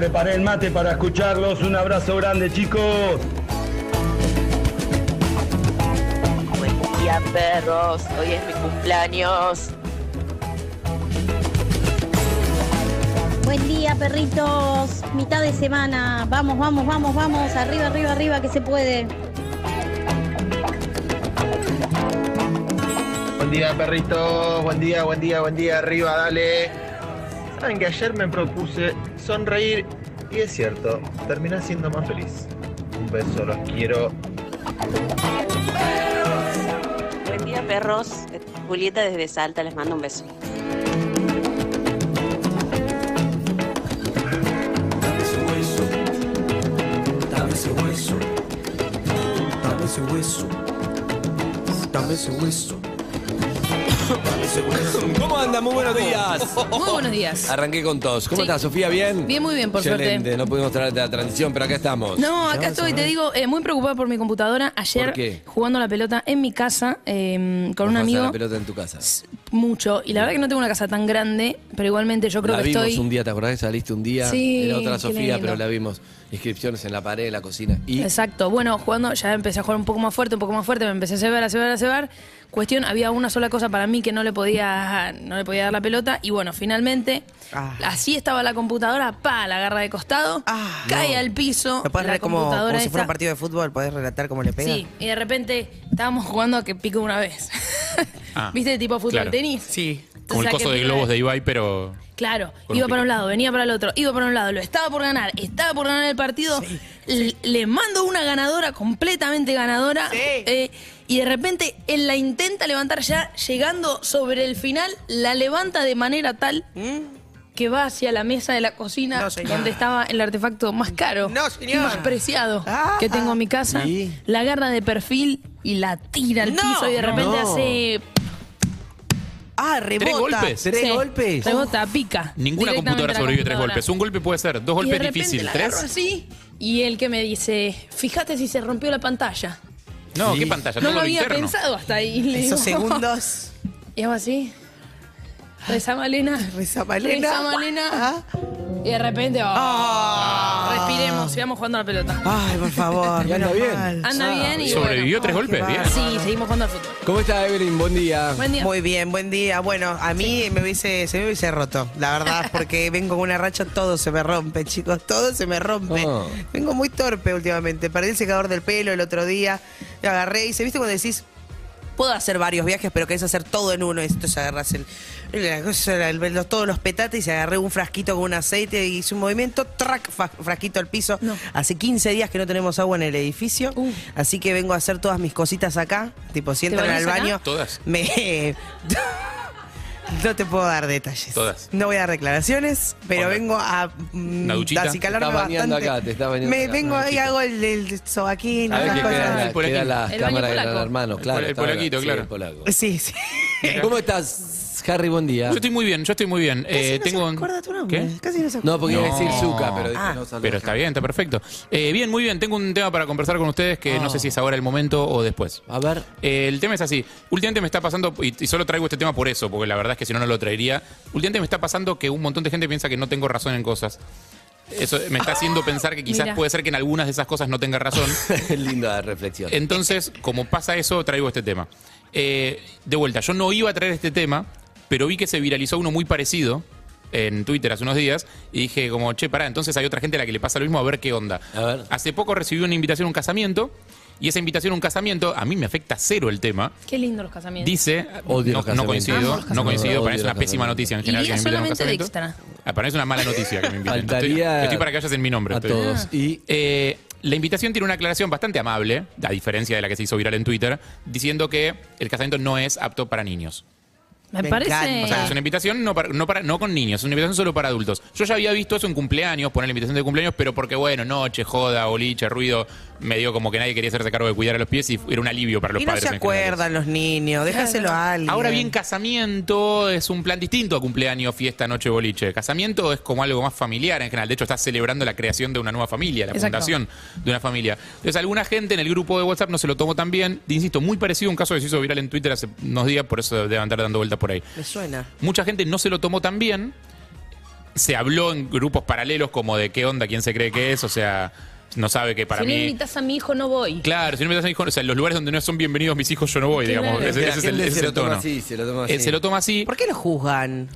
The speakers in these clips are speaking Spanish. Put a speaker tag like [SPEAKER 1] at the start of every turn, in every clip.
[SPEAKER 1] Preparé el mate para escucharlos. Un abrazo grande, chicos.
[SPEAKER 2] Buen día, perros. Hoy es mi cumpleaños.
[SPEAKER 3] Buen día, perritos. Mitad de semana. Vamos, vamos, vamos, vamos. Arriba, arriba, arriba, que se puede.
[SPEAKER 4] Buen día, perrito. Buen día, buen día, buen día. Arriba, dale. Saben que ayer me propuse sonreír y es cierto, terminé siendo más feliz. Un beso, los quiero.
[SPEAKER 2] Buen día, perros. Julieta desde Salta les mando un beso.
[SPEAKER 5] Dame ese hueso. Dame ese hueso. Dame ese hueso. Dame ese hueso.
[SPEAKER 6] ¿Cómo anda? Muy buenos días.
[SPEAKER 7] Muy buenos días.
[SPEAKER 6] Arranqué con todos. ¿Cómo
[SPEAKER 7] Sí.
[SPEAKER 6] estás, Sofía? ¿Bien?
[SPEAKER 7] Bien, muy bien, por
[SPEAKER 6] Excelente.
[SPEAKER 7] suerte.
[SPEAKER 6] No pudimos traerte la transición, pero acá estamos.
[SPEAKER 7] No, acá estoy, te digo, eh, muy preocupada por mi computadora. Ayer,
[SPEAKER 6] ¿Por qué?
[SPEAKER 7] jugando a la pelota en mi casa, eh, con un amigo,
[SPEAKER 6] la pelota en tu casa.
[SPEAKER 7] mucho. Y la verdad que no tengo una casa tan grande, pero igualmente yo creo
[SPEAKER 6] la
[SPEAKER 7] que
[SPEAKER 6] vimos
[SPEAKER 7] estoy...
[SPEAKER 6] un día, ¿te acordás que saliste un día?
[SPEAKER 7] Sí,
[SPEAKER 6] Era otra
[SPEAKER 7] qué
[SPEAKER 6] Sofía,
[SPEAKER 7] lindo.
[SPEAKER 6] pero la vimos. Inscripciones en la pared, en la cocina. Y
[SPEAKER 7] Exacto. Bueno, jugando, ya empecé a jugar un poco más fuerte, un poco más fuerte, me empecé a cebar, a cebar, a cebar. Cuestión, había una sola cosa para mí que no le podía, no le podía dar la pelota. Y bueno, finalmente,
[SPEAKER 8] Ah.
[SPEAKER 7] así estaba la computadora, pa, la agarra de costado,
[SPEAKER 8] Ah.
[SPEAKER 7] cae al piso.
[SPEAKER 8] ¿Me puedes
[SPEAKER 7] la
[SPEAKER 8] relatar como,
[SPEAKER 7] computadora
[SPEAKER 8] como si fuera un partido de fútbol? ¿Podés relatar cómo le pega?
[SPEAKER 7] Sí, y de repente estábamos jugando a que pico una vez.
[SPEAKER 9] Ah,
[SPEAKER 7] ¿Viste? Tipo fútbol
[SPEAKER 9] claro.
[SPEAKER 7] tenis.
[SPEAKER 8] Sí.
[SPEAKER 9] Como el
[SPEAKER 7] Entonces,
[SPEAKER 9] coso de globos de Ibai, pero.
[SPEAKER 7] Claro,
[SPEAKER 9] Con
[SPEAKER 7] iba
[SPEAKER 9] un
[SPEAKER 7] para un lado, venía para el otro, iba para un lado, lo estaba por ganar, estaba por ganar el partido, le mando una ganadora, completamente ganadora,
[SPEAKER 8] Sí.
[SPEAKER 7] eh, y de repente él la intenta levantar ya, llegando sobre el final, la levanta de manera tal que va hacia la mesa de la cocina
[SPEAKER 8] ¿Mm? No,
[SPEAKER 7] donde estaba el artefacto más caro
[SPEAKER 8] No,
[SPEAKER 7] y
[SPEAKER 8] señor.
[SPEAKER 7] más preciado
[SPEAKER 8] Ah.
[SPEAKER 7] que tengo en mi casa, la agarra de perfil y la tira al
[SPEAKER 8] No,
[SPEAKER 7] piso y de repente hace
[SPEAKER 8] Ah, rebota.
[SPEAKER 9] ¿Tres golpes?
[SPEAKER 8] ¿Tres
[SPEAKER 7] Sí,
[SPEAKER 8] golpes?
[SPEAKER 7] rebota, pica.
[SPEAKER 9] Ninguna
[SPEAKER 7] directamente
[SPEAKER 9] computadora
[SPEAKER 7] a la
[SPEAKER 9] sobrevive tres
[SPEAKER 7] computadora.
[SPEAKER 9] golpes. Un golpe puede ser, dos
[SPEAKER 7] Y de
[SPEAKER 9] golpes
[SPEAKER 7] repente
[SPEAKER 9] difícil.
[SPEAKER 7] la agarro
[SPEAKER 9] ¿Tres?
[SPEAKER 7] así, y él que me dice, fíjate si se rompió la pantalla.
[SPEAKER 9] No,
[SPEAKER 6] Sí.
[SPEAKER 9] ¿qué pantalla?
[SPEAKER 7] No
[SPEAKER 9] Todo
[SPEAKER 7] lo
[SPEAKER 9] lo
[SPEAKER 7] había
[SPEAKER 9] interno.
[SPEAKER 7] pensado hasta ahí. le
[SPEAKER 8] Esos
[SPEAKER 7] digo.
[SPEAKER 8] segundos.
[SPEAKER 7] Y hago así. Reza Malena.
[SPEAKER 8] Reza Malena.
[SPEAKER 7] Reza Malena.
[SPEAKER 8] Ah.
[SPEAKER 7] Y de repente, oh,
[SPEAKER 8] Ah.
[SPEAKER 7] respiremos, sigamos jugando a la pelota.
[SPEAKER 8] Ay, por favor.
[SPEAKER 6] Y anda bien.
[SPEAKER 7] Anda bien y
[SPEAKER 9] ¿Sobrevivió
[SPEAKER 7] bueno.
[SPEAKER 9] tres golpes? Bien.
[SPEAKER 7] Sí, seguimos jugando al fútbol.
[SPEAKER 6] ¿Cómo está Evelyn? Buen día.
[SPEAKER 7] Buen día.
[SPEAKER 8] Muy bien, buen día. Bueno, a mí me hubiese, se me hubiese roto, la verdad, porque vengo con una racha, todo se me rompe, chicos, todo se me rompe.
[SPEAKER 6] Oh.
[SPEAKER 8] Vengo muy torpe últimamente. Perdí el secador del pelo el otro día, lo agarré y se viste cuando decís, puedo hacer varios viajes, pero querés hacer todo en uno. Y entonces agarras el, La cosa era el- los- todos los petates y se agarré un frasquito con un aceite y hice un movimiento, track, frasquito al piso. Hace 15 días que no tenemos agua en el edificio, así que vengo a hacer todas mis cositas acá. Tipo, si
[SPEAKER 7] ¿Te
[SPEAKER 8] entran al
[SPEAKER 7] acá?
[SPEAKER 8] baño,
[SPEAKER 9] Todas.
[SPEAKER 8] me. No te puedo dar detalles.
[SPEAKER 9] Todas.
[SPEAKER 8] No voy a dar declaraciones, pero vengo a mm, bastante.
[SPEAKER 6] acá, te
[SPEAKER 8] Me
[SPEAKER 6] acá.
[SPEAKER 8] vengo
[SPEAKER 6] duchita.
[SPEAKER 8] hago el, el sobaquín,
[SPEAKER 6] A ver queda la,
[SPEAKER 9] El polaquín.
[SPEAKER 6] queda la
[SPEAKER 7] El
[SPEAKER 6] cámara
[SPEAKER 7] baño
[SPEAKER 6] de Gran
[SPEAKER 7] polaco.
[SPEAKER 6] Hermano, claro.
[SPEAKER 9] el polaquito,
[SPEAKER 6] sí,
[SPEAKER 9] claro.
[SPEAKER 6] el polaco.
[SPEAKER 8] Sí, sí.
[SPEAKER 6] ¿Cómo estás, Harry? Buen día.
[SPEAKER 9] Yo estoy muy bien, yo estoy muy bien. Eh,
[SPEAKER 8] no
[SPEAKER 9] tengo
[SPEAKER 8] se acuerda tu nombre.
[SPEAKER 9] ¿Qué?
[SPEAKER 8] Casi no se acuerda.
[SPEAKER 6] No, porque iba a
[SPEAKER 9] No.
[SPEAKER 6] decir Zuka, pero dije
[SPEAKER 8] Ah.
[SPEAKER 6] no saludos.
[SPEAKER 9] Pero está bien, está perfecto. Eh, bien, muy bien. Tengo un tema para conversar con ustedes que no sé
[SPEAKER 6] Ah.
[SPEAKER 9] si es ahora el momento o después.
[SPEAKER 6] A ver.
[SPEAKER 9] Eh, el tema es así. Últimamente me está pasando, y, y solo traigo este tema por eso, porque la verdad es que si no, no lo traería. Últimamente me está pasando que un montón de gente piensa que no tengo razón en cosas. Eso me está haciendo pensar que quizás
[SPEAKER 7] Mira.
[SPEAKER 9] puede ser que en algunas de esas cosas no tenga razón.
[SPEAKER 6] Linda reflexión.
[SPEAKER 9] Entonces, como pasa eso, traigo este tema. Eh, de vuelta, yo no iba a traer este tema, pero vi que se viralizó uno muy parecido en Twitter hace unos días y dije como, che, pará, entonces hay otra gente a la que le pasa lo mismo, a ver qué onda.
[SPEAKER 6] A ver.
[SPEAKER 9] Hace poco recibí una invitación a un casamiento y esa invitación a un casamiento, a mí me afecta cero el tema.
[SPEAKER 7] Qué lindo los casamientos.
[SPEAKER 9] Dice,
[SPEAKER 6] Odio
[SPEAKER 9] no,
[SPEAKER 6] los
[SPEAKER 9] no
[SPEAKER 6] casamientos.
[SPEAKER 9] coincido, no coincido, para mí es una pésima noticia en general
[SPEAKER 7] Iría
[SPEAKER 9] que me inviten a un
[SPEAKER 7] de
[SPEAKER 9] casamiento.
[SPEAKER 7] extra.
[SPEAKER 9] Ah, para mí es una mala noticia que me inviten. Estoy, estoy para que vayas en mi nombre.
[SPEAKER 6] a
[SPEAKER 9] estoy.
[SPEAKER 6] todos. Y
[SPEAKER 9] Eh, la invitación tiene una aclaración bastante amable, a diferencia de la que se hizo viral en Twitter, diciendo que el casamiento no es apto para niños.
[SPEAKER 7] Me,
[SPEAKER 8] Me
[SPEAKER 7] parece.
[SPEAKER 8] encanta.
[SPEAKER 9] O sea, es una invitación no, para- no, para, no con niños, es una invitación solo para adultos. Yo ya había visto eso en cumpleaños, poner la invitación de cumpleaños, pero porque, bueno, noche, joda, boliche, ruido, me dio como que nadie quería hacerse cargo de cuidar a los pies y era un alivio para los
[SPEAKER 8] Y no
[SPEAKER 9] padres.
[SPEAKER 8] se acuerdan los niños, déjaselo a alguien.
[SPEAKER 9] Ahora bien, casamiento es un plan distinto a cumpleaños, fiesta, noche, boliche. Casamiento es como algo más familiar en general. De hecho, estás celebrando la creación de una nueva familia, la
[SPEAKER 7] Exacto.
[SPEAKER 9] fundación de una familia. Entonces, alguna gente en el grupo de WhatsApp no se lo tomó tan bien. Insisto, muy parecido a un caso que se hizo viral en Twitter hace unos días, por eso deben andar dando vueltas por ahí.
[SPEAKER 8] Me suena.
[SPEAKER 9] Mucha gente no se lo tomó tan bien. Se habló en grupos paralelos como de qué onda, quién se cree que es, o sea, no sabe que para
[SPEAKER 7] si no
[SPEAKER 9] mí...
[SPEAKER 7] invitas a mi hijo, no voy.
[SPEAKER 9] Claro, si no das a mi hijo, o sea, en los lugares donde no son bienvenidos mis hijos, yo no voy,
[SPEAKER 7] Claro.
[SPEAKER 9] digamos. Ese,
[SPEAKER 6] la
[SPEAKER 9] ese es el,
[SPEAKER 6] gente
[SPEAKER 9] ese
[SPEAKER 6] se
[SPEAKER 9] es
[SPEAKER 6] lo
[SPEAKER 9] el
[SPEAKER 6] toma
[SPEAKER 9] tono.
[SPEAKER 6] así, se lo toma así.
[SPEAKER 9] Eh, se lo toma así
[SPEAKER 8] ¿Por qué lo juzgan?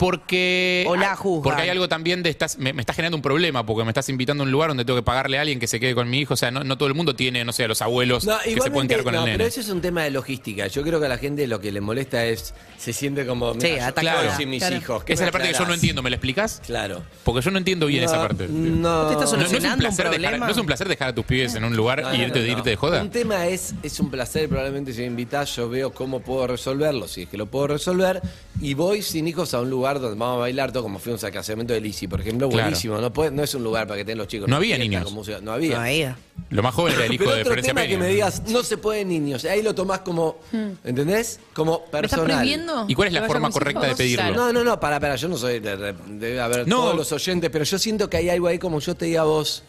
[SPEAKER 9] Porque
[SPEAKER 8] O la juzgan.
[SPEAKER 9] porque hay algo también de estás me, me está generando un problema porque me estás invitando a un lugar donde tengo que pagarle a alguien que se quede con mi hijo, o sea, no, no todo el mundo tiene, no sé, a los abuelos
[SPEAKER 6] No,
[SPEAKER 9] que se pueden quedar con
[SPEAKER 6] no,
[SPEAKER 9] el
[SPEAKER 6] pero
[SPEAKER 9] nene.
[SPEAKER 6] eso es un tema de logística. Yo creo que a la gente lo que le molesta es, se siente como,
[SPEAKER 8] Sí, atacada.
[SPEAKER 6] puedo decir mis
[SPEAKER 7] Claro.
[SPEAKER 6] hijos. ¿qué
[SPEAKER 9] Esa es la parte que yo no entiendo, ¿me la explicas?
[SPEAKER 6] Claro.
[SPEAKER 9] Porque yo no entiendo bien esa parte.
[SPEAKER 6] No,
[SPEAKER 8] ¿Te estás
[SPEAKER 9] No, no es un placer dejar,
[SPEAKER 8] problema?
[SPEAKER 9] no es un placer dejar a tus pibes en un lugar
[SPEAKER 6] No,
[SPEAKER 9] y
[SPEAKER 6] no,
[SPEAKER 9] irte,
[SPEAKER 6] no, no.
[SPEAKER 9] irte de joda.
[SPEAKER 6] Un tema es, es un placer, probablemente si me invitas, yo veo cómo puedo resolverlo, si es que lo puedo resolver, y voy sin hijos a un lugar donde vamos a bailar todo, como fuimos al casamiento de Lizzy, por ejemplo,
[SPEAKER 9] Claro.
[SPEAKER 6] buenísimo. No, puede- no es un lugar para que estén los chicos.
[SPEAKER 9] No había
[SPEAKER 6] fiesta,
[SPEAKER 9] niños.
[SPEAKER 6] con música, No había.
[SPEAKER 8] No.
[SPEAKER 9] Lo más joven era el hijo
[SPEAKER 6] Pero
[SPEAKER 9] de
[SPEAKER 6] otro
[SPEAKER 9] Florencia
[SPEAKER 6] tema
[SPEAKER 9] Peña.
[SPEAKER 6] que me digas, no se puede niños, ahí lo tomás como, ¿entendés? Como
[SPEAKER 7] ¿Me estás
[SPEAKER 6] personal.
[SPEAKER 7] prohibiendo?
[SPEAKER 9] ¿Y cuál es la
[SPEAKER 7] que vaya
[SPEAKER 9] forma
[SPEAKER 7] con
[SPEAKER 9] correcta de
[SPEAKER 7] hijos?
[SPEAKER 9] pedirlo?
[SPEAKER 7] Claro.
[SPEAKER 6] No, no, no, para, para, yo no soy, de- de- debe haber
[SPEAKER 9] No.
[SPEAKER 6] todos los oyentes, pero yo siento que hay algo ahí como yo te diga a vos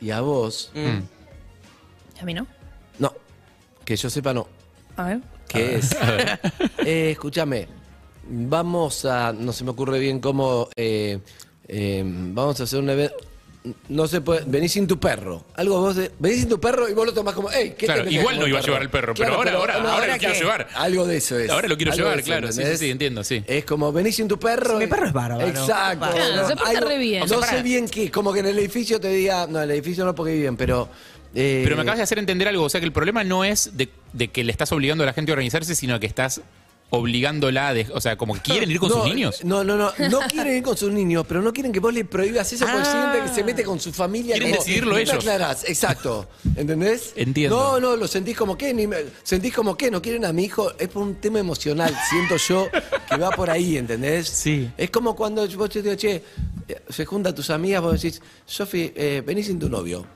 [SPEAKER 6] y a vos,
[SPEAKER 9] Mm.
[SPEAKER 7] A mí no.
[SPEAKER 6] no, que yo sepa no.
[SPEAKER 7] A ver.
[SPEAKER 6] ¿Qué es? Eh, escúchame, vamos a, no se me ocurre bien cómo, eh, eh, vamos a hacer un evento. No se puede, venís sin tu perro. Algo vos, de- venís sin tu perro y vos lo tomás como, hey, ¿qué
[SPEAKER 9] Claro,
[SPEAKER 6] tenés
[SPEAKER 9] igual no iba a llevar el perro, pero
[SPEAKER 6] Claro,
[SPEAKER 9] ahora, ahora,
[SPEAKER 6] no,
[SPEAKER 9] ahora lo quiero llevar.
[SPEAKER 6] Algo de eso es.
[SPEAKER 9] Ahora lo quiero
[SPEAKER 6] Algo
[SPEAKER 9] llevar,
[SPEAKER 6] de eso,
[SPEAKER 9] claro, sí, sí,
[SPEAKER 6] ¿entendés?
[SPEAKER 9] sí, entiendo, sí.
[SPEAKER 6] Es como venís sin tu perro.
[SPEAKER 8] Mi
[SPEAKER 6] y-
[SPEAKER 8] perro es bárbaro.
[SPEAKER 6] Exacto.
[SPEAKER 7] Claro, se porta
[SPEAKER 6] Algo-
[SPEAKER 7] re bien.
[SPEAKER 6] No
[SPEAKER 9] O sea, pará.
[SPEAKER 6] sé bien qué, como que en el edificio te diga, no, en el edificio no porque viven, pero. eh,
[SPEAKER 9] Pero me acabas de hacer entender algo, o sea que el problema no es de, de que le estás obligando a la gente a organizarse, sino que estás obligándola, a de- o sea, como que quieren ir con
[SPEAKER 6] no,
[SPEAKER 9] sus niños.
[SPEAKER 6] No, no, no, no quieren ir con sus niños, pero no quieren que vos le prohíbas eso porque
[SPEAKER 8] Ah.
[SPEAKER 6] sienten que se mete con su familia.
[SPEAKER 9] Quieren
[SPEAKER 6] como-
[SPEAKER 9] decidirlo
[SPEAKER 6] no te
[SPEAKER 9] ellos.
[SPEAKER 6] aclarás, exacto. ¿Entendés?
[SPEAKER 9] Entiendo.
[SPEAKER 6] No, no, lo sentís como que, ni me- sentís como que no quieren a mi hijo. Es por un tema emocional, siento yo, que va por ahí, ¿entendés?
[SPEAKER 9] Sí.
[SPEAKER 6] Es como cuando vos te digo, che, eh, se juntan tus amigas, vos decís, Sofi, eh, venís sin tu novio.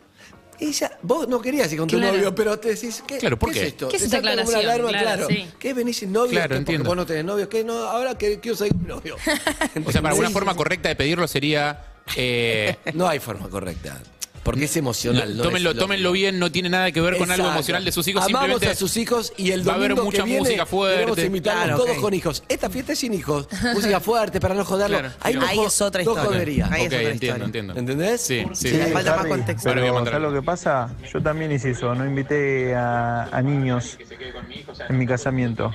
[SPEAKER 6] Ella, vos no querías ir con tu
[SPEAKER 7] Claro.
[SPEAKER 6] novio, pero te decís, ¿qué,
[SPEAKER 9] Claro, ¿por
[SPEAKER 6] ¿qué
[SPEAKER 9] qué?
[SPEAKER 6] es esto?
[SPEAKER 7] ¿Qué es
[SPEAKER 6] Te
[SPEAKER 7] esta
[SPEAKER 6] salta como
[SPEAKER 7] aclaración?
[SPEAKER 6] Una alarma,
[SPEAKER 7] Claro,
[SPEAKER 6] claro.
[SPEAKER 7] sí.
[SPEAKER 6] ¿Qué venís sin novio?
[SPEAKER 9] Claro,
[SPEAKER 6] ¿Qué, porque
[SPEAKER 9] entiendo.
[SPEAKER 6] vos no tenés novio. ¿Qué no? Ahora que quiero seguir con novio.
[SPEAKER 9] O sea, para una
[SPEAKER 6] ¿Entendés?
[SPEAKER 9] forma correcta de pedirlo sería... eh,
[SPEAKER 6] No hay forma correcta. Porque es emocional. no
[SPEAKER 9] tómenlo,
[SPEAKER 6] es
[SPEAKER 9] tómenlo bien, no tiene nada que ver con algo emocional de sus hijos.
[SPEAKER 6] Amamos
[SPEAKER 9] simplemente
[SPEAKER 6] a sus hijos y el
[SPEAKER 9] va a haber
[SPEAKER 6] domingo
[SPEAKER 9] mucha
[SPEAKER 6] que viene
[SPEAKER 9] música fuerte.
[SPEAKER 6] queremos invitarlos
[SPEAKER 8] Claro,
[SPEAKER 6] todos
[SPEAKER 8] ok.
[SPEAKER 6] con hijos. Esta fiesta es sin hijos. música fuerte para no joderlo.
[SPEAKER 9] Claro,
[SPEAKER 6] Ahí,
[SPEAKER 9] claro.
[SPEAKER 6] no
[SPEAKER 8] Ahí
[SPEAKER 6] jo-
[SPEAKER 8] es otra
[SPEAKER 6] no
[SPEAKER 8] historia.
[SPEAKER 6] jodería.
[SPEAKER 8] Ahí es
[SPEAKER 9] Ok,
[SPEAKER 8] otra
[SPEAKER 9] entiendo,
[SPEAKER 8] historia.
[SPEAKER 9] entiendo.
[SPEAKER 6] ¿Entendés?
[SPEAKER 9] Sí, sí.
[SPEAKER 8] Sí, le falta más
[SPEAKER 10] Harry,
[SPEAKER 8] contexto.
[SPEAKER 9] Ahora voy a
[SPEAKER 10] Pero
[SPEAKER 9] mandar
[SPEAKER 10] ¿sabes
[SPEAKER 9] algo.
[SPEAKER 10] lo que pasa? Yo también hice eso, no invité a, a niños en mi casamiento.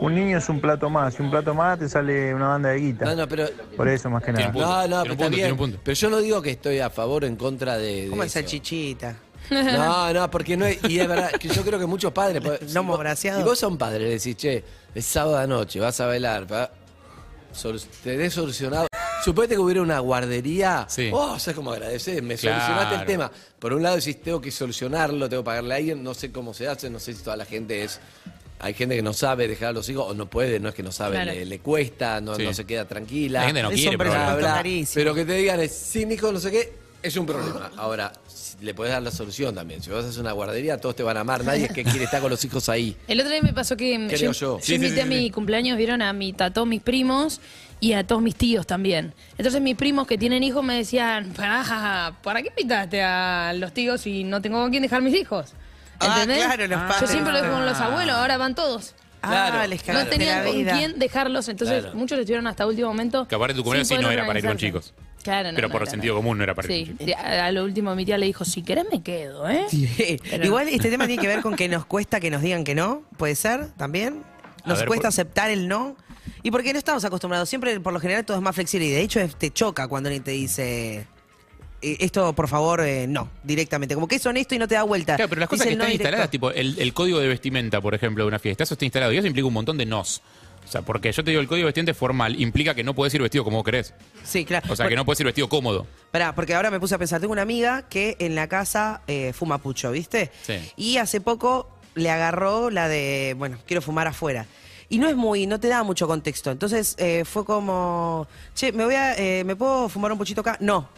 [SPEAKER 10] Un niño es un plato más, y un plato más te sale una banda de guita.
[SPEAKER 6] No, no, pero.
[SPEAKER 10] Por eso más que
[SPEAKER 9] Tiene
[SPEAKER 10] nada.
[SPEAKER 9] punto.
[SPEAKER 6] No, no,
[SPEAKER 9] Tiene
[SPEAKER 6] pero
[SPEAKER 9] un
[SPEAKER 6] está
[SPEAKER 9] punto,
[SPEAKER 6] bien.
[SPEAKER 9] tiene un punto.
[SPEAKER 6] Pero yo no digo que estoy a favor o en contra de. De
[SPEAKER 8] el
[SPEAKER 6] eso.
[SPEAKER 8] salchichita.
[SPEAKER 6] No, no, porque no es. Y es verdad, que yo creo que muchos padres. pues, si
[SPEAKER 8] Lomo
[SPEAKER 6] vos-
[SPEAKER 8] braseado.
[SPEAKER 6] Si vos sos un padre, le decís, che, es sábado de noche, vas a bailar. pa- Sol- tenés solucionado. Suponete que hubiera una guardería.
[SPEAKER 9] Sí.
[SPEAKER 6] Oh, ¿sabes cómo agradecer? Me
[SPEAKER 9] Claro.
[SPEAKER 6] solucionaste el tema. Por un lado decís, tengo que solucionarlo, tengo que pagarle a alguien, no sé cómo se hace, no sé si toda la gente es. Hay gente que no sabe dejar a los hijos o no puede, no es que no sabe,
[SPEAKER 7] Claro.
[SPEAKER 6] le, le cuesta, no,
[SPEAKER 9] Sí.
[SPEAKER 6] no se queda tranquila.
[SPEAKER 9] La gente no
[SPEAKER 8] Es
[SPEAKER 9] quiere,
[SPEAKER 8] un
[SPEAKER 9] pero
[SPEAKER 8] presupuesto
[SPEAKER 6] Bla, bla.
[SPEAKER 8] carísimo.
[SPEAKER 6] Pero que te digan, es, sin hijo, no sé qué, es un problema. Ahora, si le puedes dar la solución también. Si vas a hacer una guardería, todos te van a amar. Nadie es que quiere estar con los hijos ahí.
[SPEAKER 7] El otro día me pasó que
[SPEAKER 6] Creo
[SPEAKER 7] yo,
[SPEAKER 6] yo.
[SPEAKER 7] yo
[SPEAKER 6] Sí, sí,
[SPEAKER 7] invité
[SPEAKER 6] sí,
[SPEAKER 7] a mi cumpleaños, vieron a, mi, a todos mis primos y a todos mis tíos también. Entonces mis primos que tienen hijos me decían, ¿para, ¿para qué invitaste a los tíos si no tengo con quién dejar mis hijos?
[SPEAKER 8] Ah, claro, los
[SPEAKER 7] Yo
[SPEAKER 8] padres.
[SPEAKER 7] siempre lo dejo con los abuelos, ahora van todos.
[SPEAKER 8] Ah,
[SPEAKER 6] Claro,
[SPEAKER 8] les
[SPEAKER 7] No tenían con quién dejarlos, entonces
[SPEAKER 6] Claro.
[SPEAKER 7] muchos estuvieron hasta último momento.
[SPEAKER 9] Que aparte tu cumpleaños sí no era para ir con chicos.
[SPEAKER 7] Claro, no,
[SPEAKER 9] Pero
[SPEAKER 7] no
[SPEAKER 9] por
[SPEAKER 7] era,
[SPEAKER 9] sentido
[SPEAKER 7] no.
[SPEAKER 9] común no era para
[SPEAKER 7] Sí,
[SPEAKER 9] chicos.
[SPEAKER 7] a, a lo último mi tía le dijo, si querés me quedo, ¿eh? Pero-
[SPEAKER 8] Igual este tema tiene que ver con que nos cuesta que nos digan que no, puede ser también. Nos
[SPEAKER 9] ver,
[SPEAKER 8] cuesta
[SPEAKER 9] por-
[SPEAKER 8] aceptar el no. Y porque no estamos acostumbrados, siempre por lo general todo es más flexible y de hecho te choca cuando alguien te dice eh, esto por favor eh, no, directamente, como que es honesto y no te da vuelta.
[SPEAKER 9] Claro, pero las cosas que
[SPEAKER 8] no
[SPEAKER 9] están
[SPEAKER 8] directo.
[SPEAKER 9] instaladas, tipo el, el código de vestimenta, por ejemplo, de una fiesta, eso está instalado y eso implica un montón de nos. O sea, porque yo te digo, el código de vestimenta es formal, implica que no puedes ir vestido como vos querés.
[SPEAKER 8] Sí, claro.
[SPEAKER 9] O sea, que no puedes ir vestido cómodo.
[SPEAKER 8] Pará, porque ahora me puse a pensar, tengo una amiga que en la casa eh, fuma pucho, ¿viste?
[SPEAKER 9] Sí.
[SPEAKER 8] Y hace poco le agarró la de, bueno, quiero fumar afuera. Y no es muy, no te da mucho contexto. Entonces eh, fue como, che, me voy a, eh, ¿me puedo fumar un puchito acá? No.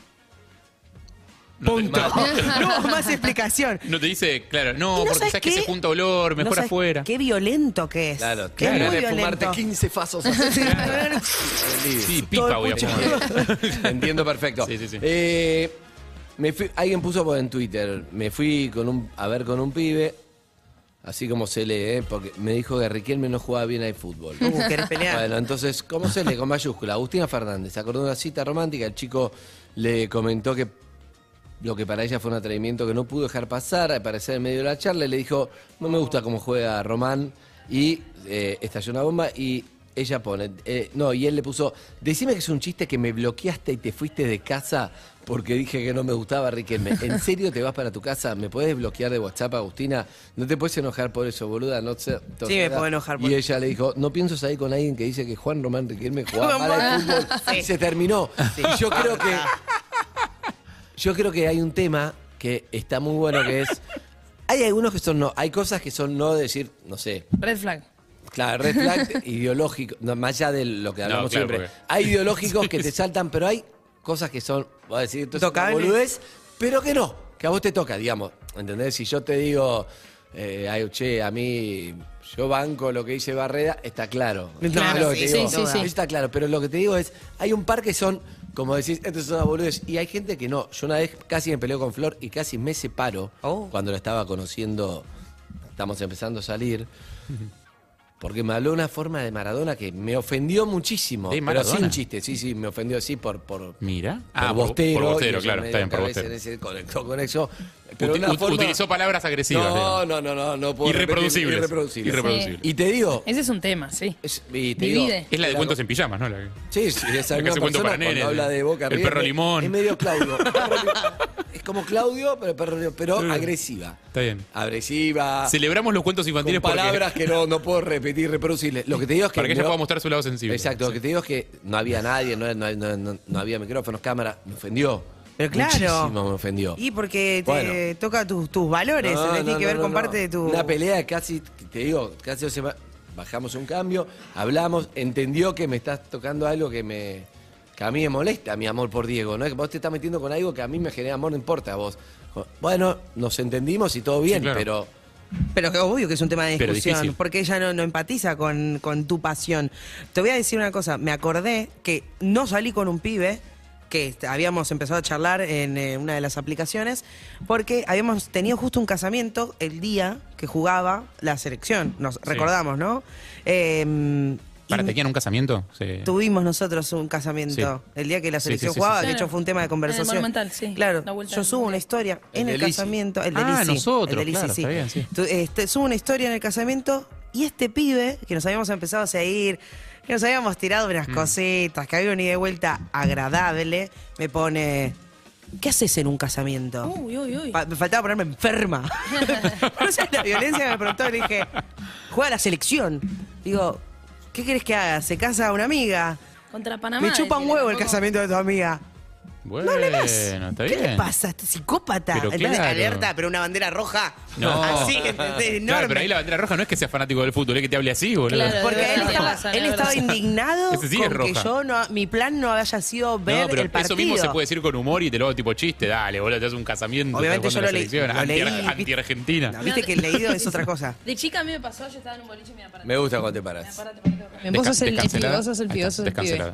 [SPEAKER 9] No te,
[SPEAKER 8] Punto. no más explicación.
[SPEAKER 9] no te dice, claro, no,
[SPEAKER 8] ¿Y no
[SPEAKER 9] porque
[SPEAKER 8] sabes
[SPEAKER 9] sabes que
[SPEAKER 8] qué?
[SPEAKER 9] se junta olor,
[SPEAKER 8] No
[SPEAKER 9] mejor
[SPEAKER 8] sabes
[SPEAKER 9] afuera.
[SPEAKER 8] Qué violento que es.
[SPEAKER 6] Claro,
[SPEAKER 8] que es
[SPEAKER 6] claro.
[SPEAKER 8] muy
[SPEAKER 6] de fumarte
[SPEAKER 8] violento.
[SPEAKER 6] 15 fasos así.
[SPEAKER 9] Sí,
[SPEAKER 8] Todo
[SPEAKER 9] pipa voy a fumar.
[SPEAKER 6] Entiendo perfecto.
[SPEAKER 9] Sí, sí, sí.
[SPEAKER 6] Eh, me fui- alguien puso por en Twitter, me fui con un, a ver con un pibe, así como se lee, ¿eh? porque me dijo que Riquelme no jugaba bien al fútbol.
[SPEAKER 8] Uh, ¿querés pelear?
[SPEAKER 6] Bueno, entonces, ¿cómo se lee? Con mayúscula. Agustina Fernández, se acordó de una cita romántica, el chico le comentó que lo que para ella fue un atrevimiento que no pudo dejar pasar, al parecer en medio de la charla, y le dijo, no me gusta cómo juega Román, y eh, estalló una bomba, y ella pone, eh, no, y él le puso, decime que es un chiste que me bloqueaste y te fuiste de casa porque dije que no me gustaba Riquelme. ¿En serio te vas para tu casa? ¿Me puedes bloquear de WhatsApp, Agustina? No te puedes enojar por eso, boluda. No sé,
[SPEAKER 8] Sí, me puedo enojar por
[SPEAKER 6] Y ella le dijo, no pienso salir con alguien que dice que Juan Román Riquelme jugaba mal al fútbol.
[SPEAKER 8] Sí.
[SPEAKER 6] Y se terminó. Y yo creo que yo creo que hay un tema que está muy bueno que es. Hay algunos que son no, hay cosas que son no decir, no sé,
[SPEAKER 7] Red flag.
[SPEAKER 6] claro, red flag ideológico, no, más allá de lo que hablamos
[SPEAKER 9] claro,
[SPEAKER 6] siempre.
[SPEAKER 9] porque-
[SPEAKER 6] Hay ideológicos que te saltan, pero hay cosas que son, voy a decir, esto es una
[SPEAKER 8] Tocables.
[SPEAKER 6] boludez, pero que no, que a vos te toca, digamos. ¿Entendés? Si yo te digo, eh, ay, che, a mí, yo banco lo que dice Barreda, está claro.
[SPEAKER 8] Claro,
[SPEAKER 6] Lo que te
[SPEAKER 8] sí,
[SPEAKER 6] digo,
[SPEAKER 8] sí, sí,
[SPEAKER 6] está claro, pero lo que te digo es, hay un par que son, como decís, esto es una boludez, y hay gente que no. Yo una vez casi me peleó con Flor y casi me separo
[SPEAKER 8] Oh.
[SPEAKER 6] cuando la estaba conociendo, estamos empezando a salir. Porque me habló una forma de Maradona que me ofendió muchísimo.
[SPEAKER 9] ¿De
[SPEAKER 6] pero sin chiste, sí, sí, me ofendió así por, por,
[SPEAKER 9] Mira.
[SPEAKER 6] por
[SPEAKER 9] Ah,
[SPEAKER 6] bostero.
[SPEAKER 9] por bostero, claro. Está bien, por bostero.
[SPEAKER 6] en ese- conectó con eso. Pero
[SPEAKER 9] Uti-
[SPEAKER 6] una
[SPEAKER 9] ut-
[SPEAKER 6] forma-
[SPEAKER 9] Utilizó palabras agresivas.
[SPEAKER 6] No, no, no, no, no puedo
[SPEAKER 9] Irreproducibles.
[SPEAKER 6] repetir, irreproducibles.
[SPEAKER 9] Irreproducibles.
[SPEAKER 6] Y te digo,
[SPEAKER 7] Ese es un tema, sí.
[SPEAKER 6] es- y te digo.
[SPEAKER 9] Es la de
[SPEAKER 6] la-
[SPEAKER 9] cuentos en pijamas, ¿no? La que-
[SPEAKER 6] Sí, sí, esa
[SPEAKER 9] La que cuento para nenes,
[SPEAKER 6] habla de Boca
[SPEAKER 9] el perro
[SPEAKER 6] es-
[SPEAKER 9] limón.
[SPEAKER 6] Es medio Claudio. Es como Claudio, pero perro, pero agresiva.
[SPEAKER 9] Está bien.
[SPEAKER 6] Agresiva.
[SPEAKER 9] Celebramos los cuentos infantiles
[SPEAKER 6] con
[SPEAKER 9] porque-
[SPEAKER 6] palabras que no, no puedo repetir, reproducirles. Lo que te digo es que.
[SPEAKER 9] para que ella
[SPEAKER 6] no-
[SPEAKER 9] pueda mostrar su lado sensible.
[SPEAKER 6] Exacto, lo que te digo es que no había nadie, no, no- no- había micrófonos, cámara. Me ofendió.
[SPEAKER 8] Pero claro.
[SPEAKER 6] Muchísimo me ofendió.
[SPEAKER 8] Y porque te
[SPEAKER 6] Bueno.
[SPEAKER 8] toca tus, tus valores,
[SPEAKER 6] No,
[SPEAKER 8] ¿entendés?
[SPEAKER 6] no,
[SPEAKER 8] tiene que ver
[SPEAKER 6] no,
[SPEAKER 8] con
[SPEAKER 6] no.
[SPEAKER 8] parte de tu...
[SPEAKER 6] Una pelea casi, te digo, casi dos semanas. Bajamos un cambio, hablamos, entendió que me estás tocando algo que me. que a mí me molesta, mi amor por Diego, ¿no? Que vos te estás metiendo con algo que a mí me genera amor, no importa a vos. Bueno, nos entendimos y todo bien,
[SPEAKER 9] claro.
[SPEAKER 6] pero.
[SPEAKER 8] Pero que obvio que es un tema de
[SPEAKER 9] Pero
[SPEAKER 8] discusión,
[SPEAKER 9] difícil.
[SPEAKER 8] porque ella no, no empatiza con, con tu pasión. Te voy a decir una cosa, me acordé que no salí con un pibe, que habíamos empezado a charlar en eh, una de las aplicaciones, porque habíamos tenido justo un casamiento el día que jugaba la selección, nos recordamos, ¿no? Eh,
[SPEAKER 9] ¿Para
[SPEAKER 8] y
[SPEAKER 9] tenían un casamiento? Sí.
[SPEAKER 8] Tuvimos nosotros un casamiento
[SPEAKER 9] Sí.
[SPEAKER 8] el día que la selección
[SPEAKER 9] sí, sí,
[SPEAKER 8] jugaba,
[SPEAKER 7] sí.
[SPEAKER 8] de hecho fue un tema de
[SPEAKER 7] En el
[SPEAKER 8] conversación.
[SPEAKER 7] Monumental, sí.
[SPEAKER 8] Claro, yo subo una historia
[SPEAKER 6] El
[SPEAKER 8] en el casamiento, el de
[SPEAKER 9] Ah, nosotros,
[SPEAKER 8] el de
[SPEAKER 9] claro,
[SPEAKER 8] sí.
[SPEAKER 9] está bien, sí.
[SPEAKER 8] Tu- este, subo una historia en el casamiento y este pibe, que nos habíamos empezado a seguir, que nos habíamos tirado
[SPEAKER 9] Mm.
[SPEAKER 8] unas cositas, que había una ida y vuelta agradable, me pone, ¿qué haces en un casamiento?
[SPEAKER 7] Uy, uy, uy.
[SPEAKER 8] Pa- me faltaba ponerme enferma. no sé, la violencia me preguntó, le dije, juega la selección. Digo, ¿qué querés que haga? ¿Se casa una amiga?
[SPEAKER 7] Contra Panamá.
[SPEAKER 8] Me chupa un huevo el casamiento de tu amiga.
[SPEAKER 9] Bueno,
[SPEAKER 8] No hable más.
[SPEAKER 9] está
[SPEAKER 8] ¿Qué
[SPEAKER 9] bien.
[SPEAKER 8] le pasa? Este psicópata.
[SPEAKER 9] Pero
[SPEAKER 8] En vez de
[SPEAKER 9] claro.
[SPEAKER 8] alerta, pero una bandera roja.
[SPEAKER 9] No.
[SPEAKER 8] Así, ¿entendés? Enorme.
[SPEAKER 9] Claro, pero ahí la bandera roja no es que sea fanático del fútbol, es que te hable así, boludo.
[SPEAKER 7] Claro,
[SPEAKER 8] Porque él estaba, él estaba indignado
[SPEAKER 9] Ese sí es
[SPEAKER 8] con que
[SPEAKER 9] roja.
[SPEAKER 8] yo no, mi plan no haya sido ver
[SPEAKER 9] No, pero
[SPEAKER 8] el partido.
[SPEAKER 9] eso mismo se puede decir con humor y te lo hago tipo chiste. Dale, boludo, te haces un casamiento.
[SPEAKER 8] Obviamente yo lo leí-
[SPEAKER 9] selección,
[SPEAKER 8] lo leí,
[SPEAKER 9] anti- Anti-Argentina.
[SPEAKER 8] No, Viste que el leído es otra cosa.
[SPEAKER 7] De chica a mí me pasó, yo estaba en un boliche y me aparté.
[SPEAKER 6] Me gusta cuando te paras.
[SPEAKER 7] Vos sos el
[SPEAKER 9] Descancelada.
[SPEAKER 7] pibe, vos sos el pibe, vos sos el pibe.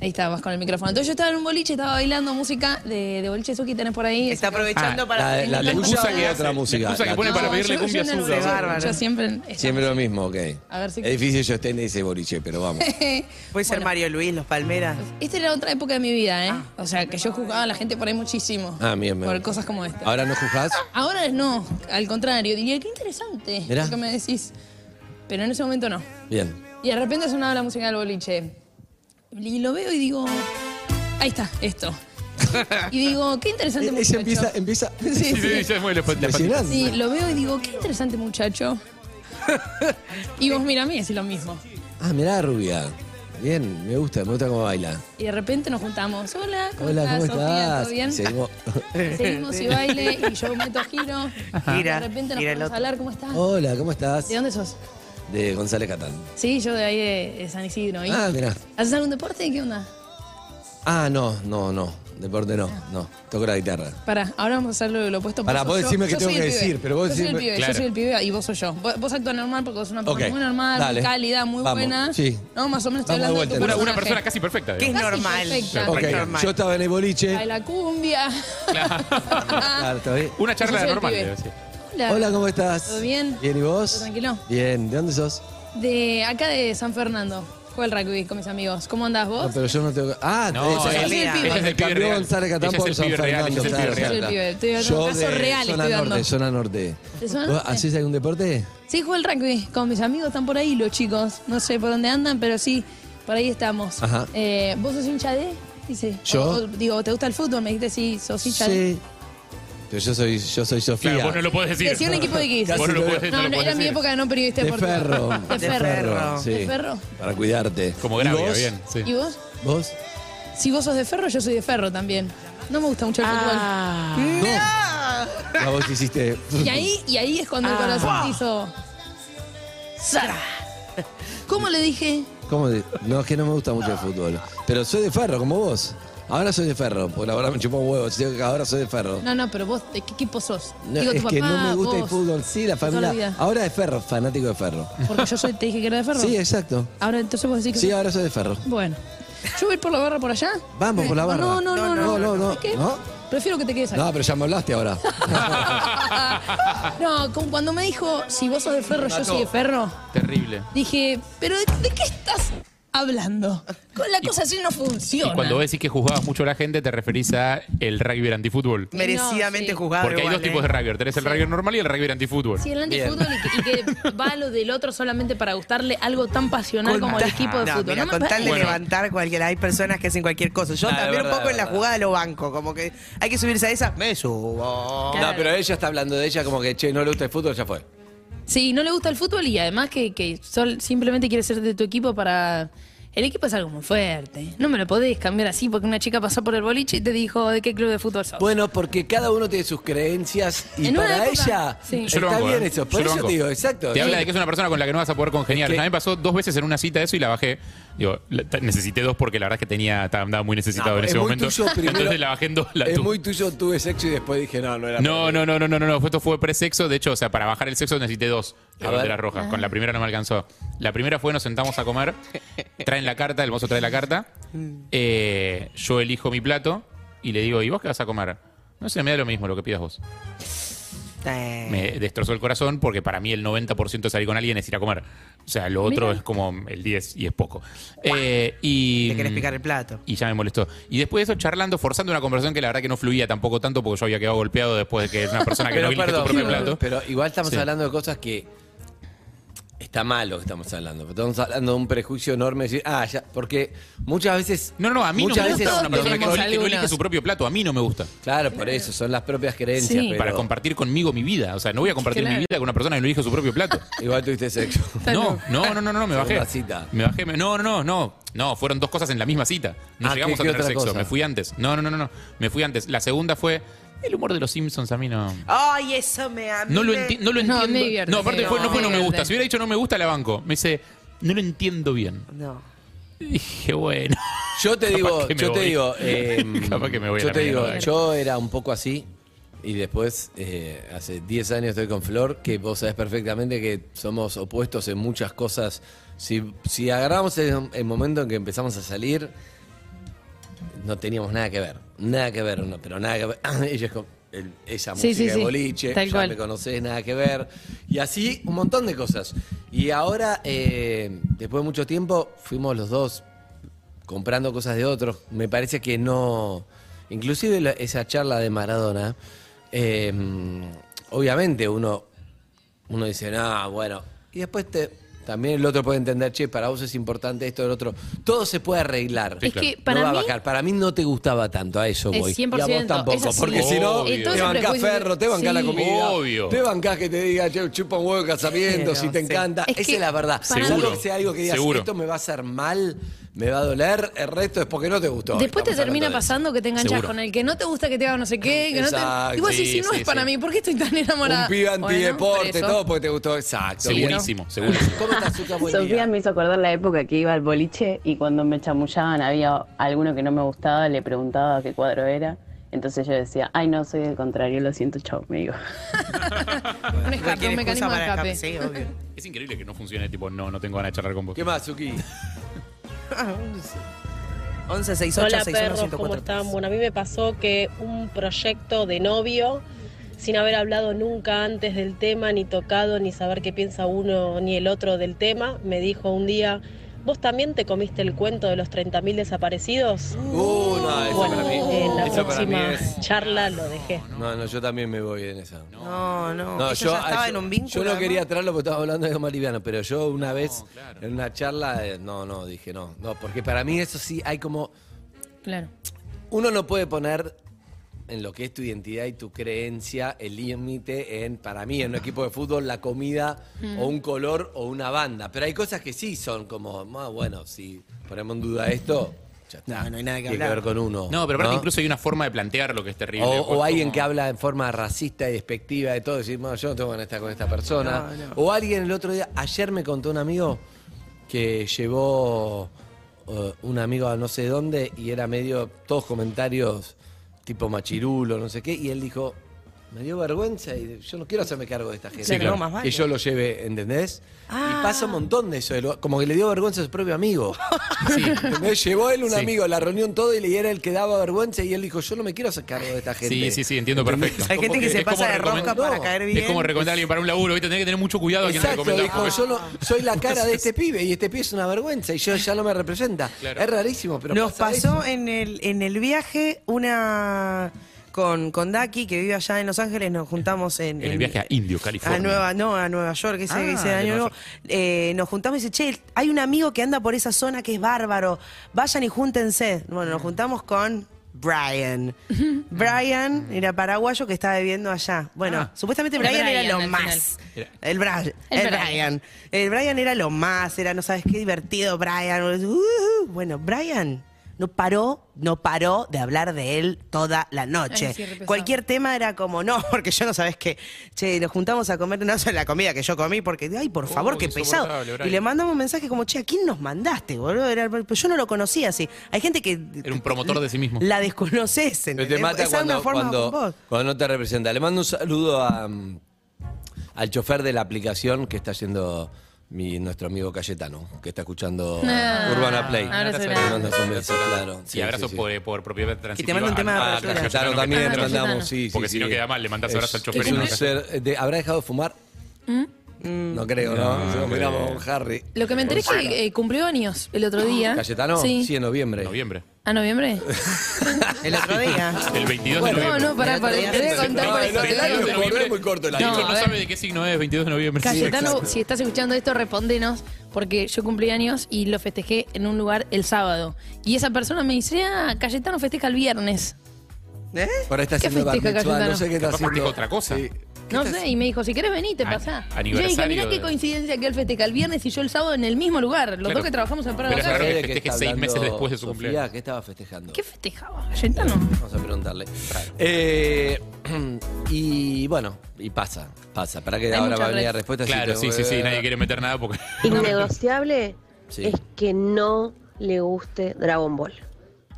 [SPEAKER 7] Ahí estabas con el micrófono. Entonces yo estaba en un boliche, estaba bailando música de, de boliche Suki, tenés por ahí.
[SPEAKER 8] Está aprovechando
[SPEAKER 9] Ah,
[SPEAKER 8] para
[SPEAKER 6] la-
[SPEAKER 8] pedirle
[SPEAKER 6] la- excusa que hace- otra música.
[SPEAKER 9] La excusa que pone para
[SPEAKER 7] No,
[SPEAKER 9] pedirle
[SPEAKER 7] yo-
[SPEAKER 9] cumbia
[SPEAKER 7] yo
[SPEAKER 9] azúcar.
[SPEAKER 8] Bárbaro.
[SPEAKER 7] Yo siempre.
[SPEAKER 6] Siempre lo mismo, ok.
[SPEAKER 7] A ver si-
[SPEAKER 6] Es difícil yo esté en ese boliche, pero vamos.
[SPEAKER 8] Puede ser Mario Luis, los Palmeras.
[SPEAKER 7] Esta era otra época de mi vida, ¿eh? O sea, que yo jugaba a la gente por ahí muchísimo.
[SPEAKER 6] Ah, bien, bien.
[SPEAKER 7] Por cosas como esta.
[SPEAKER 6] ¿Ahora no juzgás?
[SPEAKER 7] Ahora no, al contrario. Diría, qué interesante
[SPEAKER 6] Mirá.
[SPEAKER 7] lo que me decís. Pero en ese momento no.
[SPEAKER 6] Bien.
[SPEAKER 7] Y de repente sonaba la música del boliche. Y lo veo y digo, ahí está, esto. Y digo, qué interesante
[SPEAKER 6] Ella
[SPEAKER 7] muchacho.
[SPEAKER 6] empieza, empieza.
[SPEAKER 7] Sí,
[SPEAKER 9] Sí,
[SPEAKER 7] sí.
[SPEAKER 9] la.
[SPEAKER 6] Impresionante.
[SPEAKER 7] Sí, lo veo y digo, qué interesante muchacho. Y vos mira a mí y decís lo mismo.
[SPEAKER 6] Ah, mirá, rubia. Bien, me gusta, me gusta cómo baila.
[SPEAKER 7] Y de repente nos juntamos. Hola, ¿cómo
[SPEAKER 6] Hola, ¿cómo
[SPEAKER 7] estás, Sofía?
[SPEAKER 6] estás?
[SPEAKER 7] ¿Todo bien?
[SPEAKER 6] Seguimos.
[SPEAKER 7] Seguimos y baile y yo meto giro.
[SPEAKER 8] Gira,
[SPEAKER 7] de repente nos
[SPEAKER 8] gira el
[SPEAKER 7] vamos a
[SPEAKER 8] otro.
[SPEAKER 7] hablar, ¿cómo estás?
[SPEAKER 6] Hola, ¿cómo estás?
[SPEAKER 7] ¿De dónde sos?
[SPEAKER 6] De González Catán.
[SPEAKER 7] Sí, yo de ahí de, de San Isidro. ¿Y?
[SPEAKER 6] Ah, mirá.
[SPEAKER 7] ¿Haces algún deporte? ¿Qué onda?
[SPEAKER 6] Ah, no, no, no. Deporte no, no. Toco la guitarra.
[SPEAKER 7] Pará, ahora vamos a hacer lo, lo opuesto.
[SPEAKER 6] Pará, vos decime qué
[SPEAKER 7] Yo
[SPEAKER 6] tengo
[SPEAKER 7] soy el
[SPEAKER 6] que
[SPEAKER 7] pibe.
[SPEAKER 6] decir, pero vos
[SPEAKER 7] yo soy el
[SPEAKER 6] decime-
[SPEAKER 7] pibe,
[SPEAKER 9] Claro.
[SPEAKER 7] yo soy el pibe y vos sos yo. Vos, vos actúas normal porque sos una persona
[SPEAKER 6] Ok,
[SPEAKER 7] muy normal,
[SPEAKER 6] dale.
[SPEAKER 7] muy cálida, muy
[SPEAKER 6] Vamos,
[SPEAKER 7] buena.
[SPEAKER 6] sí.
[SPEAKER 7] No, más o menos estoy
[SPEAKER 6] Vamos de
[SPEAKER 7] hablando de
[SPEAKER 6] vuelta.
[SPEAKER 7] tu
[SPEAKER 9] Una, una
[SPEAKER 7] personaje.
[SPEAKER 9] persona casi perfecta.
[SPEAKER 8] Que es
[SPEAKER 9] digamos.
[SPEAKER 7] Casi
[SPEAKER 8] normal.
[SPEAKER 7] perfecta.
[SPEAKER 6] Ok,
[SPEAKER 8] normal.
[SPEAKER 6] yo estaba en el boliche.
[SPEAKER 7] Baila cumbia.
[SPEAKER 6] Claro, ¿está bien?
[SPEAKER 9] Una charla
[SPEAKER 7] soy el
[SPEAKER 9] normal.
[SPEAKER 7] pibe.
[SPEAKER 9] debe ser.
[SPEAKER 7] Hola.
[SPEAKER 6] Hola, ¿cómo estás?
[SPEAKER 7] ¿Todo bien?
[SPEAKER 6] Bien, ¿y vos?
[SPEAKER 7] ¿Todo tranquilo?
[SPEAKER 6] Bien, ¿de dónde sos?
[SPEAKER 7] De acá de San Fernando. Juego el rugby con mis amigos. ¿Cómo andás
[SPEAKER 6] No,
[SPEAKER 7] vos?
[SPEAKER 6] pero yo no tengo. Ah,
[SPEAKER 9] No,
[SPEAKER 6] ese-
[SPEAKER 7] ella- es el pibe.
[SPEAKER 9] Ella es el pibe
[SPEAKER 6] cambió
[SPEAKER 9] real.
[SPEAKER 6] González Catán
[SPEAKER 9] Ella
[SPEAKER 6] por
[SPEAKER 9] es
[SPEAKER 6] San
[SPEAKER 9] el pibe real,
[SPEAKER 6] Fernando.
[SPEAKER 9] ella es el pibe real.
[SPEAKER 7] Yo soy el
[SPEAKER 6] claro.
[SPEAKER 7] pibe, estoy dando
[SPEAKER 6] Yo
[SPEAKER 7] un caso
[SPEAKER 6] de
[SPEAKER 7] real,
[SPEAKER 6] zona
[SPEAKER 7] estoy
[SPEAKER 6] norte, zona norte.
[SPEAKER 7] ¿De zona
[SPEAKER 6] ¿Vos
[SPEAKER 7] norte?
[SPEAKER 6] ¿Hacés algún deporte?
[SPEAKER 7] Sí, juego el rugby con mis amigos, están por ahí los chicos. No sé por dónde andan, pero sí, por ahí estamos.
[SPEAKER 6] Ajá.
[SPEAKER 7] Eh, ¿Vos sos hincha de? Dice.
[SPEAKER 6] ¿Yo?
[SPEAKER 7] O- o, digo, ¿te gusta el fútbol? Me dijiste sí, sos hincha de.
[SPEAKER 6] Sí. Pero yo soy, yo soy Sofía.
[SPEAKER 9] Claro, vos no lo podés decir.
[SPEAKER 7] Decí un equipo de X.
[SPEAKER 9] Vos no lo podés, no
[SPEAKER 7] No, no, era mi
[SPEAKER 9] decir.
[SPEAKER 7] época de no periodista
[SPEAKER 6] De
[SPEAKER 7] deportivo.
[SPEAKER 6] ferro.
[SPEAKER 7] De ferro.
[SPEAKER 6] sí.
[SPEAKER 7] ¿De ferro?
[SPEAKER 6] Para cuidarte.
[SPEAKER 9] Como
[SPEAKER 6] ¿Y
[SPEAKER 9] Gravia,
[SPEAKER 6] vos?
[SPEAKER 9] bien. Sí.
[SPEAKER 7] ¿Y vos?
[SPEAKER 6] ¿Vos?
[SPEAKER 7] Si vos sos de ferro, yo soy de ferro también. No me gusta mucho el
[SPEAKER 6] Ah.
[SPEAKER 7] fútbol.
[SPEAKER 6] No. No, vos hiciste.
[SPEAKER 7] Y ahí, y ahí es cuando el
[SPEAKER 8] Ah.
[SPEAKER 7] corazón te hizo. ¡Sara! ¿Cómo le dije?
[SPEAKER 6] ¿Cómo? de- No, es que no me gusta mucho el fútbol. Pero soy de ferro, como vos. Ahora soy de ferro, porque la verdad me chupó un huevo. que Ahora soy de ferro.
[SPEAKER 7] No, no, pero vos, ¿de qué equipo sos?
[SPEAKER 6] No,
[SPEAKER 7] Digo, tu
[SPEAKER 6] es que
[SPEAKER 7] papá,
[SPEAKER 6] no me gusta el
[SPEAKER 7] vos.
[SPEAKER 6] fútbol. Sí, la familia. Ahora de ferro, fanático de ferro.
[SPEAKER 7] Porque yo soy, te dije que era de ferro.
[SPEAKER 6] Sí, exacto.
[SPEAKER 7] Ahora entonces vos decís que
[SPEAKER 6] Sí, ahora soy de ferro.
[SPEAKER 7] Bueno. ¿Yo voy a ir por la barra por allá?
[SPEAKER 6] Vamos por la barra.
[SPEAKER 7] No, no, no, no.
[SPEAKER 6] No, no, no. ¿No?
[SPEAKER 7] Prefiero que te quedes acá.
[SPEAKER 6] No, pero ya me hablaste ahora.
[SPEAKER 7] No, como cuando me dijo, si vos sos de ferro, yo soy de ferro,
[SPEAKER 9] Terrible.
[SPEAKER 7] dije, ¿pero de, de qué estás hablando? Con la cosa así no funciona.
[SPEAKER 9] Y cuando vos decís que juzgabas mucho a la gente, te referís a el rugby antifútbol.
[SPEAKER 8] Merecidamente
[SPEAKER 7] No, sí.
[SPEAKER 8] jugado.
[SPEAKER 9] Porque hay
[SPEAKER 8] igual,
[SPEAKER 9] dos tipos
[SPEAKER 8] ¿eh?
[SPEAKER 9] de rugby. Tenés el rugby normal y el rugby antifútbol.
[SPEAKER 7] Sí, el antifútbol y que, y que va a lo del otro solamente para gustarle algo tan pasional como el equipo de
[SPEAKER 8] no,
[SPEAKER 7] fútbol.
[SPEAKER 8] Mira,
[SPEAKER 7] No
[SPEAKER 8] con tal de levantar cualquiera. Hay personas que hacen cualquier cosa. Yo
[SPEAKER 6] Ah,
[SPEAKER 8] también
[SPEAKER 6] verdad,
[SPEAKER 8] un poco en la jugada lo banco. Como que hay que subirse a esa. Me subo.
[SPEAKER 7] Claro.
[SPEAKER 6] No, pero ella está hablando de ella como que, che, no le gusta el fútbol, ya fue.
[SPEAKER 7] Sí, no le gusta el fútbol y además que, que sol- simplemente quiere ser de tu equipo para... El equipo es algo muy fuerte. No me lo podés cambiar así porque una chica pasó por el boliche y te dijo de qué club de fútbol sos.
[SPEAKER 6] Bueno, porque cada uno tiene sus creencias y
[SPEAKER 7] En una
[SPEAKER 6] para
[SPEAKER 7] época,
[SPEAKER 6] ella
[SPEAKER 7] sí.
[SPEAKER 9] Yo lo
[SPEAKER 6] está
[SPEAKER 9] banco,
[SPEAKER 6] bien
[SPEAKER 9] ¿eh?
[SPEAKER 6] eso.
[SPEAKER 9] Yo
[SPEAKER 6] Por
[SPEAKER 9] lo
[SPEAKER 6] eso
[SPEAKER 9] banco.
[SPEAKER 6] te digo, exacto.
[SPEAKER 9] Te habla de que es una persona con la que no vas a poder congeniar.
[SPEAKER 6] Que-
[SPEAKER 9] A mí me pasó dos veces en una cita eso y la bajé. Digo, necesité dos porque la verdad es que tenía, estaba andaba muy necesitado
[SPEAKER 6] No,
[SPEAKER 9] en
[SPEAKER 6] es
[SPEAKER 9] ese
[SPEAKER 6] muy
[SPEAKER 9] momento.
[SPEAKER 6] tuyo primero.
[SPEAKER 9] Entonces la bajé en dos. La
[SPEAKER 6] es muy tuyo, tuve sexo y después dije, no, no era
[SPEAKER 9] No, no, no, no, no, no, no. Esto fue pre-sexo. De hecho, o sea, para bajar el sexo necesité dos de
[SPEAKER 6] A ver.
[SPEAKER 9] banderas rojas. Con la primera no me alcanzó. La primera fue nos sentamos a comer. Traen la carta, el mozo trae la carta. Eh, yo elijo mi plato y le digo, ¿y vos qué vas a comer? No sé, me da lo mismo lo que pidas vos.
[SPEAKER 8] Eh,
[SPEAKER 9] Me destrozó el corazón porque para mí el 90% de salir con alguien es ir a comer. O sea, lo otro
[SPEAKER 7] Mira.
[SPEAKER 9] es como el 10 y es poco. Eh, y,
[SPEAKER 8] Te querés picar el plato.
[SPEAKER 9] y ya me molestó. Y después de eso, charlando, forzando una conversación que la verdad que no fluía tampoco tanto porque yo había quedado golpeado después de que es una persona que
[SPEAKER 6] Pero
[SPEAKER 9] no elige
[SPEAKER 6] perdón,
[SPEAKER 9] tu propio plato.
[SPEAKER 6] pero igual estamos
[SPEAKER 9] Sí.
[SPEAKER 6] hablando de cosas que está mal lo que estamos hablando. Estamos hablando de un prejuicio enorme. Decir, ah, ya, porque muchas veces.
[SPEAKER 9] No, no, a mí no
[SPEAKER 6] muchas
[SPEAKER 9] me
[SPEAKER 6] veces
[SPEAKER 9] gusta una persona que no, elige- no su propio plato. A mí no me gusta.
[SPEAKER 6] Claro, por eso, son las propias creencias.
[SPEAKER 7] Sí.
[SPEAKER 6] pero
[SPEAKER 9] Para compartir conmigo mi vida. O sea, no voy a compartir
[SPEAKER 7] Claro.
[SPEAKER 9] mi vida con una persona que no elige su propio plato.
[SPEAKER 6] Igual tuviste sexo.
[SPEAKER 9] No, no, no, no, no, no, me bajé.
[SPEAKER 6] Segunda cita.
[SPEAKER 9] Me bajé, me- no, no, no, no. No, fueron dos cosas en la misma cita. No
[SPEAKER 6] Ah,
[SPEAKER 9] llegamos
[SPEAKER 6] ¿qué-
[SPEAKER 9] a
[SPEAKER 6] qué
[SPEAKER 9] tener
[SPEAKER 6] otra
[SPEAKER 9] sexo.
[SPEAKER 6] cosa?
[SPEAKER 9] Me fui antes. No, no, no, no, no. Me fui antes. La segunda fue. El humor de los Simpsons a mí no.
[SPEAKER 8] Ay, eso me a mí
[SPEAKER 9] No lo,
[SPEAKER 8] me-
[SPEAKER 9] enti- no lo
[SPEAKER 7] No,
[SPEAKER 9] entiendo.
[SPEAKER 7] me divierte,
[SPEAKER 9] No, aparte
[SPEAKER 7] me
[SPEAKER 9] fue, no fue no me
[SPEAKER 7] divierte.
[SPEAKER 9] gusta. Si hubiera dicho no me gusta, la banco. Me dice, no lo entiendo bien.
[SPEAKER 8] No.
[SPEAKER 9] Y dije, bueno.
[SPEAKER 6] Yo te
[SPEAKER 9] Capaz
[SPEAKER 6] digo,
[SPEAKER 9] que me
[SPEAKER 6] yo te
[SPEAKER 9] voy.
[SPEAKER 6] digo, eh,
[SPEAKER 9] Capaz que me voy a
[SPEAKER 6] yo
[SPEAKER 9] la
[SPEAKER 6] te digo,
[SPEAKER 9] mierda.
[SPEAKER 6] yo era un poco así y después eh, hace 10 años estoy con Flor, que vos sabés perfectamente que somos opuestos en muchas cosas. Si, si agarramos el, el momento en que empezamos a salir, no teníamos nada que ver, nada que ver, no, pero nada que ver. Ella es con el- esa
[SPEAKER 7] Sí,
[SPEAKER 6] música
[SPEAKER 7] sí,
[SPEAKER 6] de
[SPEAKER 7] sí,
[SPEAKER 6] boliche,
[SPEAKER 7] tal
[SPEAKER 6] ya
[SPEAKER 7] cual.
[SPEAKER 6] me conocés, nada que ver. Y así un montón de cosas. Y ahora, eh, después de mucho tiempo, fuimos los dos comprando cosas de otros. Me parece que no. Inclusive la- esa charla de Maradona, eh, obviamente uno, uno dice, no, bueno. Y después te, también el otro puede entender, che, para vos es importante esto, el otro. Todo se puede arreglar.
[SPEAKER 7] Es que para
[SPEAKER 6] no va
[SPEAKER 7] mí-
[SPEAKER 6] a bajar. Para mí no te gustaba tanto, a eso
[SPEAKER 7] Es
[SPEAKER 6] voy.
[SPEAKER 7] 100%,
[SPEAKER 6] y a vos
[SPEAKER 7] es
[SPEAKER 6] tampoco, porque si no, te bancás
[SPEAKER 7] prejuicio-
[SPEAKER 6] ferro, te bancás la
[SPEAKER 7] Sí.
[SPEAKER 6] comida.
[SPEAKER 9] Obvio.
[SPEAKER 6] Te bancás que te diga, che, chupa un huevo de casamiento,
[SPEAKER 8] Pero,
[SPEAKER 6] si te
[SPEAKER 8] sí.
[SPEAKER 6] encanta.
[SPEAKER 7] Es
[SPEAKER 6] Esa
[SPEAKER 7] que
[SPEAKER 6] es la verdad.
[SPEAKER 9] Seguro.
[SPEAKER 6] que sea algo que digas,
[SPEAKER 9] Seguro.
[SPEAKER 6] esto me va a hacer mal, me va a doler, el resto es porque no te gustó.
[SPEAKER 7] Después te termina pasando que te enganchas
[SPEAKER 9] Seguro.
[SPEAKER 7] con el que no te gusta que te haga no sé qué. Que no
[SPEAKER 6] Exacto.
[SPEAKER 7] te... Igual si,
[SPEAKER 9] Sí,
[SPEAKER 7] si no
[SPEAKER 9] sí,
[SPEAKER 7] es para
[SPEAKER 9] sí.
[SPEAKER 7] mí, ¿por qué estoy tan enamorada?
[SPEAKER 6] Un pibe
[SPEAKER 7] Bueno,
[SPEAKER 6] antideporte,
[SPEAKER 7] por eso.
[SPEAKER 6] todo porque te gustó. Exacto.
[SPEAKER 9] Segurísimo, segurísimo.
[SPEAKER 6] ¿Cómo estás, Zucca?
[SPEAKER 11] Sofía
[SPEAKER 6] día.
[SPEAKER 11] me hizo acordar la época que iba al boliche y cuando me chamullaban había alguno que no me gustaba, le preguntaba qué cuadro era. Entonces yo decía, ay no, soy del contrario, lo siento, chao, me digo.
[SPEAKER 7] Un escape, un mecanismo de escape.
[SPEAKER 8] Sí, obvio.
[SPEAKER 9] Es increíble que no funcione, tipo, no, no tengo ganas de charlar con vos.
[SPEAKER 6] ¿Qué más, Zuki?
[SPEAKER 8] 11 68
[SPEAKER 12] Hola
[SPEAKER 8] 61
[SPEAKER 12] perros, ¿cómo
[SPEAKER 8] 104.
[SPEAKER 12] están? Bueno, a mí me pasó que un proyecto de novio, sin haber hablado nunca antes del tema, ni tocado, ni saber qué piensa uno ni el otro del tema, me dijo un día, ¿vos también te comiste el cuento de los 30.000 desaparecidos?
[SPEAKER 6] Uh, no, eso
[SPEAKER 12] bueno,
[SPEAKER 6] para mí.
[SPEAKER 12] en la
[SPEAKER 6] eso para mí
[SPEAKER 12] próxima
[SPEAKER 6] es-
[SPEAKER 12] charla lo dejé.
[SPEAKER 6] No, no, yo también me voy en esa.
[SPEAKER 8] No, no.
[SPEAKER 6] No, yo,
[SPEAKER 8] ya estaba
[SPEAKER 6] yo-
[SPEAKER 8] en un vínculo.
[SPEAKER 6] yo no
[SPEAKER 8] además.
[SPEAKER 6] quería traerlo porque estaba hablando de más liviano, pero yo una vez en una charla, eh, no, no, dije no, no, porque para mí eso sí hay como,
[SPEAKER 7] Claro.
[SPEAKER 6] uno no puede poner en lo que es tu identidad y tu creencia el límite en, para mí, en un equipo de fútbol, la comida
[SPEAKER 7] Mm.
[SPEAKER 6] o un color o una banda. Pero hay cosas que sí son como, ah, bueno, si ponemos en duda esto, ya está.
[SPEAKER 8] No, no hay nada que
[SPEAKER 6] Tiene que ver con uno.
[SPEAKER 9] No, pero aparte
[SPEAKER 6] ¿no?
[SPEAKER 9] incluso hay una forma de plantear lo que es terrible.
[SPEAKER 6] O, o alguien
[SPEAKER 9] como-
[SPEAKER 6] que habla en forma racista y despectiva de todo, decir, "No, yo no tengo ganas de estar con esta persona.
[SPEAKER 8] No, no.
[SPEAKER 6] O alguien el otro día, ayer me contó un amigo que llevó eh, un amigo a no sé dónde y era medio, todos comentarios tipo machirulo, no sé qué, y él dijo, me dio vergüenza y yo no quiero hacerme cargo de esta gente.
[SPEAKER 8] Sí, claro. No, más vale.
[SPEAKER 6] Que yo lo lleve, ¿entendés?
[SPEAKER 8] Ah.
[SPEAKER 6] Y pasa un montón de eso, de lo- como que le dio vergüenza a su propio amigo. ¿Entendés? Llevó él un
[SPEAKER 9] Sí.
[SPEAKER 6] amigo a la reunión todo y le era el que daba vergüenza y él dijo, yo no me quiero hacer cargo de esta gente.
[SPEAKER 9] Sí, sí, sí, entiendo perfecto.
[SPEAKER 8] Hay gente que se pasa de rosca para caer bien.
[SPEAKER 9] Es como recomendar a alguien para un laburo, ¿viste? Tenés que tener mucho cuidado a recomendás.
[SPEAKER 6] dijo, yo no, soy la cara de este pibe y este pibe es una vergüenza y yo ya no me representa.
[SPEAKER 9] Claro.
[SPEAKER 6] Es rarísimo, pero
[SPEAKER 8] Nos
[SPEAKER 6] pasa
[SPEAKER 8] pasó
[SPEAKER 6] eso.
[SPEAKER 8] en el, en el viaje una con, con Daki, que vive allá en Los Ángeles, nos juntamos en,
[SPEAKER 9] En el
[SPEAKER 8] en-
[SPEAKER 9] viaje a Indio, California.
[SPEAKER 8] a Nueva, no, a Nueva York, ese,
[SPEAKER 9] Ah,
[SPEAKER 8] ese año nuevo. Eh, nos juntamos y dice, che, hay un amigo que anda por esa zona que es bárbaro. Vayan y júntense. Bueno, nos juntamos con Brian. Brian era paraguayo que estaba viviendo allá. Bueno,
[SPEAKER 9] Ah.
[SPEAKER 8] supuestamente Brian,
[SPEAKER 7] Brian
[SPEAKER 8] era lo más. El, Bra-
[SPEAKER 7] El
[SPEAKER 8] el
[SPEAKER 7] Brian.
[SPEAKER 8] Brian. El Brian era lo más, era no sabes qué divertido Brian. Uh, bueno, Brian no paró, no paró de hablar de él toda la noche.
[SPEAKER 7] Ay, sí.
[SPEAKER 8] Cualquier tema era como, no, porque yo no sabes qué. Che, nos juntamos a comer, no sé la comida que yo comí, porque, ay, por favor, qué pesado. Y le mandamos un mensaje como, che, ¿a quién nos mandaste, boludo? Era- pues yo no lo conocía así. Hay gente que.
[SPEAKER 9] Era un promotor de sí mismo.
[SPEAKER 8] La desconoces. ¿entendés?
[SPEAKER 6] te mata
[SPEAKER 8] Esa una
[SPEAKER 6] cuando,
[SPEAKER 8] forma
[SPEAKER 6] cuando no te representa. Le mando un saludo a, mm, al chofer de la aplicación que está yendo mi, nuestro amigo Cayetano, que está escuchando
[SPEAKER 7] Ah,
[SPEAKER 6] Urbana Play. mando un beso, claro.
[SPEAKER 9] Sí, abrazo
[SPEAKER 6] sí.
[SPEAKER 9] Por, por propiedad transitiva.
[SPEAKER 8] manda un tema de
[SPEAKER 9] a- a
[SPEAKER 8] apertura.
[SPEAKER 9] Cayetano
[SPEAKER 6] Cayetano
[SPEAKER 9] que
[SPEAKER 6] también le mandamos, sí, sí.
[SPEAKER 9] Porque si
[SPEAKER 6] sí.
[SPEAKER 9] no queda mal, le mandas
[SPEAKER 6] Es-
[SPEAKER 9] abrazo al chofer.
[SPEAKER 6] es
[SPEAKER 9] y
[SPEAKER 6] un ser- de- ¿Habrá dejado de fumar?
[SPEAKER 7] ¿Mm?
[SPEAKER 6] No creo, ¿no?
[SPEAKER 9] No, no
[SPEAKER 6] miramos
[SPEAKER 9] creo.
[SPEAKER 6] con Harry.
[SPEAKER 7] Lo que me enteré es que eh, cumplió años el otro día.
[SPEAKER 6] ¿Cayetano?
[SPEAKER 7] Sí.
[SPEAKER 6] en noviembre.
[SPEAKER 9] Noviembre.
[SPEAKER 7] ¿A noviembre?
[SPEAKER 8] El otro día.
[SPEAKER 9] El 22
[SPEAKER 6] Bueno,
[SPEAKER 9] de
[SPEAKER 7] No,
[SPEAKER 9] noviembre.
[SPEAKER 7] no, pará, pará. Te voy a contar
[SPEAKER 6] No,
[SPEAKER 7] por
[SPEAKER 6] el año de noviembre es muy corto el año.
[SPEAKER 7] No, a
[SPEAKER 9] no
[SPEAKER 7] ver.
[SPEAKER 9] sabe de qué signo es 22 de noviembre.
[SPEAKER 7] Cayetano, si estás escuchando esto, respondenos, porque yo cumplí años y lo festejé en un lugar el sábado. Y esa persona me dice, ah, Cayetano festeja el viernes.
[SPEAKER 8] ¿Eh?
[SPEAKER 6] Ahora está
[SPEAKER 7] ¿Qué
[SPEAKER 6] haciendo
[SPEAKER 7] festeja Cayetano?
[SPEAKER 6] no sé qué está
[SPEAKER 9] Capaz
[SPEAKER 6] haciendo.
[SPEAKER 9] festeja otra cosa.
[SPEAKER 6] Sí.
[SPEAKER 7] No sé, y me dijo, si querés venir, te pasá. Y yo dije, mirá qué
[SPEAKER 9] de-
[SPEAKER 7] coincidencia que él festeja el viernes y yo el sábado en el mismo lugar. Los
[SPEAKER 9] Claro.
[SPEAKER 7] dos que trabajamos en
[SPEAKER 9] Pero
[SPEAKER 7] Calle.
[SPEAKER 9] que festeje seis meses después de su
[SPEAKER 6] Sofía,
[SPEAKER 9] cumpleaños.
[SPEAKER 6] ¿qué estaba festejando?
[SPEAKER 7] ¿Qué festejaba? ¿Cayetano?
[SPEAKER 6] Vamos a preguntarle. Eh, y bueno, y pasa, pasa. Para que
[SPEAKER 9] Hay
[SPEAKER 6] ahora va a venir la respuesta.
[SPEAKER 9] Claro, sí, sí, sí, nadie quiere meter nada porque.
[SPEAKER 13] Innegociable
[SPEAKER 6] Sí.
[SPEAKER 13] es que no le guste Dragon Ball.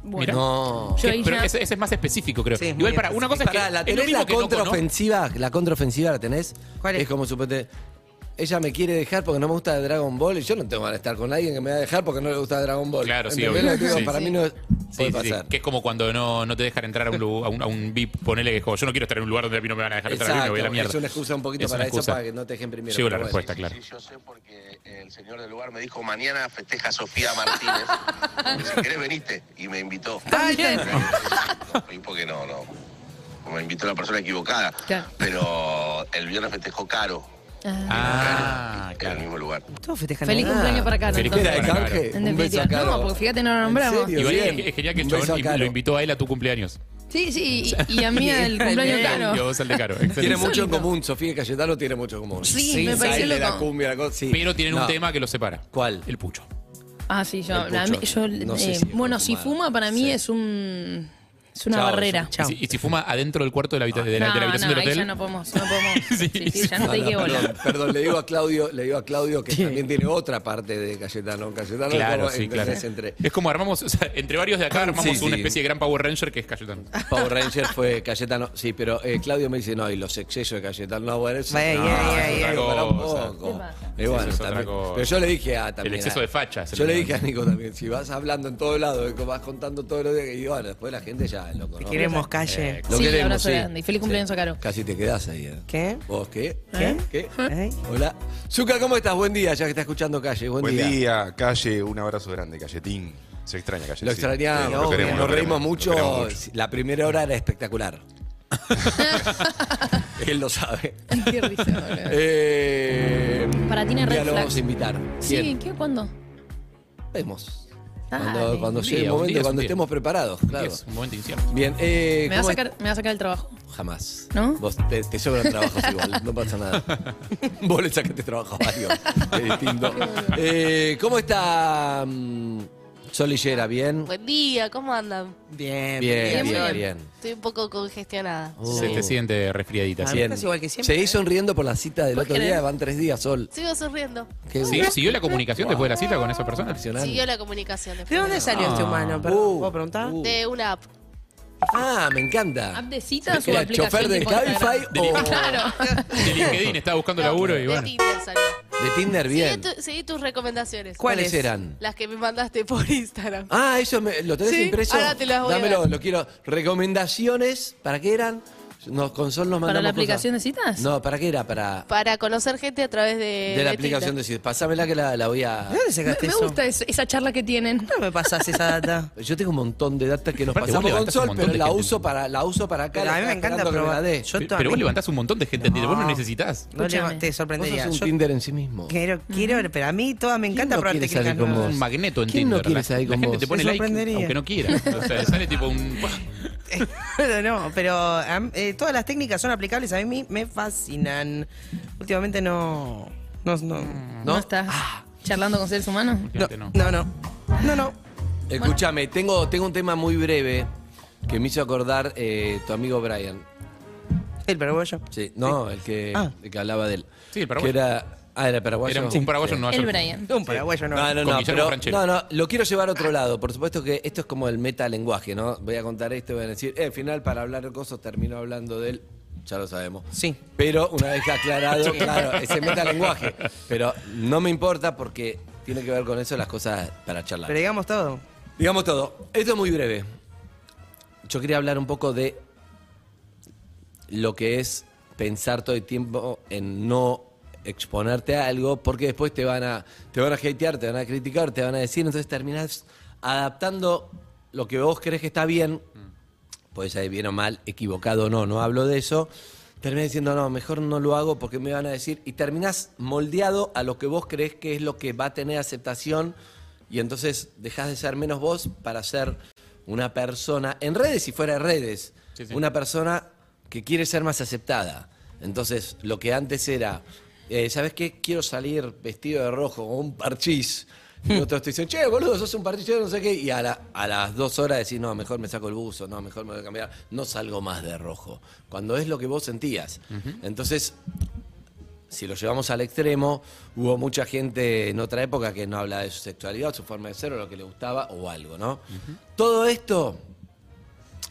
[SPEAKER 9] Mira.
[SPEAKER 6] No.
[SPEAKER 9] ¿Qué? Pero ese, ese es más específico, creo. Igual para una cosa es que.
[SPEAKER 6] Pará, la
[SPEAKER 9] es lo
[SPEAKER 6] tenés
[SPEAKER 9] mismo
[SPEAKER 6] la
[SPEAKER 9] que no conozco.
[SPEAKER 6] contraofensiva, la contraofensiva la tenés.
[SPEAKER 8] ¿Cuál
[SPEAKER 6] es? como suponete, ella me quiere dejar porque no me gusta Dragon Ball y yo no tengo ganas de estar con alguien que me va a dejar porque no le gusta Dragon Ball.
[SPEAKER 9] Claro, sí,
[SPEAKER 6] ¿Entendés
[SPEAKER 9] obvio.
[SPEAKER 6] que digo?
[SPEAKER 9] Sí,
[SPEAKER 6] Para
[SPEAKER 9] sí.
[SPEAKER 6] mí no es-
[SPEAKER 9] Sí,
[SPEAKER 6] puede
[SPEAKER 9] sí, sí.
[SPEAKER 6] pasar.
[SPEAKER 9] Que es como cuando no, no te dejan entrar a un, lu- a un, a un VIP, ponele que es como, yo no quiero estar en un lugar donde a mí no me van a dejar entrar, a mí me voy a la mierda.
[SPEAKER 6] es una excusa un poquito
[SPEAKER 9] Es una
[SPEAKER 6] para eso,
[SPEAKER 9] excusa.
[SPEAKER 6] para que no te dejen primero.
[SPEAKER 9] Llegó la
[SPEAKER 6] pero bueno.
[SPEAKER 9] respuesta, claro.
[SPEAKER 14] yo sé porque el señor del lugar me dijo, mañana festeja Sofía Martínez. Y si querés veniste. Y me invitó. Y porque no, no. Me invitó la persona equivocada. Pero el viernes festejó Caro.
[SPEAKER 9] Ah,
[SPEAKER 14] En el mismo lugar.
[SPEAKER 8] Todos festejan
[SPEAKER 7] Feliz
[SPEAKER 8] Navidad.
[SPEAKER 7] cumpleaños para Caro.
[SPEAKER 9] Feliz
[SPEAKER 7] entonces.
[SPEAKER 9] cumpleaños
[SPEAKER 6] Un beso a Caro.
[SPEAKER 7] No, porque fíjate, no lo nombramos.
[SPEAKER 9] Igual
[SPEAKER 6] Bien.
[SPEAKER 9] es, es genial que
[SPEAKER 6] Un
[SPEAKER 9] el
[SPEAKER 6] beso a
[SPEAKER 9] chabón
[SPEAKER 6] Caro.
[SPEAKER 9] lo invitó a él a tu cumpleaños.
[SPEAKER 7] Sí, sí, y, y a mí el cumpleaños
[SPEAKER 9] Y
[SPEAKER 7] Caro.
[SPEAKER 9] vos al de Caro.
[SPEAKER 6] Tiene mucho en común, Sofía y Cayetano tiene mucho en común.
[SPEAKER 7] Sí, me pareció
[SPEAKER 6] Baile, la
[SPEAKER 7] loco.
[SPEAKER 6] cumbia, la cosa, sí.
[SPEAKER 9] Pero tienen un tema que los separa.
[SPEAKER 6] ¿Cuál?
[SPEAKER 9] El pucho.
[SPEAKER 7] Ah, sí, yo,
[SPEAKER 6] El
[SPEAKER 7] a mí-
[SPEAKER 6] pucho.
[SPEAKER 7] yo,
[SPEAKER 6] No sé
[SPEAKER 7] eh,
[SPEAKER 6] si es
[SPEAKER 7] bueno, si
[SPEAKER 6] fumar.
[SPEAKER 7] fuma para mí
[SPEAKER 6] Sí.
[SPEAKER 7] es un es una
[SPEAKER 6] Chao,
[SPEAKER 7] barrera.
[SPEAKER 6] Chao.
[SPEAKER 9] Y, si, y si fuma adentro del cuarto de la, habita- de la,
[SPEAKER 7] no,
[SPEAKER 9] de la habitación
[SPEAKER 7] no,
[SPEAKER 9] del
[SPEAKER 7] ahí
[SPEAKER 9] hotel.
[SPEAKER 7] ya no podemos, no podemos. sí, sí, ya no te dije bola.
[SPEAKER 6] perdón, perdón, le digo a Claudio, le digo a Claudio que también tiene otra parte de Cayetano. Cayetano es
[SPEAKER 9] Claro,
[SPEAKER 6] como-
[SPEAKER 9] sí, claro.
[SPEAKER 6] entonces entre
[SPEAKER 9] Es como armamos, o sea, entre varios de acá armamos
[SPEAKER 6] Sí,
[SPEAKER 9] una
[SPEAKER 6] sí.
[SPEAKER 9] especie de gran Power Ranger que es Cayetano.
[SPEAKER 6] Power Ranger fue Cayetano, sí, pero eh, Claudio me dice, no, y los excesos de Cayetano, no, bueno, eso
[SPEAKER 8] Ey,
[SPEAKER 6] no,
[SPEAKER 8] ey,
[SPEAKER 6] eso es
[SPEAKER 8] ey.
[SPEAKER 6] para un
[SPEAKER 9] cosa.
[SPEAKER 6] poco.
[SPEAKER 7] ¿Qué
[SPEAKER 6] Y bueno,
[SPEAKER 9] Eso es otra
[SPEAKER 6] también-
[SPEAKER 9] cosa.
[SPEAKER 6] pero yo le dije a también.
[SPEAKER 9] El exceso
[SPEAKER 6] a-
[SPEAKER 9] de facha es el
[SPEAKER 6] Yo le dije a Nico también, si vas hablando en todos lados, que vas contando todos los días, y bueno, después la gente ya lo conoce.
[SPEAKER 8] queremos calle.
[SPEAKER 6] Eh, lo
[SPEAKER 7] Sí,
[SPEAKER 6] queremos,
[SPEAKER 7] abrazo
[SPEAKER 6] sí.
[SPEAKER 7] grande y feliz cumpleaños
[SPEAKER 6] Sí.
[SPEAKER 7] a Caro.
[SPEAKER 6] Casi te quedás ahí. eh.
[SPEAKER 8] ¿Qué?
[SPEAKER 6] ¿Vos qué?
[SPEAKER 8] ¿Qué?
[SPEAKER 6] ¿Qué?
[SPEAKER 8] ¿Eh?
[SPEAKER 6] Hola. Zuka, ¿cómo estás? Buen día, ya que está escuchando Calle. Buen,
[SPEAKER 15] Buen
[SPEAKER 6] día.
[SPEAKER 15] día. calle, un abrazo grande, Calletín. Se extraña, Calle.
[SPEAKER 6] Lo
[SPEAKER 15] sí.
[SPEAKER 6] extrañamos,
[SPEAKER 15] lo queremos,
[SPEAKER 6] nos
[SPEAKER 15] lo
[SPEAKER 6] reímos mucho. La primera hora era espectacular. Él lo sabe.
[SPEAKER 7] Qué risa.
[SPEAKER 6] Eh,
[SPEAKER 7] Para ti,
[SPEAKER 6] día lo vamos a invitar.
[SPEAKER 7] Sí, ¿qué? ¿Cuándo?
[SPEAKER 6] vemos.
[SPEAKER 7] Dale.
[SPEAKER 6] Cuando, cuando
[SPEAKER 9] Un
[SPEAKER 6] llegue
[SPEAKER 9] día,
[SPEAKER 6] el momento,
[SPEAKER 9] día
[SPEAKER 6] cuando estemos preparados, claro.
[SPEAKER 9] Es un momento incierto.
[SPEAKER 6] Bien, eh,
[SPEAKER 7] Me va, a
[SPEAKER 6] ¿cómo
[SPEAKER 7] sacar, me va a sacar el trabajo.
[SPEAKER 6] Jamás.
[SPEAKER 7] ¿No?
[SPEAKER 6] Vos te, te sobran trabajos igual, no pasa nada. Vos le sacaste trabajo a varios. Es distinto. Eh, ¿Cómo está mm, Sol Higuera? ¿Bien?
[SPEAKER 16] Buen día, ¿cómo andan?
[SPEAKER 8] Bien,
[SPEAKER 6] Bien, bien,
[SPEAKER 7] bien.
[SPEAKER 6] bien.
[SPEAKER 16] Estoy un poco congestionada.
[SPEAKER 6] Uh.
[SPEAKER 9] Se te siente resfriadita. Sí.
[SPEAKER 6] Bien.
[SPEAKER 8] Estás igual que siempre,
[SPEAKER 6] Seguís
[SPEAKER 8] ¿eh?
[SPEAKER 6] sonriendo por la cita del
[SPEAKER 7] ¿Vos
[SPEAKER 6] otro
[SPEAKER 7] querés?
[SPEAKER 6] día, van tres días, Sol.
[SPEAKER 16] Sigo sonriendo.
[SPEAKER 6] Qué
[SPEAKER 9] ¿Sí? ¿Siguió la comunicación después de la cita con esa persona?
[SPEAKER 6] Impresionante.
[SPEAKER 16] Siguió la comunicación
[SPEAKER 8] ¿De
[SPEAKER 16] después.
[SPEAKER 8] dónde salió este humano? Perdón,
[SPEAKER 6] Uh,
[SPEAKER 8] ¿Puedo preguntar?
[SPEAKER 6] uh.
[SPEAKER 16] De una app.
[SPEAKER 6] Ah, me encanta.
[SPEAKER 7] ¿App de citas o
[SPEAKER 6] ¿Era
[SPEAKER 7] aplicación
[SPEAKER 6] chofer de
[SPEAKER 7] tipo
[SPEAKER 6] Cabify
[SPEAKER 7] Instagram?
[SPEAKER 6] o
[SPEAKER 7] Claro.
[SPEAKER 9] De LinkedIn estaba buscando laburo y
[SPEAKER 16] de
[SPEAKER 9] bueno.
[SPEAKER 16] Tinder salió.
[SPEAKER 6] de Tinder?
[SPEAKER 16] Seguí,
[SPEAKER 6] Bien.
[SPEAKER 16] tu- seguí tus recomendaciones.
[SPEAKER 6] ¿Cuáles
[SPEAKER 8] ¿Cuáles?
[SPEAKER 6] eran?
[SPEAKER 16] Las que me mandaste por Instagram.
[SPEAKER 6] Ah, eso me- lo tenés
[SPEAKER 16] Sí,
[SPEAKER 6] impreso.
[SPEAKER 16] ahora te las voy a
[SPEAKER 6] Dámelo,
[SPEAKER 16] dar.
[SPEAKER 6] lo quiero. Recomendaciones, ¿para qué eran? Nos, con Sol nos mandamos
[SPEAKER 7] ¿Para la
[SPEAKER 6] cosas.
[SPEAKER 7] aplicación de citas?
[SPEAKER 6] No, ¿para qué era? Para
[SPEAKER 16] Para conocer gente a través de,
[SPEAKER 6] de la aplicación de
[SPEAKER 16] Tinder.
[SPEAKER 6] citas. Pásamela que la, la voy a.
[SPEAKER 8] ¿De dónde sacaste
[SPEAKER 7] Me
[SPEAKER 8] eso?
[SPEAKER 7] gusta es- esa charla que tienen.
[SPEAKER 8] No me pasas esa data.
[SPEAKER 6] Yo tengo un montón de data que nos
[SPEAKER 9] Aparte, vos
[SPEAKER 6] pasamos con Sol,
[SPEAKER 9] montón
[SPEAKER 6] pero
[SPEAKER 9] de
[SPEAKER 6] la
[SPEAKER 9] gente.
[SPEAKER 6] uso para la uso para acá.
[SPEAKER 8] Pero a mí me encanta
[SPEAKER 6] esperando que me la
[SPEAKER 8] probar.
[SPEAKER 6] dé.
[SPEAKER 8] Yo
[SPEAKER 9] Pero
[SPEAKER 8] todavía-
[SPEAKER 9] vos levantás un montón de gente en Tinder. Vos no
[SPEAKER 8] No.
[SPEAKER 9] necesitas.
[SPEAKER 8] No te
[SPEAKER 6] Vos
[SPEAKER 8] sorprendería.
[SPEAKER 6] sos un
[SPEAKER 8] Yo
[SPEAKER 6] Tinder en sí mismo.
[SPEAKER 8] quiero, quiero, pero a mí todas me
[SPEAKER 6] ¿Quién
[SPEAKER 8] encanta
[SPEAKER 6] no
[SPEAKER 8] probar técnicas
[SPEAKER 6] vos?
[SPEAKER 9] Un magneto en
[SPEAKER 6] ¿Quién no
[SPEAKER 9] Tinder. la, gente
[SPEAKER 6] vos?
[SPEAKER 9] te pone like aunque no quiera. O sea, sale tipo un.
[SPEAKER 8] No, pero eh, todas las técnicas son aplicables. A mí me fascinan. Últimamente no. No, no.
[SPEAKER 7] ¿No, estás charlando con seres humanos?
[SPEAKER 8] No, no, no. No, no.
[SPEAKER 6] Escúchame, tengo, tengo un tema muy breve que me hizo acordar eh, tu amigo Brian.
[SPEAKER 8] El paraguayo.
[SPEAKER 6] Sí, no, el que,
[SPEAKER 8] Ah.
[SPEAKER 6] el que hablaba de él.
[SPEAKER 9] Sí, el paraguayo.
[SPEAKER 6] Que era, ah, era paraguayo.
[SPEAKER 9] Era un paraguayo Nueva
[SPEAKER 7] El. Brian.
[SPEAKER 8] Un paraguayo no.
[SPEAKER 6] No, no,
[SPEAKER 9] Con
[SPEAKER 6] no,
[SPEAKER 9] Guillermo
[SPEAKER 6] pero,
[SPEAKER 9] Franchella.
[SPEAKER 6] no, no, lo quiero llevar a otro lado. Por supuesto que esto es como el metalenguaje, ¿no? Voy a contar esto y voy a decir, eh, al final para hablar de cosas termino hablando de él, ya lo sabemos.
[SPEAKER 8] Sí.
[SPEAKER 6] Pero una vez aclarado, claro, ese metalenguaje. Pero no me importa porque tiene que ver con eso las cosas para charlar.
[SPEAKER 8] Pero digamos todo.
[SPEAKER 6] Digamos todo. Esto es muy breve. Yo quería hablar un poco de lo que es pensar todo el tiempo en no exponerte a algo porque después te van a te van a hatear, te van a criticar, te van a decir, entonces terminás adaptando lo que vos crees que está bien, puede ser bien o mal, equivocado o no, no hablo de eso. Terminás diciendo, no, mejor no lo hago porque me van a decir. Y terminás moldeado a lo que vos crees que es lo que va a tener aceptación. Y entonces dejás de ser menos vos para ser una persona, en redes y fuera de redes,
[SPEAKER 9] Sí, sí.
[SPEAKER 6] una persona que quiere ser más aceptada. Entonces, lo que antes era, eh, ¿sabes qué? Quiero salir vestido de rojo con un parchís. Y otros te dicen, che, boludo, sos un parchís, no sé qué. Y a, la- a las dos horas decís, no, mejor me saco el buzo, no, mejor me voy a cambiar. No salgo más de rojo. Cuando es lo que vos sentías. Entonces, si lo llevamos al extremo, hubo mucha gente en otra época que no habla de su sexualidad, su forma de ser o lo que le gustaba o algo, ¿no? Todo esto,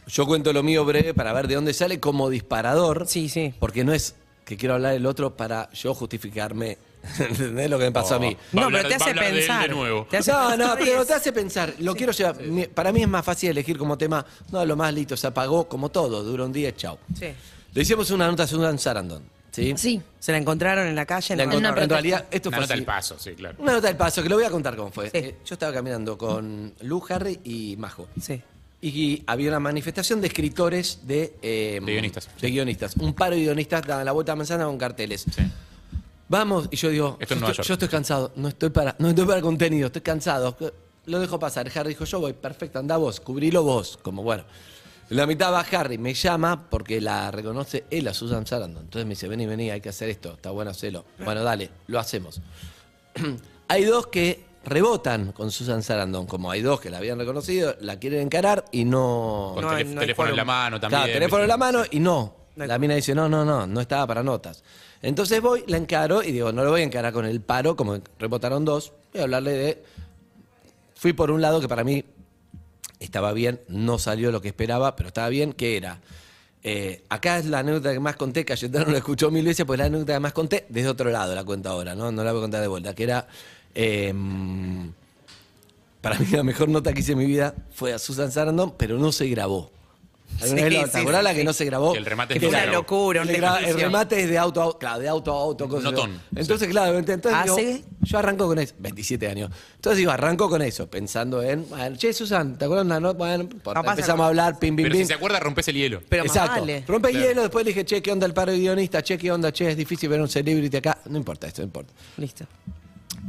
[SPEAKER 6] yo cuento lo mío breve para ver de dónde sale como disparador.
[SPEAKER 8] Sí, sí.
[SPEAKER 6] Porque no es que quiero hablar del otro para yo justificarme. ¿Entendés lo que me pasó a mí?
[SPEAKER 9] Hablar de él de nuevo.
[SPEAKER 6] No, no, pero te hace pensar. Lo quiero llevar. mi- Para mí es más fácil elegir como tema. No, lo más listo, se apagó como todo, dura un día, chao.
[SPEAKER 8] Sí.
[SPEAKER 6] Le hicimos una nota a Susan Sarandon. ¿Sí?
[SPEAKER 7] Sí.
[SPEAKER 8] Se la encontraron en la calle.
[SPEAKER 6] La
[SPEAKER 8] no-
[SPEAKER 6] encontraron. En realidad, esto
[SPEAKER 9] Una
[SPEAKER 6] fue
[SPEAKER 9] nota
[SPEAKER 6] así.
[SPEAKER 9] al paso, sí, claro.
[SPEAKER 6] Una nota del paso, que lo voy a contar cómo fue. Eh, yo estaba caminando con Lu, Harry y Majo.
[SPEAKER 8] Sí.
[SPEAKER 6] Y había una manifestación de escritores de... eh,
[SPEAKER 9] De guionistas.
[SPEAKER 6] De guionistas. Un paro de guionistas daban la vuelta a manzana con carteles. Vamos, y yo digo,
[SPEAKER 9] Esto
[SPEAKER 6] yo, estoy,
[SPEAKER 9] York.
[SPEAKER 6] yo estoy cansado, no estoy para, no estoy para contenido, estoy cansado. Lo dejo pasar. Harry dijo, yo voy, perfecto, anda vos, cubrilo vos. Como bueno. En la mitad va Harry, me llama porque la reconoce él a Susan Sarandon. Entonces me dice, vení, vení, hay que hacer esto, está bueno hacerlo. Bueno, dale, lo hacemos. hay dos que rebotan con Susan Sarandon, como hay dos que la habían reconocido, la quieren encarar y no...
[SPEAKER 9] Con telé- teléfono en la mano también.
[SPEAKER 6] Claro, teléfono en la mano y no.
[SPEAKER 8] No hay-
[SPEAKER 6] La mina dice, no, no, no, no estaba para notas. Entonces voy, la encaro y digo, no lo voy a encarar con el paro, como rebotaron dos, voy a hablarle de... Fui por un lado que para mí estaba bien, no salió lo que esperaba, pero estaba bien, que era... eh, acá es la anécdota que más conté, Cayetano lo escuchó mil veces, pues la anécdota que más conté, desde otro lado la cuento ahora, ¿no? No la voy a contar de vuelta, que era... eh, para mí la mejor nota que hice en mi vida fue a Susan Sarandon, pero no se grabó. ¿Alguna
[SPEAKER 8] Sí,
[SPEAKER 6] vez la-
[SPEAKER 8] sí,
[SPEAKER 6] ¿Te acordás
[SPEAKER 8] sí,
[SPEAKER 6] la
[SPEAKER 8] sí.
[SPEAKER 6] que no se grabó?
[SPEAKER 9] Que el remate
[SPEAKER 8] una
[SPEAKER 9] grabó.
[SPEAKER 8] locura, un
[SPEAKER 6] el, remate es de auto a auto, claro, de auto a auto. cosas así.
[SPEAKER 9] Notón.
[SPEAKER 6] Entonces, claro, entonces
[SPEAKER 8] ¿Ah,
[SPEAKER 6] digo,
[SPEAKER 8] sí?
[SPEAKER 6] yo arranco con eso, 27 años. Entonces digo, arranco con eso, pensando en, bueno, che, Susan, ¿te acuerdas de una nota? Bueno, no importa.
[SPEAKER 8] No pasa
[SPEAKER 6] empezamos a hablar, pim, pim,
[SPEAKER 9] Pero
[SPEAKER 6] pim.
[SPEAKER 9] si se acuerda, rompes el hielo.
[SPEAKER 8] Pero más
[SPEAKER 6] Exacto.
[SPEAKER 8] vale.
[SPEAKER 6] Rompe el
[SPEAKER 9] Claro.
[SPEAKER 6] hielo, después le dije, che, ¿qué onda el paro de guionista? Che, ¿qué onda? Che, es difícil ver un celebrity acá. No importa esto, no importa.
[SPEAKER 8] Listo.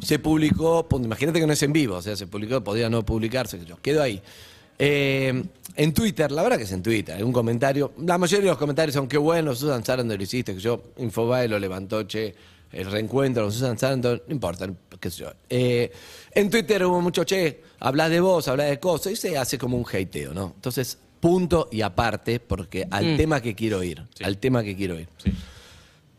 [SPEAKER 6] Se publicó, imagínate que no es en vivo, o sea, se publicó, podía no publicarse, sé yo. Quedó ahí. Eh, en Twitter, la verdad que es en Twitter, hay un comentario, la mayoría de los comentarios son qué bueno, Susan Sarandon lo hiciste, que yo, Infobae lo levantó, che, el reencuentro con Susan Sarandon, no importa, qué sé yo. Eh, en Twitter hubo mucho, che, hablas de vos, hablas de cosas, y se hace como un hateo, ¿no? Entonces, punto y aparte, porque al
[SPEAKER 8] Mm.
[SPEAKER 6] tema que quiero ir, al tema que quiero ir.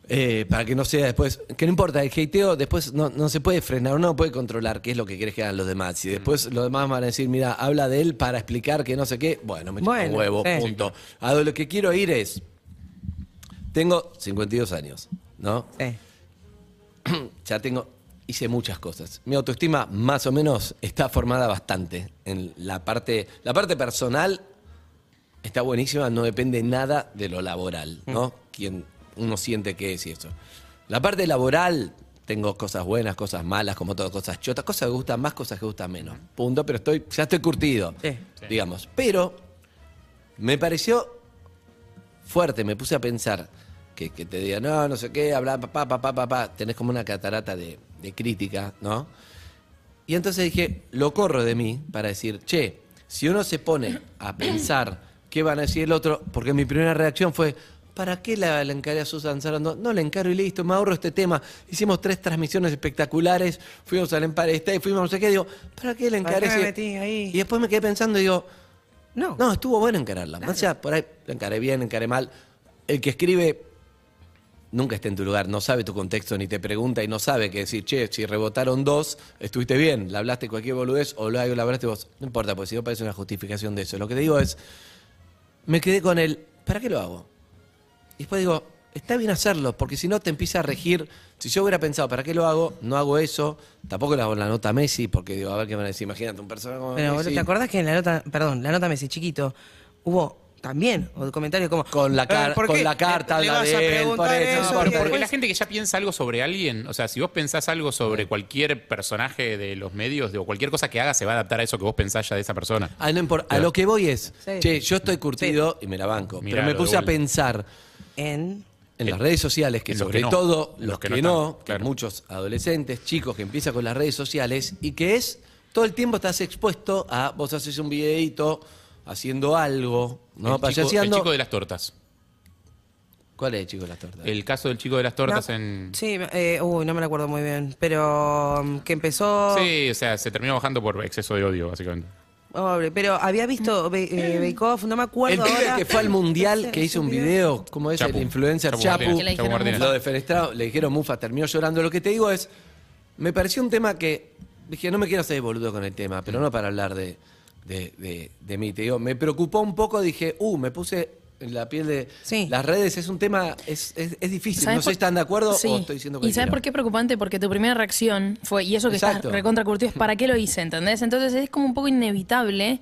[SPEAKER 6] Eh, para que no sea después, que no importa, el hateo después no, no se puede frenar, uno no puede controlar qué es lo que querés que hagan los demás. Y después los demás van a decir, mira, habla de él para explicar que no sé qué, bueno, me chupa un
[SPEAKER 8] Bueno,
[SPEAKER 6] huevo,
[SPEAKER 8] sí.
[SPEAKER 6] punto. A lo que quiero ir es, tengo 52 años, ¿no?
[SPEAKER 8] Sí.
[SPEAKER 6] ya tengo, hice muchas cosas. Mi autoestima más o menos está formada bastante. En la parte, la parte personal está buenísima, no depende nada de lo laboral, ¿no? Quien uno siente que es y eso. La parte laboral, tengo cosas buenas, cosas malas, como todo, cosas chotas, cosas que gustan más, cosas que gustan menos. Punto, pero estoy, ya estoy curtido,
[SPEAKER 8] Sí.
[SPEAKER 6] digamos. Pero me pareció fuerte, me puse a pensar que, que te diga, no, no sé qué, habla, papá, papá, papá, tenés como una catarata de, de crítica, ¿no? Y entonces dije, lo corro de mí para decir, che, si uno se pone a pensar qué van a decir el otro, porque mi primera reacción fue, ¿para qué la, la encaré a Susan Sarandon? No, la encaro y listo, me ahorro este tema. Hicimos tres transmisiones espectaculares, fuimos al Empire State, fuimos no sé qué, digo, ¿para qué la
[SPEAKER 8] ¿Para
[SPEAKER 6] encaré?
[SPEAKER 8] qué me metí ahí?
[SPEAKER 6] Y después me quedé pensando y digo,
[SPEAKER 8] No.
[SPEAKER 6] no, estuvo bueno encararla. O sea, por ahí la encaré bien, encaré mal. El que escribe nunca está en tu lugar, no sabe tu contexto ni te pregunta y no sabe que decir, che, si rebotaron dos, estuviste bien, le hablaste cualquier boludez o lo hablaste vos. No importa, porque si no parece una justificación de eso. Lo que te digo es, me quedé con el, ¿para qué lo hago? Y después digo, está bien hacerlo, porque si no te empieza a regir. Si yo hubiera pensado, ¿para qué lo hago? No hago eso. Tampoco le hago la nota Messi, porque digo, a ver qué van a decir. Imagínate un personaje como
[SPEAKER 8] Pero
[SPEAKER 6] Messi.
[SPEAKER 8] ¿te acordás que en la nota, perdón, la nota Messi chiquito, hubo también o comentarios como
[SPEAKER 6] Con la,
[SPEAKER 8] "Eh,
[SPEAKER 6] car-
[SPEAKER 8] ¿por
[SPEAKER 6] con la carta
[SPEAKER 8] le
[SPEAKER 6] habla
[SPEAKER 8] vas a
[SPEAKER 6] de él, por eso.
[SPEAKER 9] porque la gente que ya piensa algo sobre alguien, o sea, si vos pensás algo sobre cualquier personaje de los medios de- o cualquier cosa que haga, se va a adaptar a eso que vos pensás ya de esa persona.
[SPEAKER 6] Ah, no. A lo que voy es,
[SPEAKER 8] Sí.
[SPEAKER 6] che, yo estoy curtido y me la banco. Pero me puse a
[SPEAKER 9] vuelta.
[SPEAKER 6] pensar
[SPEAKER 8] En
[SPEAKER 6] en las redes sociales que
[SPEAKER 9] en los
[SPEAKER 6] sobre
[SPEAKER 9] que no.
[SPEAKER 6] todo los,
[SPEAKER 9] los
[SPEAKER 6] que,
[SPEAKER 9] que
[SPEAKER 6] no,
[SPEAKER 9] están, claro.
[SPEAKER 6] muchos adolescentes, chicos que empiezan con las redes sociales y que es todo el tiempo estás expuesto a vos haces un videito haciendo algo, ¿no?
[SPEAKER 9] el, chico, el chico de las tortas.
[SPEAKER 6] ¿Cuál es el chico de las tortas?
[SPEAKER 9] El caso del chico de las tortas
[SPEAKER 8] No.
[SPEAKER 9] en...
[SPEAKER 8] Sí, eh, uy, no me lo acuerdo muy bien. Pero um, que empezó.
[SPEAKER 9] Sí, o sea, se terminó bajando por exceso de odio, básicamente.
[SPEAKER 8] Pobre, pero había visto Be- eh, Bake Off, no me
[SPEAKER 6] El
[SPEAKER 8] acuerdo.
[SPEAKER 6] pibe
[SPEAKER 8] ahora.
[SPEAKER 6] que fue al mundial, que hizo un video, ¿cómo es?
[SPEAKER 9] Chapu.
[SPEAKER 6] El influencer
[SPEAKER 9] Chapu
[SPEAKER 6] Chapu.
[SPEAKER 9] Martínez. Que le dijeron Chapu Martínez.
[SPEAKER 6] Lo defenestraron, le dijeron Mufa, terminó llorando. Lo que te digo es, me pareció un tema que, dije, no me quiero hacer boludo con el tema, pero no para hablar de, de, de- de mí. Te digo, me preocupó un poco, dije, uh, me puse la piel de las redes, es un tema, es, es, es difícil.
[SPEAKER 7] ¿Sabes
[SPEAKER 6] No sé si están de acuerdo
[SPEAKER 7] Sí.
[SPEAKER 6] o estoy diciendo que
[SPEAKER 7] ¿Y sabes por qué es preocupante? Porque tu primera reacción fue, y eso que
[SPEAKER 6] Exacto.
[SPEAKER 7] estás recontra curtido, es ¿para qué lo hice? ¿Entendés? Entonces es como un poco inevitable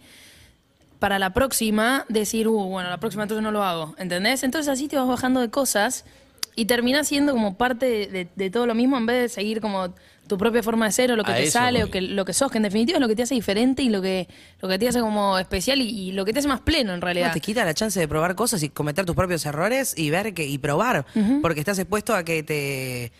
[SPEAKER 7] para la próxima decir, uh, bueno, la próxima entonces no lo hago. ¿Entendés? Entonces así te vas bajando de cosas y terminás siendo como parte de, de- de todo lo mismo en vez de seguir como tu propia forma de ser o lo que
[SPEAKER 6] A
[SPEAKER 7] te sale
[SPEAKER 6] voy.
[SPEAKER 7] o que lo que sos, que en definitiva es lo que te hace diferente y lo que, lo que te hace como especial y, y lo que te hace más pleno en realidad.
[SPEAKER 8] No, te quita la chance de probar cosas y cometer tus propios errores y ver que y probar, porque estás expuesto a que te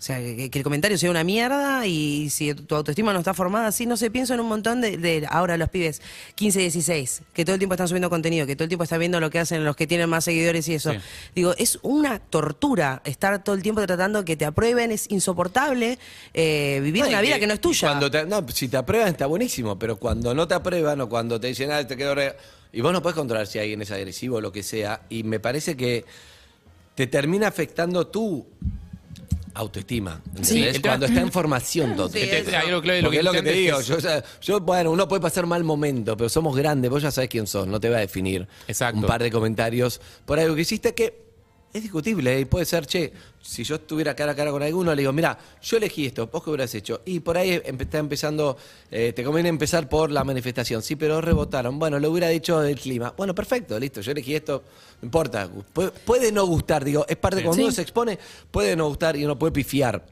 [SPEAKER 8] o sea, que, que el comentario sea una mierda y si tu autoestima no está formada así, no sé, pienso en un montón de, de ahora los pibes 15, 16, que todo el tiempo están subiendo contenido, que todo el tiempo están viendo lo que hacen los que tienen más seguidores y eso.
[SPEAKER 9] Sí.
[SPEAKER 8] Digo, es una tortura estar todo el tiempo tratando que te aprueben, es insoportable eh, vivir
[SPEAKER 6] No,
[SPEAKER 8] una vida que, no es tuya.
[SPEAKER 6] Cuando te- no, si te aprueban está buenísimo, pero cuando no te aprueban o cuando te dicen, ah, te quedo re... Y vos no puedes controlar si alguien es agresivo o lo que sea. Y me parece que te termina afectando tu autoestima. ¿entendés?
[SPEAKER 9] Sí,
[SPEAKER 6] cuando está en formación todo.
[SPEAKER 9] Sí, de lo que
[SPEAKER 6] es lo que te digo. Yo, bueno, uno puede pasar mal momento, pero somos grandes. Vos ya sabés quién sos. No te va a definir un par de comentarios por algo que hiciste que es discutible. ¿eh? Y puede ser, che, si yo estuviera cara a cara con alguno, le digo, mira, yo elegí esto, vos qué hubieras hecho. Y por ahí está empezando, eh, te conviene empezar por la manifestación. Sí, pero rebotaron. Bueno, lo hubiera dicho del clima. Bueno, perfecto, listo, yo elegí esto, no importa. Puede, puede no gustar, digo, es parte,
[SPEAKER 9] Sí.
[SPEAKER 6] cuando uno se expone, puede no gustar y uno puede pifiar.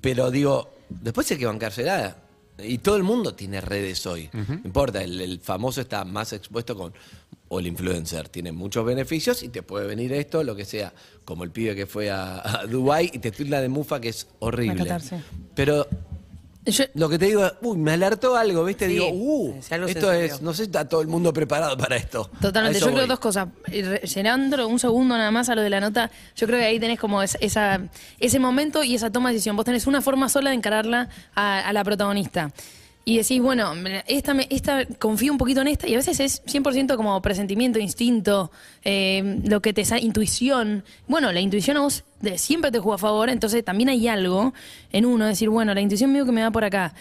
[SPEAKER 6] Pero digo, después hay que bancársela. Y todo el mundo tiene redes hoy. No importa, el, el famoso está más expuesto con. O el influencer tiene muchos beneficios y te puede venir esto, lo que sea. Como el pibe que fue a, a Dubái y te tilda de mufa que es horrible. Pero lo que te digo, uy, me alertó algo, ¿viste?
[SPEAKER 8] Sí,
[SPEAKER 6] digo, uh,
[SPEAKER 8] si algo se
[SPEAKER 6] esto es, no sé si está todo el mundo preparado para esto.
[SPEAKER 7] Totalmente, yo creo
[SPEAKER 6] voy.
[SPEAKER 7] dos cosas. Llenando un segundo nada más a lo de la nota, yo creo que ahí tenés como es- esa, ese momento y esa toma de decisión. Vos tenés una forma sola de encararla a, a la protagonista. Y decís, bueno, esta, esta confío un poquito en esta, y a veces es 100% como presentimiento, instinto, eh, lo que te sale, intuición. Bueno, la intuición a vos de, siempre te juega a favor, entonces también hay algo en uno, decir, bueno, la intuición mío que me va por acá.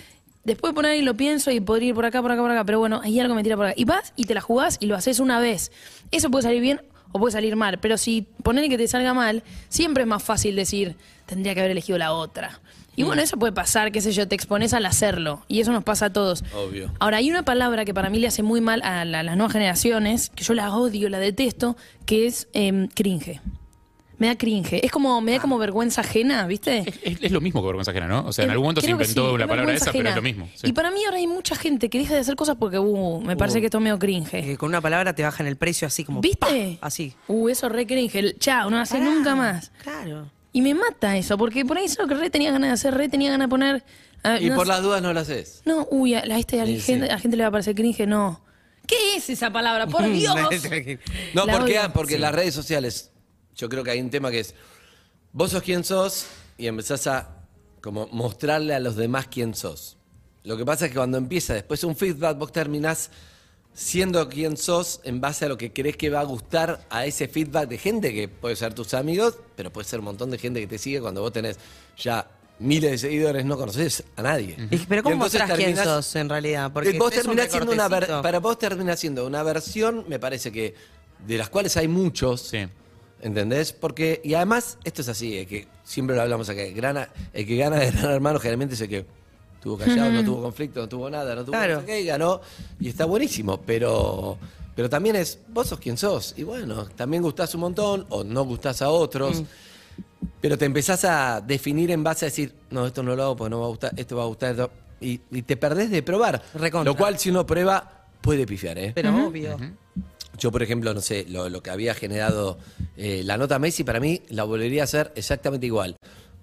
[SPEAKER 7] Después por ahí lo pienso y podría ir por acá, por acá, por acá, pero bueno, hay algo que me tira por acá. Y vas y te la jugás y lo haces una vez. Eso puede salir bien o puede salir mal, pero si poner que te salga mal, siempre es más fácil decir, tendría que haber elegido la otra. Y bueno, eso puede pasar, qué sé yo, te expones al hacerlo. Y eso nos pasa a todos.
[SPEAKER 6] Obvio.
[SPEAKER 7] Ahora, hay una palabra que para mí le hace muy mal a la- las nuevas generaciones, que yo la odio, la detesto, que es em, cringe. Me da cringe. Es como, me da como vergüenza ajena, ¿viste?
[SPEAKER 9] Es, es lo mismo que vergüenza ajena, ¿no? O sea, en
[SPEAKER 7] Eh,
[SPEAKER 9] algún momento se
[SPEAKER 7] creo que
[SPEAKER 9] inventó
[SPEAKER 7] sí,
[SPEAKER 9] la
[SPEAKER 7] una
[SPEAKER 9] palabra
[SPEAKER 7] vergüenza
[SPEAKER 9] esa, pero es
[SPEAKER 7] ajena.
[SPEAKER 9] lo mismo. sí.
[SPEAKER 7] Y para mí ahora hay mucha gente que deja de hacer cosas porque, uh, me parece
[SPEAKER 8] Uh.
[SPEAKER 7] que esto es medio cringe.
[SPEAKER 8] Que con una palabra te bajan el precio así como.
[SPEAKER 7] ¿Viste?
[SPEAKER 8] Así.
[SPEAKER 7] Uh, eso re cringe. El Chao, no hace
[SPEAKER 8] Pará,
[SPEAKER 7] nunca más.
[SPEAKER 8] Claro.
[SPEAKER 7] Y me mata eso, porque por ahí es lo que re tenía ganas de hacer, re tenía ganas de poner. ah,
[SPEAKER 6] Y
[SPEAKER 7] no
[SPEAKER 6] por
[SPEAKER 7] sé-
[SPEAKER 6] las dudas no lo haces.
[SPEAKER 7] No, uy, a la, este, a, la
[SPEAKER 6] Sí,
[SPEAKER 7] gente,
[SPEAKER 6] sí.
[SPEAKER 7] a la gente le va a parecer cringe, no. ¿Qué es esa palabra? Por Dios.
[SPEAKER 6] No,
[SPEAKER 7] La
[SPEAKER 6] ¿por qué?
[SPEAKER 7] odio.
[SPEAKER 6] Porque
[SPEAKER 7] Sí.
[SPEAKER 6] las redes sociales, yo creo que hay un tema que es, vos sos quien sos y empezás a como mostrarle a los demás quién sos. Lo que pasa es que cuando empieza después un feedback, vos terminás siendo quien sos en base a lo que crees que va a gustar a ese feedback de gente que puede ser tus amigos, pero puede ser un montón de gente que te sigue cuando vos tenés ya miles de seguidores, no conoces a nadie.
[SPEAKER 8] Pero ¿cómo mostrás quién sos en realidad? Porque
[SPEAKER 6] Eh, vos
[SPEAKER 8] un
[SPEAKER 6] terminás siendo una ver-
[SPEAKER 8] recortecito.
[SPEAKER 6] para vos terminás siendo una versión, me parece que de las cuales hay muchos. ¿Entendés? Porque, y además, esto es así, es que siempre lo hablamos acá, el, gran- el que gana de Gran Hermano generalmente es el que tuvo callado, no tuvo conflicto, no tuvo nada, no tuvo
[SPEAKER 8] Claro.
[SPEAKER 6] qué, y ganó, y está buenísimo, pero, pero también es, vos sos quien sos, y bueno, también gustás un montón, o no gustás a otros,
[SPEAKER 8] Mm.
[SPEAKER 6] pero te empezás a definir en base a decir, no, esto no lo hago porque no me va a gustar, esto va a gustar, esto, y, y te perdés de probar. Lo cual, si uno prueba, puede pifiar, ¿eh?
[SPEAKER 8] Pero obvio.
[SPEAKER 6] Yo, por ejemplo, no sé, lo, lo que había generado eh, la nota Messi, para mí la volvería a hacer exactamente igual.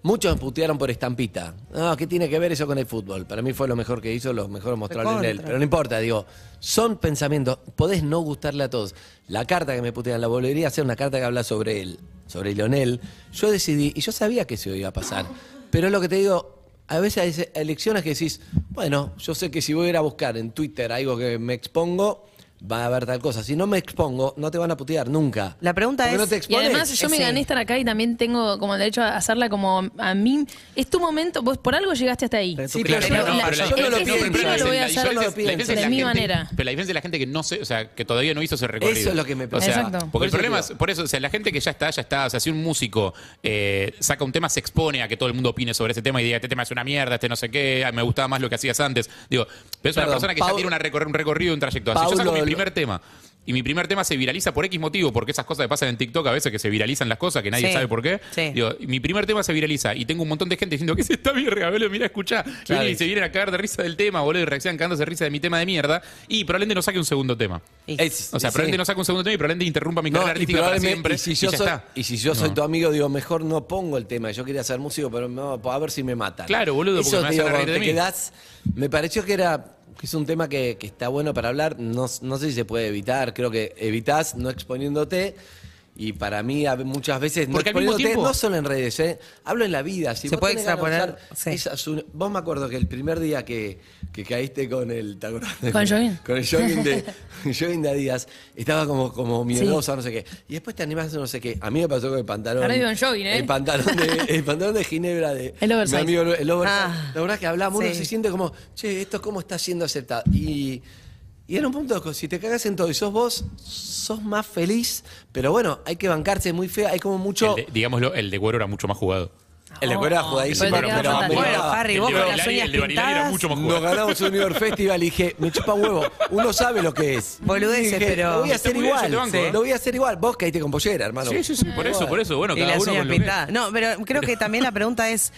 [SPEAKER 6] Muchos me putearon por estampita. No, ¿qué tiene que ver eso con el fútbol? Para mí fue lo mejor que hizo, lo mejor mostró a
[SPEAKER 8] Recontra.
[SPEAKER 6] Lionel. Pero no importa, digo, son pensamientos. Podés no gustarle a todos. La carta que me putean la volvería a ser una carta que habla sobre él, sobre Lionel. Yo decidí, y yo sabía que eso iba a pasar. Pero es lo que te digo, a veces hay elecciones que decís, bueno, yo sé que si voy a ir a buscar en Twitter algo que me expongo, va a haber tal cosa. Si no me expongo, no te van a putear nunca.
[SPEAKER 8] La pregunta
[SPEAKER 6] Porque
[SPEAKER 8] es-
[SPEAKER 6] no te
[SPEAKER 7] Y además yo me
[SPEAKER 8] Sí.
[SPEAKER 7] gané estar acá y también tengo como el derecho a hacerla como a mí. Es tu momento, vos por algo llegaste hasta ahí.
[SPEAKER 6] Sí, pero
[SPEAKER 9] pero no,
[SPEAKER 6] la-
[SPEAKER 9] pero
[SPEAKER 6] yo no lo
[SPEAKER 9] no,
[SPEAKER 6] pienso,
[SPEAKER 9] pero
[SPEAKER 6] pero
[SPEAKER 9] la-
[SPEAKER 7] lo voy a hacer
[SPEAKER 9] la
[SPEAKER 7] de mi
[SPEAKER 9] gente-
[SPEAKER 7] manera.
[SPEAKER 9] Pero la diferencia es la gente que no se, o sea, que todavía no hizo ese recorrido.
[SPEAKER 6] Eso es lo que me
[SPEAKER 9] O sea,
[SPEAKER 7] Exacto.
[SPEAKER 9] Porque
[SPEAKER 6] Por
[SPEAKER 9] el problema es, por eso, o sea, la gente que ya está, ya está. O sea, si un músico eh, saca un tema, se expone a que todo el mundo opine sobre ese tema y diga, este tema es una mierda, este no sé qué, me gustaba más lo que hacías antes. Digo, pero es una persona que ya tiene un recorrido, un trayecto. Si yo saco primer tema y mi primer tema se viraliza por X motivo, porque esas cosas que pasan en TikTok a veces que se viralizan las cosas, que nadie
[SPEAKER 8] Sí.
[SPEAKER 9] sabe por qué.
[SPEAKER 8] Sí.
[SPEAKER 9] Digo, mi primer tema se viraliza y tengo un montón de gente diciendo que se está bien, boludo, mira, escucha.
[SPEAKER 6] Claro.
[SPEAKER 9] y se vienen a cagar de risa del tema, boludo, y reaccionan cagándose de risa de mi tema de mierda. Y probablemente no saque un segundo tema.
[SPEAKER 6] Es-
[SPEAKER 9] O sea,
[SPEAKER 6] sí.
[SPEAKER 9] probablemente no saque un segundo tema y probablemente interrumpa mi
[SPEAKER 6] No,
[SPEAKER 9] carrera
[SPEAKER 6] y,
[SPEAKER 9] artística para
[SPEAKER 6] probablemente-
[SPEAKER 9] siempre.
[SPEAKER 6] y si yo
[SPEAKER 9] ya
[SPEAKER 6] soy,
[SPEAKER 9] está.
[SPEAKER 6] y si yo soy
[SPEAKER 9] No.
[SPEAKER 6] tu amigo, digo, mejor no pongo el tema. Yo quería ser músico, pero no, a ver si me matan.
[SPEAKER 9] Claro, boludo, porque
[SPEAKER 6] Eso,
[SPEAKER 9] me vas a
[SPEAKER 6] digo,
[SPEAKER 9] reír
[SPEAKER 6] cuando
[SPEAKER 9] de
[SPEAKER 6] te
[SPEAKER 9] mí.
[SPEAKER 6] quedás- me pareció que era es un tema que, que está bueno para hablar. No, no sé si se puede evitar. Creo que evitás no exponiéndote. Y para mí, a- muchas veces, no
[SPEAKER 9] Porque al mismo tiempo-
[SPEAKER 6] no solo en redes, ¿eh? hablo en la vida. Si
[SPEAKER 8] Se
[SPEAKER 6] vos
[SPEAKER 8] puede
[SPEAKER 6] tenés ganas de
[SPEAKER 8] extrapolar,
[SPEAKER 6] usar
[SPEAKER 8] sí.
[SPEAKER 6] esas un- vos me acuerdo que el primer día que, que caíste con el. ¿te acordás?
[SPEAKER 7] ¿Con el jogging?
[SPEAKER 6] Con el jogging de, jogging de Adidas, estaba como, como miedosa, no sé qué. Y después te animás a no sé qué. A mí me pasó con el pantalón.
[SPEAKER 7] Ahora vivo en jogging, ¿eh?
[SPEAKER 6] El pantalón de, el pantalón de Ginebra de.
[SPEAKER 7] El oversize.
[SPEAKER 6] mi amigo, el oversize.
[SPEAKER 8] Ah.
[SPEAKER 6] la verdad que hablamos, uno
[SPEAKER 8] Sí.
[SPEAKER 6] se siente como, che, esto cómo está siendo aceptado. Y. Y en un punto, que si te cagas en todo y sos vos, sos más feliz. Pero bueno, hay que bancarse muy feo. Hay como mucho.
[SPEAKER 9] El de- digámoslo, el de Güero era mucho más jugado.
[SPEAKER 6] El de Cuero era jugadísimo,
[SPEAKER 7] Pero.
[SPEAKER 8] Bueno,
[SPEAKER 9] El
[SPEAKER 8] vos
[SPEAKER 9] de
[SPEAKER 8] con las
[SPEAKER 9] Barilari-
[SPEAKER 8] uñas
[SPEAKER 9] el de Barilari era
[SPEAKER 8] pintadas.
[SPEAKER 9] mucho más
[SPEAKER 6] Nos
[SPEAKER 9] jugado.
[SPEAKER 6] ganamos un New York Festival y dije, me chupa huevo. Uno sabe lo que es.
[SPEAKER 8] Boludeces,
[SPEAKER 6] Dije,
[SPEAKER 8] pero-
[SPEAKER 6] Lo voy a
[SPEAKER 9] Está
[SPEAKER 6] hacer
[SPEAKER 9] muy bien, yo
[SPEAKER 6] igual.
[SPEAKER 9] te banco,
[SPEAKER 6] sí.
[SPEAKER 9] ¿eh?
[SPEAKER 6] Lo voy a hacer igual. Vos caíste con pollera, hermano.
[SPEAKER 9] Sí, sí, sí, por eso, por eso. Bueno,
[SPEAKER 8] y
[SPEAKER 9] cada
[SPEAKER 8] las
[SPEAKER 9] uno
[SPEAKER 8] uñas
[SPEAKER 9] con lo que es.
[SPEAKER 8] pintadas. No, pero creo que también la pregunta es,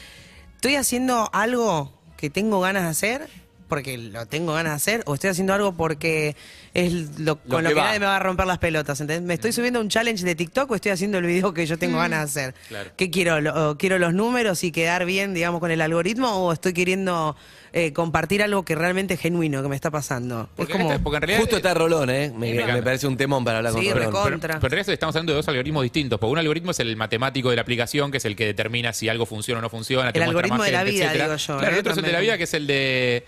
[SPEAKER 8] ¿estoy haciendo algo que tengo ganas de hacer? Porque lo tengo ganas de hacer, o estoy haciendo algo porque es lo, con lo
[SPEAKER 6] que
[SPEAKER 8] nadie me va a romper las pelotas. ¿entendés? ¿Me estoy subiendo un challenge de TikTok o estoy haciendo el video que yo tengo ganas de hacer?
[SPEAKER 9] Claro.
[SPEAKER 8] ¿Qué quiero? Lo- ¿Quiero los números y quedar bien, digamos, con el algoritmo? ¿O estoy queriendo eh, compartir algo que realmente es genuino, que me está pasando?
[SPEAKER 9] Porque,
[SPEAKER 8] es como...
[SPEAKER 9] en esta- porque en realidad.
[SPEAKER 6] Justo está Rolón, ¿eh? Me, parece un temón para hablar con
[SPEAKER 8] Sí,
[SPEAKER 6] Rolón.
[SPEAKER 8] recontra.
[SPEAKER 9] Pero,
[SPEAKER 8] Contra.
[SPEAKER 9] pero en realidad estamos hablando de dos algoritmos distintos. Porque un algoritmo es el matemático de la aplicación, que es el que determina si algo funciona o no funciona. te
[SPEAKER 8] El
[SPEAKER 9] muestra
[SPEAKER 8] algoritmo
[SPEAKER 9] más
[SPEAKER 8] de la
[SPEAKER 9] gente,
[SPEAKER 8] vida,
[SPEAKER 9] etcétera.
[SPEAKER 8] digo yo,
[SPEAKER 9] Claro,
[SPEAKER 8] ¿eh?
[SPEAKER 9] el otro es el de la vida, que es el de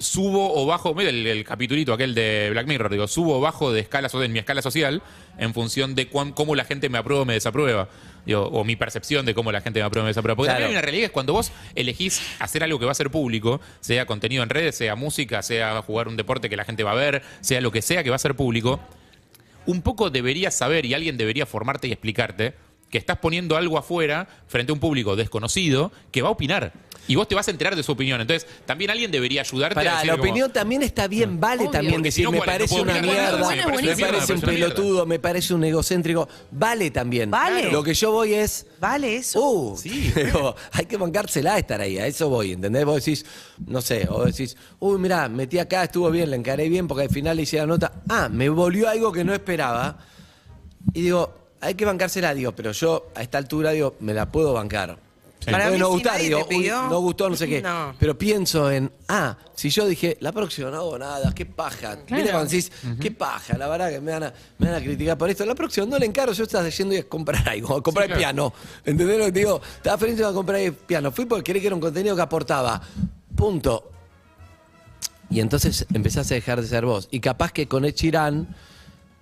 [SPEAKER 9] subo o bajo, mira el, el capitulito aquel de Black Mirror, digo, subo o bajo de escala en mi escala social en función de cuán- cómo la gente me aprueba o me desaprueba. Digo, o mi percepción de cómo la gente me aprueba o me desaprueba. Porque
[SPEAKER 6] Claro.
[SPEAKER 9] también hay una realidad es cuando vos elegís hacer algo que va a ser público, sea contenido en redes, sea música, sea jugar un deporte que la gente va a ver, sea lo que sea que va a ser público, un poco deberías saber y alguien debería formarte y explicarte que estás poniendo algo afuera frente a un público desconocido que va a opinar. Y vos te vas a enterar de su opinión. Entonces, también alguien debería ayudarte a
[SPEAKER 6] Pará,
[SPEAKER 9] decir
[SPEAKER 6] la
[SPEAKER 9] como-
[SPEAKER 6] opinión también está bien, vale
[SPEAKER 9] Obvio,
[SPEAKER 6] también
[SPEAKER 9] porque si
[SPEAKER 6] decir,
[SPEAKER 9] no,
[SPEAKER 6] me parece una mierda,
[SPEAKER 9] bueno,
[SPEAKER 6] me
[SPEAKER 9] me parece
[SPEAKER 6] un
[SPEAKER 9] me parece una
[SPEAKER 6] pelotudo, me parece un egocéntrico. Vale también.
[SPEAKER 8] Vale.
[SPEAKER 6] Lo que yo voy es,
[SPEAKER 8] ¿Vale eso?
[SPEAKER 6] Uh, digo, hay que bancársela a estar ahí, a eso voy, ¿entendés? Vos decís, no sé, o decís, uy, mirá, metí acá, estuvo bien, le encaré bien porque al final le hice la nota. Ah, me volvió algo que no esperaba. Y digo, hay que bancársela, digo, pero yo a esta altura, digo, me la puedo bancar. Me
[SPEAKER 8] Para
[SPEAKER 6] puede
[SPEAKER 8] mí,
[SPEAKER 6] no
[SPEAKER 8] si
[SPEAKER 6] gustar,
[SPEAKER 8] nadie
[SPEAKER 6] digo,
[SPEAKER 8] te
[SPEAKER 6] uy,
[SPEAKER 8] pidió,
[SPEAKER 6] no gustó, no sé qué.
[SPEAKER 8] no.
[SPEAKER 6] Pero pienso en, ah, si yo dije, la próxima no hago nada, qué paja. ¿Viste cuando decís, qué paja? La verdad que me van, a, me van a criticar por esto. La próxima no le encargo, yo estaba yendo a comprar algo, a comprar
[SPEAKER 9] Sí, claro.
[SPEAKER 6] piano. ¿Entendés lo que te digo? Estaba feliz de comprar el piano. Fui porque quería que era un contenido que aportaba. Punto. Y entonces empezás a dejar de ser vos. Y capaz que con Sheeran,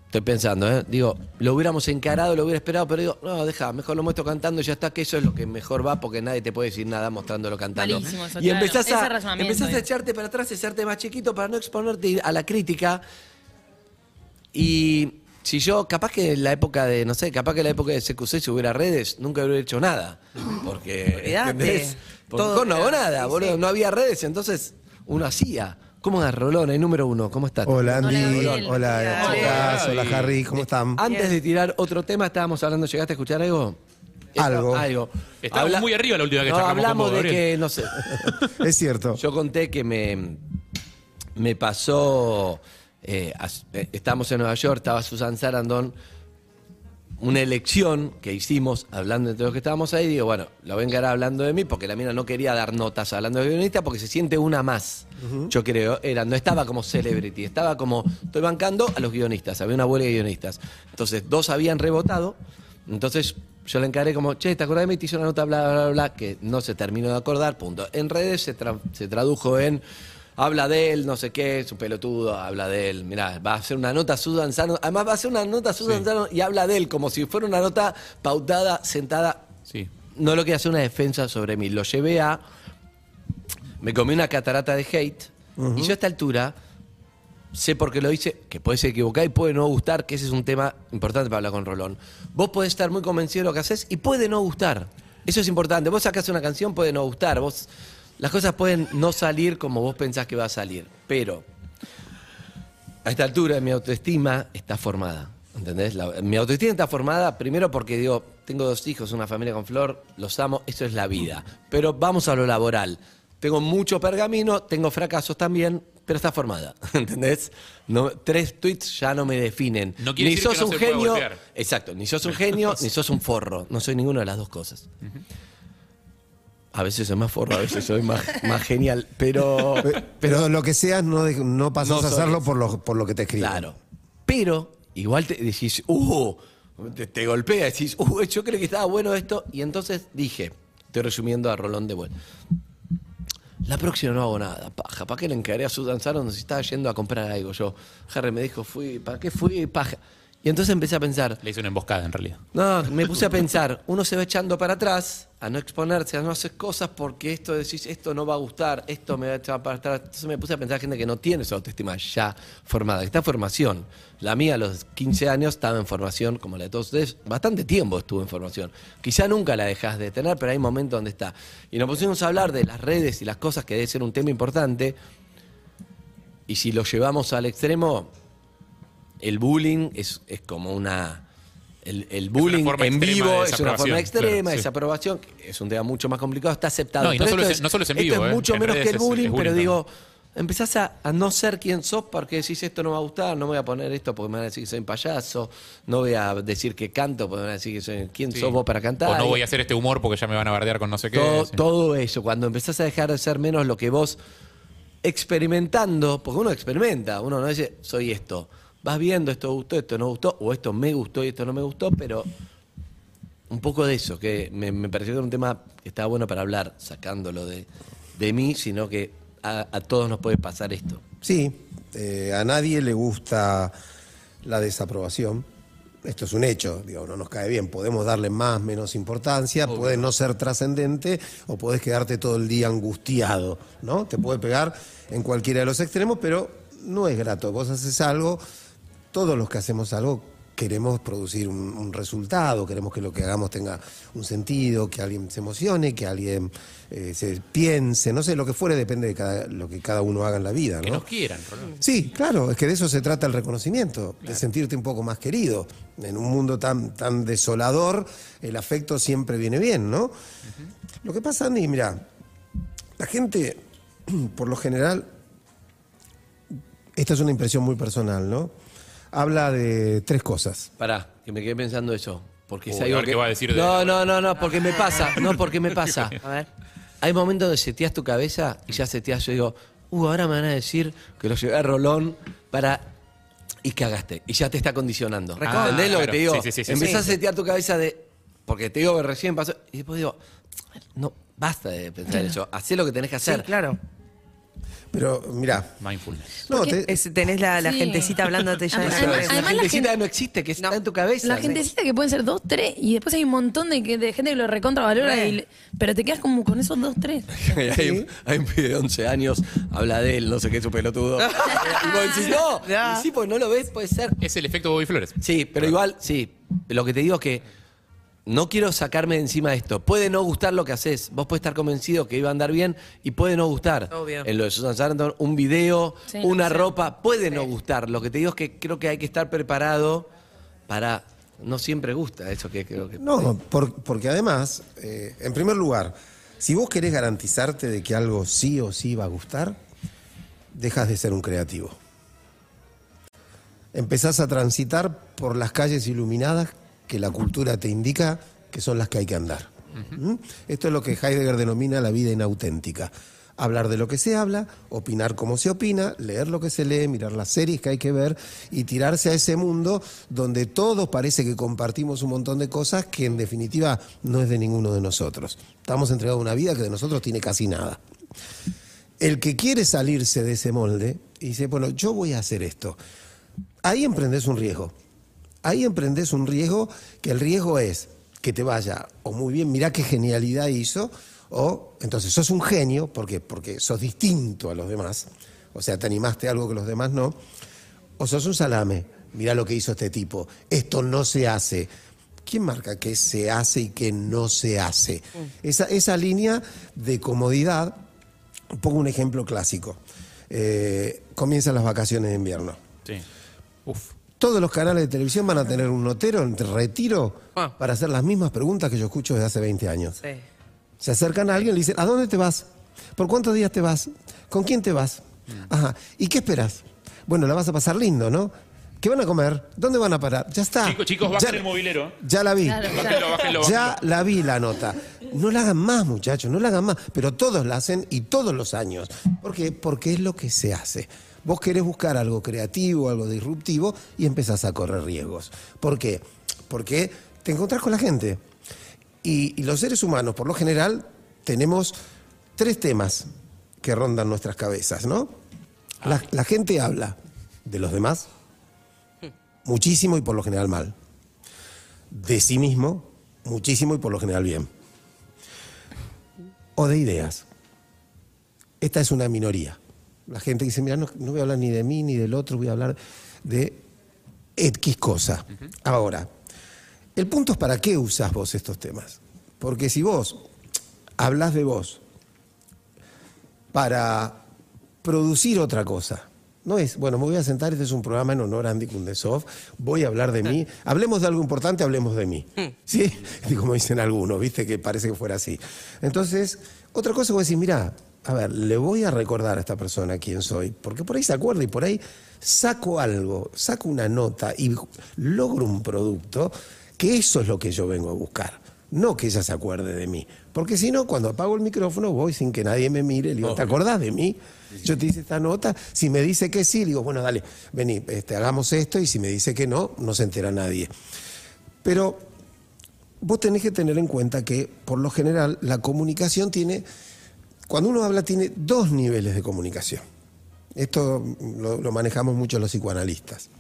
[SPEAKER 6] estoy pensando, ¿eh? digo, lo hubiéramos encarado, lo hubiera esperado, pero digo, no, deja, mejor lo muestro cantando y ya está, que eso es lo que mejor va porque nadie te puede decir nada mostrándolo cantando.
[SPEAKER 7] Malísimo eso,
[SPEAKER 6] y
[SPEAKER 7] claro.
[SPEAKER 6] empezás, a, empezás a echarte para atrás, a hacerte más chiquito para no exponerte a la crítica. Y si yo, capaz que en la época de, no sé, capaz que en la época de CQC si hubiera redes, nunca hubiera hecho nada. Porque. ¿entendés? Porque
[SPEAKER 8] Todo
[SPEAKER 6] no hago nada,
[SPEAKER 8] sí,
[SPEAKER 6] boludo.
[SPEAKER 8] sí.
[SPEAKER 6] No había redes, entonces uno hacía. ¿Cómo es Rolón, el número uno? ¿Cómo estás?
[SPEAKER 17] Hola Andy,
[SPEAKER 7] Gabriel.
[SPEAKER 17] hola,
[SPEAKER 7] Hola.
[SPEAKER 17] chicas, hola. Harry, ¿cómo están?
[SPEAKER 6] Antes de tirar otro tema, estábamos hablando, ¿llegaste a escuchar algo?
[SPEAKER 17] Algo.
[SPEAKER 6] Algo.
[SPEAKER 9] Estábamos muy arriba la última vez que
[SPEAKER 6] no,
[SPEAKER 9] charlamos con
[SPEAKER 6] hablamos
[SPEAKER 9] vos,
[SPEAKER 6] de
[SPEAKER 9] Gabriel.
[SPEAKER 6] que, no sé,
[SPEAKER 17] Es cierto.
[SPEAKER 6] yo conté que me, me pasó, eh, as- eh, estábamos en Nueva York, estaba Susan Sarandon, una elección que hicimos hablando entre los que estábamos ahí. Digo, bueno, lo ven ahora hablando de mí porque la mina no quería dar notas hablando de guionista porque se siente una más. Yo creo, era, no estaba como celebrity, estaba como, estoy bancando a los guionistas, había una huelga de guionistas. Entonces, dos habían rebotado, entonces yo le encaré como, che, ¿te acordás de mí? Te hice una nota, bla, bla, bla, bla, que no se terminó de acordar, punto. En redes se, tra- se tradujo en, habla de él, no sé qué, es un pelotudo, habla de él. Mirá, va a hacer una nota Susan Sano, además va a hacer una nota Susan Sano y habla de él como si fuera una nota pautada, sentada.
[SPEAKER 9] Sí.
[SPEAKER 6] No lo quería hacer una defensa sobre mí, lo llevé a, me comí una catarata de hate y yo a esta altura sé por qué lo hice, que puede ser equivocado y puede no gustar, que ese es un tema importante para hablar con Rolón. Vos podés estar muy convencido de lo que haces y puede no gustar. Eso es importante. Vos sacás una canción, puede no gustar. Vos, las cosas pueden no salir como vos pensás que va a salir. Pero a esta altura mi autoestima está formada. ¿Entendés? La- mi autoestima está formada primero porque digo, tengo dos hijos, una familia con flor, los amo, eso es la vida. Pero vamos a lo laboral. Tengo mucho pergamino, tengo fracasos también, pero está formada. ¿Entendés? No, tres tweets ya no me definen.
[SPEAKER 9] No quiere
[SPEAKER 6] ni
[SPEAKER 9] decir
[SPEAKER 6] sos
[SPEAKER 9] que no
[SPEAKER 6] un
[SPEAKER 9] se
[SPEAKER 6] genio. Exacto, ni sos un genio, ni sos un forro. No soy ninguna de las dos cosas. A veces soy más forro, a veces soy más, más genial, pero.
[SPEAKER 17] Pero lo que seas, no, de- no pasas
[SPEAKER 6] No
[SPEAKER 17] a hacerlo por lo, por lo que te escriben.
[SPEAKER 6] Claro. Pero igual te decís, uh, te, te golpea, decís, uh, yo creo que estaba bueno esto. Y entonces dije, estoy resumiendo a Rolón de vuelta. La próxima no hago nada, paja. ¿Para qué le encaré a Susan Sarandon si estaba yendo a comprar algo? Yo, Harry me dijo, fui, ¿para qué fui? Paja. Y entonces empecé a pensar,
[SPEAKER 9] Le hice una emboscada en realidad.
[SPEAKER 6] no, me puse a pensar, uno se va echando para atrás, a no exponerse, a no hacer cosas porque esto decís, esto no va a gustar, esto me va a echar para atrás. Entonces me puse a pensar gente que no tiene su autoestima ya formada, que está en formación. La mía a los 15 años estaba en formación, como la de todos ustedes, bastante tiempo estuvo en formación. Quizá nunca la dejas de tener, pero hay momentos donde está. Y nos pusimos a hablar de las redes y las cosas que debe ser un tema importante. Y si lo llevamos al extremo, el bullying es, es como una. El, el bullying en vivo
[SPEAKER 9] de
[SPEAKER 6] es una forma extrema,
[SPEAKER 9] claro, sí.
[SPEAKER 6] desaprobación, que es un tema mucho más complicado, está aceptado.
[SPEAKER 9] No, y no
[SPEAKER 6] Pero
[SPEAKER 9] solo
[SPEAKER 6] esto
[SPEAKER 9] es- no solo es en
[SPEAKER 6] esto
[SPEAKER 9] vivo,
[SPEAKER 6] es
[SPEAKER 9] ¿eh?
[SPEAKER 6] mucho
[SPEAKER 9] En
[SPEAKER 6] menos que el bullying,
[SPEAKER 9] bullying
[SPEAKER 6] pero digo, empezás a, a no ser quien sos porque decís esto no me va a gustar, no me voy a poner esto porque me van a decir que soy un payaso, no voy a decir que canto porque me van a decir que soy. ¿Quién
[SPEAKER 9] Sí.
[SPEAKER 6] sos vos para cantar?
[SPEAKER 9] O no voy a hacer este humor porque ya me van a bardear con no sé qué.
[SPEAKER 6] todo,
[SPEAKER 9] sí.
[SPEAKER 6] todo eso, cuando empezás a dejar de ser menos lo que vos experimentando, porque uno experimenta, uno no dice, soy esto. Vas viendo, esto gustó, esto no gustó, o esto me gustó y esto no me gustó, pero un poco de eso, que me, me pareció que era un tema que estaba bueno para hablar, sacándolo de, de mí, sino que a, a todos nos puede pasar esto.
[SPEAKER 17] Sí, eh, a nadie le gusta la desaprobación. Esto es un hecho, digo, no nos cae bien. Podemos darle más, menos importancia, puede no ser trascendente o puedes quedarte todo el día angustiado, ¿no? Te puede pegar en cualquiera de los extremos, pero no es grato. Vos haces algo, todos los que hacemos algo queremos producir un, un resultado, queremos que lo que hagamos tenga un sentido, que alguien se emocione, que alguien eh, se piense, no sé, lo que fuere depende de cada- lo que cada uno haga en la vida,
[SPEAKER 9] Que
[SPEAKER 17] ¿no?
[SPEAKER 9] nos quieran, Rolón.
[SPEAKER 17] Sí, claro, es que de eso se trata el reconocimiento, de sentirte un poco más querido. En un mundo tan, tan desolador, el afecto siempre viene bien, ¿no? Lo que pasa, Andy, mira, la gente, por lo general, esta es una impresión muy personal, ¿no? Habla de tres cosas.
[SPEAKER 6] Pará, que me quedé pensando eso. Porque
[SPEAKER 9] Uy,
[SPEAKER 6] es
[SPEAKER 9] a
[SPEAKER 6] algo
[SPEAKER 9] ver
[SPEAKER 6] que...
[SPEAKER 9] qué va a decir de-
[SPEAKER 6] No, no, no, no, porque me pasa. No, porque me pasa.
[SPEAKER 8] A ver.
[SPEAKER 6] Hay momentos donde seteas tu cabeza y ya seteas, yo digo, uh, ahora me van a decir que lo llevé a Rolón para... Y cagaste. Y ya te está condicionando.
[SPEAKER 9] Recontra.
[SPEAKER 6] ¿Entendés lo que
[SPEAKER 9] Claro.
[SPEAKER 6] te digo?
[SPEAKER 9] Sí, sí, sí, sí,
[SPEAKER 6] Empezás
[SPEAKER 9] sí.
[SPEAKER 6] a setear tu cabeza de... Porque te digo que recién pasó... Y después digo, no, basta de pensar eso. Hacé lo que tenés que hacer.
[SPEAKER 8] Sí, claro.
[SPEAKER 17] Pero, mira,
[SPEAKER 9] Mindfulness.
[SPEAKER 17] no,
[SPEAKER 8] Porque
[SPEAKER 17] te-
[SPEAKER 8] es- tenés la, la
[SPEAKER 7] Sí.
[SPEAKER 8] gentecita hablándote ya.
[SPEAKER 7] Además-
[SPEAKER 8] la
[SPEAKER 7] además-
[SPEAKER 8] cabeza.
[SPEAKER 6] la
[SPEAKER 7] además la
[SPEAKER 6] gentecita
[SPEAKER 7] gente-
[SPEAKER 6] no existe, que está en tu cabeza.
[SPEAKER 7] La gentecita que pueden ser dos, tres, y después hay un montón de, que- de gente que lo recontravalora,
[SPEAKER 8] Re.
[SPEAKER 7] y le- pero te quedas como con esos dos, tres.
[SPEAKER 6] hay, un- hay un pibe de 11 años, habla de él, no sé qué, su pelotudo. y vos decís, no,
[SPEAKER 8] Ya.
[SPEAKER 6] y sí, pues no lo ves, puede ser.
[SPEAKER 9] Es el efecto Bobby Flores.
[SPEAKER 6] Sí, pero igual, sí. Lo que te digo es que no quiero sacarme de encima de esto. Puede no gustar lo que haces. Vos puedes estar convencido que iba a andar bien y puede no gustar.
[SPEAKER 8] Obvio.
[SPEAKER 6] En lo de Susan Sarandon, un video,
[SPEAKER 7] Sí,
[SPEAKER 6] una ropa, puede no gustar. Lo que te digo es que creo que hay que estar preparado para. No siempre gusta eso que creo que.
[SPEAKER 17] No, por- porque además, eh, en primer lugar, si vos querés garantizarte de que algo sí o sí va a gustar, dejas de ser un creativo. Empezás a transitar por las calles iluminadas que la cultura te indica que son las que hay que andar. ¿Mm? Esto es lo que Heidegger denomina la vida inauténtica. Hablar de lo que se habla, opinar como se opina, leer lo que se lee, mirar las series que hay que ver y tirarse a ese mundo donde todos parece que compartimos un montón de cosas que en definitiva no es de ninguno de nosotros. Estamos entregados a una vida que de nosotros tiene casi nada. El que quiere salirse de ese molde y dice, bueno, yo voy a hacer esto. Ahí emprendes un riesgo. Ahí emprendes un riesgo que el riesgo es que te vaya o muy bien, mirá qué genialidad hizo, o entonces sos un genio, ¿por qué? Porque sos distinto a los demás, o sea, te animaste a algo que los demás no, o sos un salame, mirá lo que hizo este tipo, esto no se hace. ¿Quién marca qué se hace y qué no se hace? Esa, esa línea de comodidad, pongo un ejemplo clásico. Eh, comienzan las vacaciones de invierno.
[SPEAKER 9] Sí. Uf.
[SPEAKER 17] Todos los canales de televisión van a tener un notero en retiro
[SPEAKER 8] Ah.
[SPEAKER 17] para hacer las mismas preguntas que yo escucho desde hace 20 años. Se acercan a alguien y le dicen, ¿a dónde te vas? ¿Por cuántos días te vas? ¿Con quién te vas? Ajá. ¿Y qué esperas? Bueno, la vas a pasar lindo, ¿no? ¿Qué van a comer? ¿Dónde van a parar? Ya está.
[SPEAKER 9] Chicos, chicos, bajen
[SPEAKER 17] Ya-
[SPEAKER 9] el mobilero.
[SPEAKER 17] Ya la vi.
[SPEAKER 9] Claro, Bájenlo, bájenlo,
[SPEAKER 17] Ya la vi la nota. No la hagan más, muchachos, no la hagan más. Pero todos la hacen y todos los años. ¿Por qué? Porque es lo que se hace. Vos querés buscar algo creativo, algo disruptivo y empezás a correr riesgos. ¿Por qué? Porque te encontrás con la gente. Y, y los seres humanos, por lo general, tenemos tres temas que rondan nuestras cabezas, ¿no? La, la gente habla de los demás muchísimo y por lo general mal. De sí mismo, muchísimo y por lo general bien. O de ideas. Esta es una minoría. La gente dice, mira, no, no voy a hablar ni de mí ni del otro, voy a hablar de X cosa. Ahora, el punto es para qué usas vos estos temas. Porque si vos hablas de vos para producir otra cosa, no es, bueno, me voy a sentar, este es un programa en honor a Andy Kundesov, voy a hablar de mí, hablemos de algo importante, hablemos de mí. ¿Sí? Y como dicen algunos, viste, que parece que fuera así. Entonces, otra cosa vos decís, mira, a ver, le voy a recordar a esta persona quién soy, porque por ahí se acuerda y por ahí saco algo, saco una nota y logro un producto, que eso es lo que yo vengo a buscar. No que ella se acuerde de mí. Porque si no, cuando apago el micrófono, voy sin que nadie me mire, le digo, ¿te acordás de mí? Yo te hice esta nota. Si me dice que sí, digo, bueno, dale, vení, este, hagamos esto. Y si me dice que no, no se entera nadie. Pero vos tenés que tener en cuenta que, por lo general, la comunicación tiene. Cuando uno habla, tiene dos niveles de comunicación. Esto lo, lo manejamos mucho los psicoanalistas.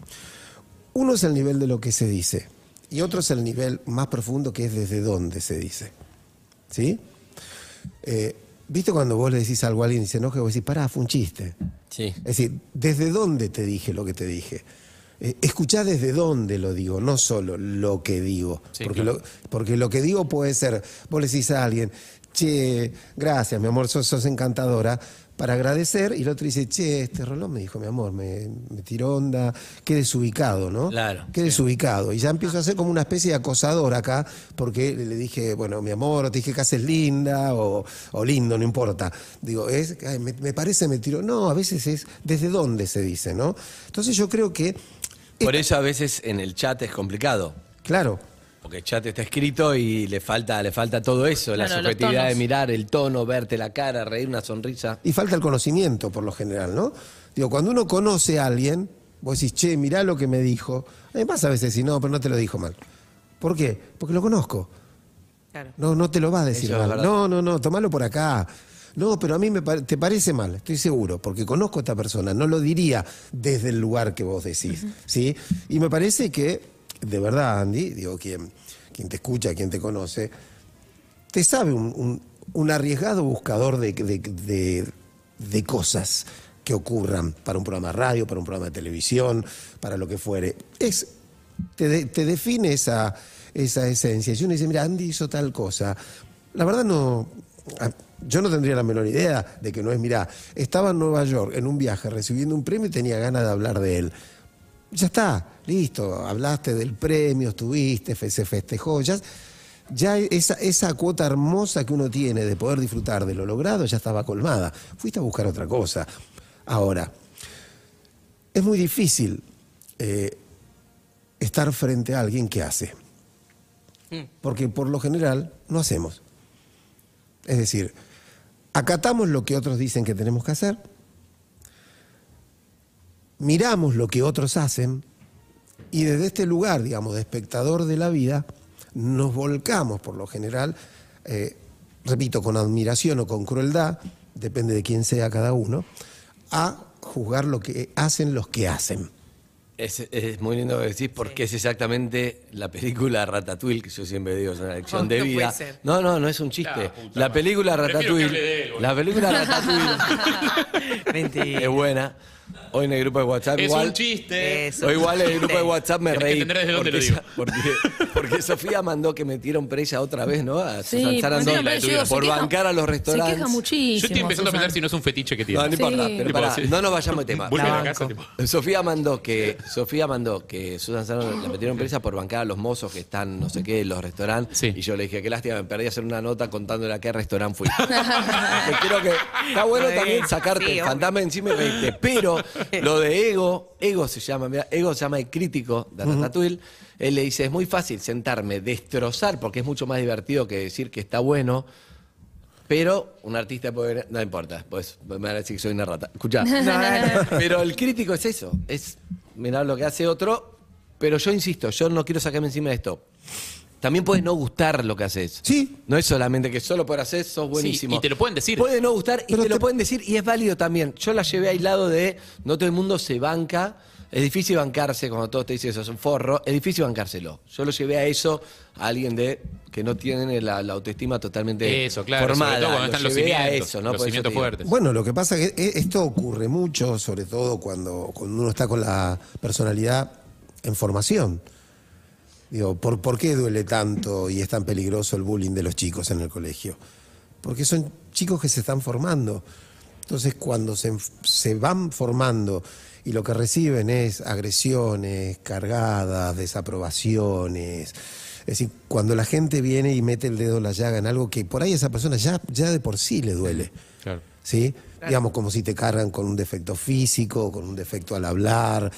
[SPEAKER 17] Uno es el nivel de lo que se dice y otro es el nivel más profundo que es desde dónde se dice. ¿Sí? Eh, ¿Viste cuando vos le decís algo a alguien y se enoja vos decís, pará, fue un chiste?
[SPEAKER 6] Sí.
[SPEAKER 17] Es decir, ¿desde dónde te dije lo que te dije? Eh, escuchá desde dónde lo digo, no solo lo que digo.
[SPEAKER 9] Sí,
[SPEAKER 17] porque,
[SPEAKER 9] claro.
[SPEAKER 17] lo, porque lo que digo puede ser, vos le decís a alguien, che, gracias, mi amor, sos, sos encantadora, para agradecer, y el otro dice, che, este Rolón me dijo, mi amor, me, me tiró onda, qué desubicado, ¿no?
[SPEAKER 6] Claro,
[SPEAKER 17] Qué desubicado. Y ya empiezo a ser como una especie de acosador acá, porque le, le dije, bueno, mi amor, o te dije que haces linda, o, o lindo, no importa. Digo, es, ay, me, me parece, me tiró. No, a veces es desde dónde se dice, ¿no? Entonces yo creo que,
[SPEAKER 6] Por eso a veces en el chat es complicado.
[SPEAKER 17] claro,
[SPEAKER 6] Porque el chat está escrito y le falta, le falta todo eso, la
[SPEAKER 7] Claro,
[SPEAKER 6] subjetividad de mirar, el tono, verte la cara, reír, una sonrisa.
[SPEAKER 17] y falta el conocimiento por lo general, ¿no? Digo, cuando uno conoce a alguien, vos decís, che, mirá lo que me dijo. Además, a veces decís, no, pero no te lo dijo mal. ¿Por qué? Porque lo conozco.
[SPEAKER 8] Claro.
[SPEAKER 17] No, no te lo va a decir
[SPEAKER 6] Eso
[SPEAKER 17] mal. No, no, no, tomalo por acá. No, pero a mí me pare- te parece mal, estoy seguro, porque conozco a esta persona, no lo diría desde el lugar que vos decís, ¿sí? Y me parece que, de verdad, Andy, digo, quien, te escucha, quien te conoce, te sabe un, un- arriesgado buscador de, de- de- de cosas que ocurran para un programa de radio, para un programa de televisión, para lo que fuere. Es, te, de- te define esa, esa esencia. Si uno dice, mira, Andy hizo tal cosa, la verdad no... Yo no tendría la menor idea de que no es, mira, estaba en Nueva York en un viaje recibiendo un premio y tenía ganas de hablar de él. Ya está, listo, hablaste del premio, estuviste, se festejó, ya, ya esa, esa cuota hermosa que uno tiene de poder disfrutar de lo logrado ya estaba colmada. Fuiste a buscar otra cosa. Ahora, es muy difícil eh, estar frente a alguien que hace. Porque por lo general no hacemos. Es decir, acatamos lo que otros dicen que tenemos que hacer, miramos lo que otros hacen y desde este lugar, digamos, de espectador de la vida, nos volcamos por lo general, eh, repito, con admiración o con crueldad, depende de quién sea cada uno, a juzgar lo que hacen los que hacen.
[SPEAKER 6] Es, es muy lindo que decís porque es exactamente la película Ratatouille, que yo siempre digo, es una lección
[SPEAKER 8] No,
[SPEAKER 6] de vida. No, no, no es un chiste.
[SPEAKER 9] La puta
[SPEAKER 6] la película
[SPEAKER 9] de él,
[SPEAKER 6] Ratatouille, la película Ratatouille es buena. Hoy en el grupo de WhatsApp
[SPEAKER 9] Es
[SPEAKER 6] igual,
[SPEAKER 9] un chiste.
[SPEAKER 6] O igual en el grupo de WhatsApp me
[SPEAKER 9] Tenés que
[SPEAKER 6] reí.
[SPEAKER 9] entender desde dónde
[SPEAKER 6] porque,
[SPEAKER 9] lo digo.
[SPEAKER 6] porque, porque Sofía mandó que metieron presa otra vez, ¿no? A
[SPEAKER 7] Sí,
[SPEAKER 6] Susan Sarandon
[SPEAKER 7] digo,
[SPEAKER 6] por
[SPEAKER 7] queja-
[SPEAKER 6] bancar a los
[SPEAKER 7] Se
[SPEAKER 6] restaurantes.
[SPEAKER 7] queja muchísimo.
[SPEAKER 9] Yo estoy empezando a pensar si no es un fetiche que tiene.
[SPEAKER 6] No, no importa,
[SPEAKER 7] Sí.
[SPEAKER 6] pero
[SPEAKER 9] Tipo,
[SPEAKER 6] pará,
[SPEAKER 9] sí.
[SPEAKER 6] no nos vayamos de tema.
[SPEAKER 9] Vuelve a la
[SPEAKER 8] banco.
[SPEAKER 9] casa, tipo.
[SPEAKER 6] Sofía mandó que Sofía mandó que Susan Sarandon la metieron presa por bancar a los mozos que están no sé qué en los restaurantes
[SPEAKER 9] Sí.
[SPEAKER 6] y yo le dije qué lástima me perdí hacer una nota contándole a qué restaurante fui. que quiero que está bueno también sacarte el fantasma encima y reírte, pero lo de ego, ego se llama, mira, ego se llama el crítico de Ratatouille. Él le dice, es muy fácil sentarme, destrozar, porque es mucho más divertido que decir que está bueno, pero un artista puede no importa, pues me van a decir que soy una rata. Escuchá. Pero el crítico es eso, es mirar lo que hace otro, pero yo insisto, yo no quiero sacarme encima de esto. También puede no gustar lo que haces.
[SPEAKER 17] Sí.
[SPEAKER 6] No es solamente que solo por hacer sos buenísimo.
[SPEAKER 9] y te lo pueden decir.
[SPEAKER 6] Puede no gustar y
[SPEAKER 17] Pero
[SPEAKER 6] te, lo
[SPEAKER 17] te-
[SPEAKER 6] pueden decir y es válido también. Yo la llevé aislado de no todo el mundo se banca. Es difícil bancarse cuando todos te dicen eso, es un forro. Es difícil bancárselo. Yo lo llevé a eso, a alguien de que no tiene la, la autoestima totalmente
[SPEAKER 9] Eso, claro,
[SPEAKER 6] formada.
[SPEAKER 9] sobre todo cuando
[SPEAKER 6] Lo
[SPEAKER 9] están los
[SPEAKER 6] llevé a
[SPEAKER 9] cimientos,
[SPEAKER 6] eso, ¿no?
[SPEAKER 9] los
[SPEAKER 6] Por eso
[SPEAKER 9] cimientos
[SPEAKER 6] te digo.
[SPEAKER 9] fuertes.
[SPEAKER 17] Bueno, lo que pasa es que e- esto ocurre mucho, sobre todo cuando, cuando uno está con la personalidad en formación. Digo, ¿por, ¿por qué duele tanto y es tan peligroso el bullying de los chicos en el colegio? Porque son chicos que se están formando. Entonces, cuando se, se van formando y lo que reciben es agresiones, cargadas, desaprobaciones, es decir, cuando la gente viene y mete el dedo en la llaga en algo que por ahí a esa persona ya, ya de por sí le duele.
[SPEAKER 9] Claro.
[SPEAKER 17] ¿Sí? Digamos, como si te cargan con un defecto físico, con un defecto al hablar,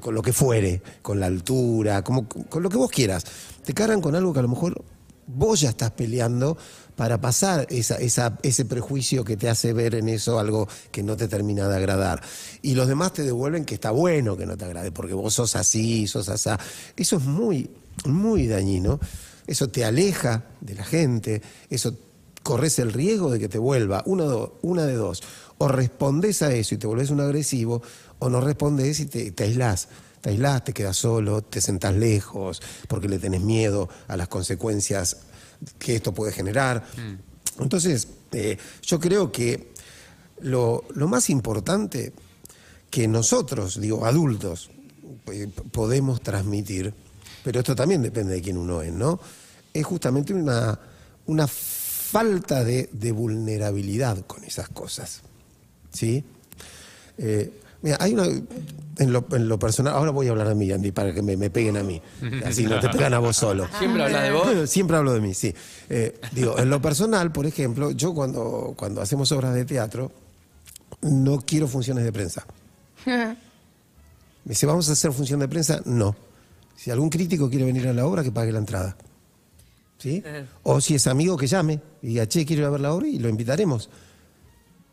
[SPEAKER 17] con lo que fuere, con la altura, como, con lo que vos quieras. Te cargan con algo que a lo mejor vos ya estás peleando para pasar esa, esa- ese prejuicio que te hace ver en eso algo que no te termina de agradar. Y los demás te devuelven que está bueno que no te agrade, porque vos sos así, sos asá. Eso es muy, muy dañino. Eso te aleja de la gente, eso corres el riesgo de que te vuelva una, de dos. O respondes a eso y te volvés un agresivo, o no respondes y te, te aislás. Te aislás, te quedas solo, te sentás lejos, porque le tenés miedo a las consecuencias que esto puede generar. Entonces, eh, yo creo que lo, lo más importante que nosotros, digo, adultos, eh, podemos transmitir, pero esto también depende de quién uno es, ¿no? Es justamente una, una falta de, de vulnerabilidad con esas cosas. ¿Sí? Eh, mira, hay una. En lo, en lo personal, ahora voy a hablar de mí, Andy, para que me, me peguen a mí. Así no te pegan a vos solo.
[SPEAKER 6] ¿Siempre hablas de vos?
[SPEAKER 17] Siempre hablo de mí, sí. Eh, digo, en lo personal, por ejemplo, yo cuando, cuando hacemos obras de teatro, no quiero funciones de prensa. Me dice, ¿vamos a hacer función de prensa? No. Si algún crítico quiere venir a la obra, que pague la entrada. ¿Sí? O si es amigo, que llame y diga, che, quiero ir a ver la obra y lo invitaremos.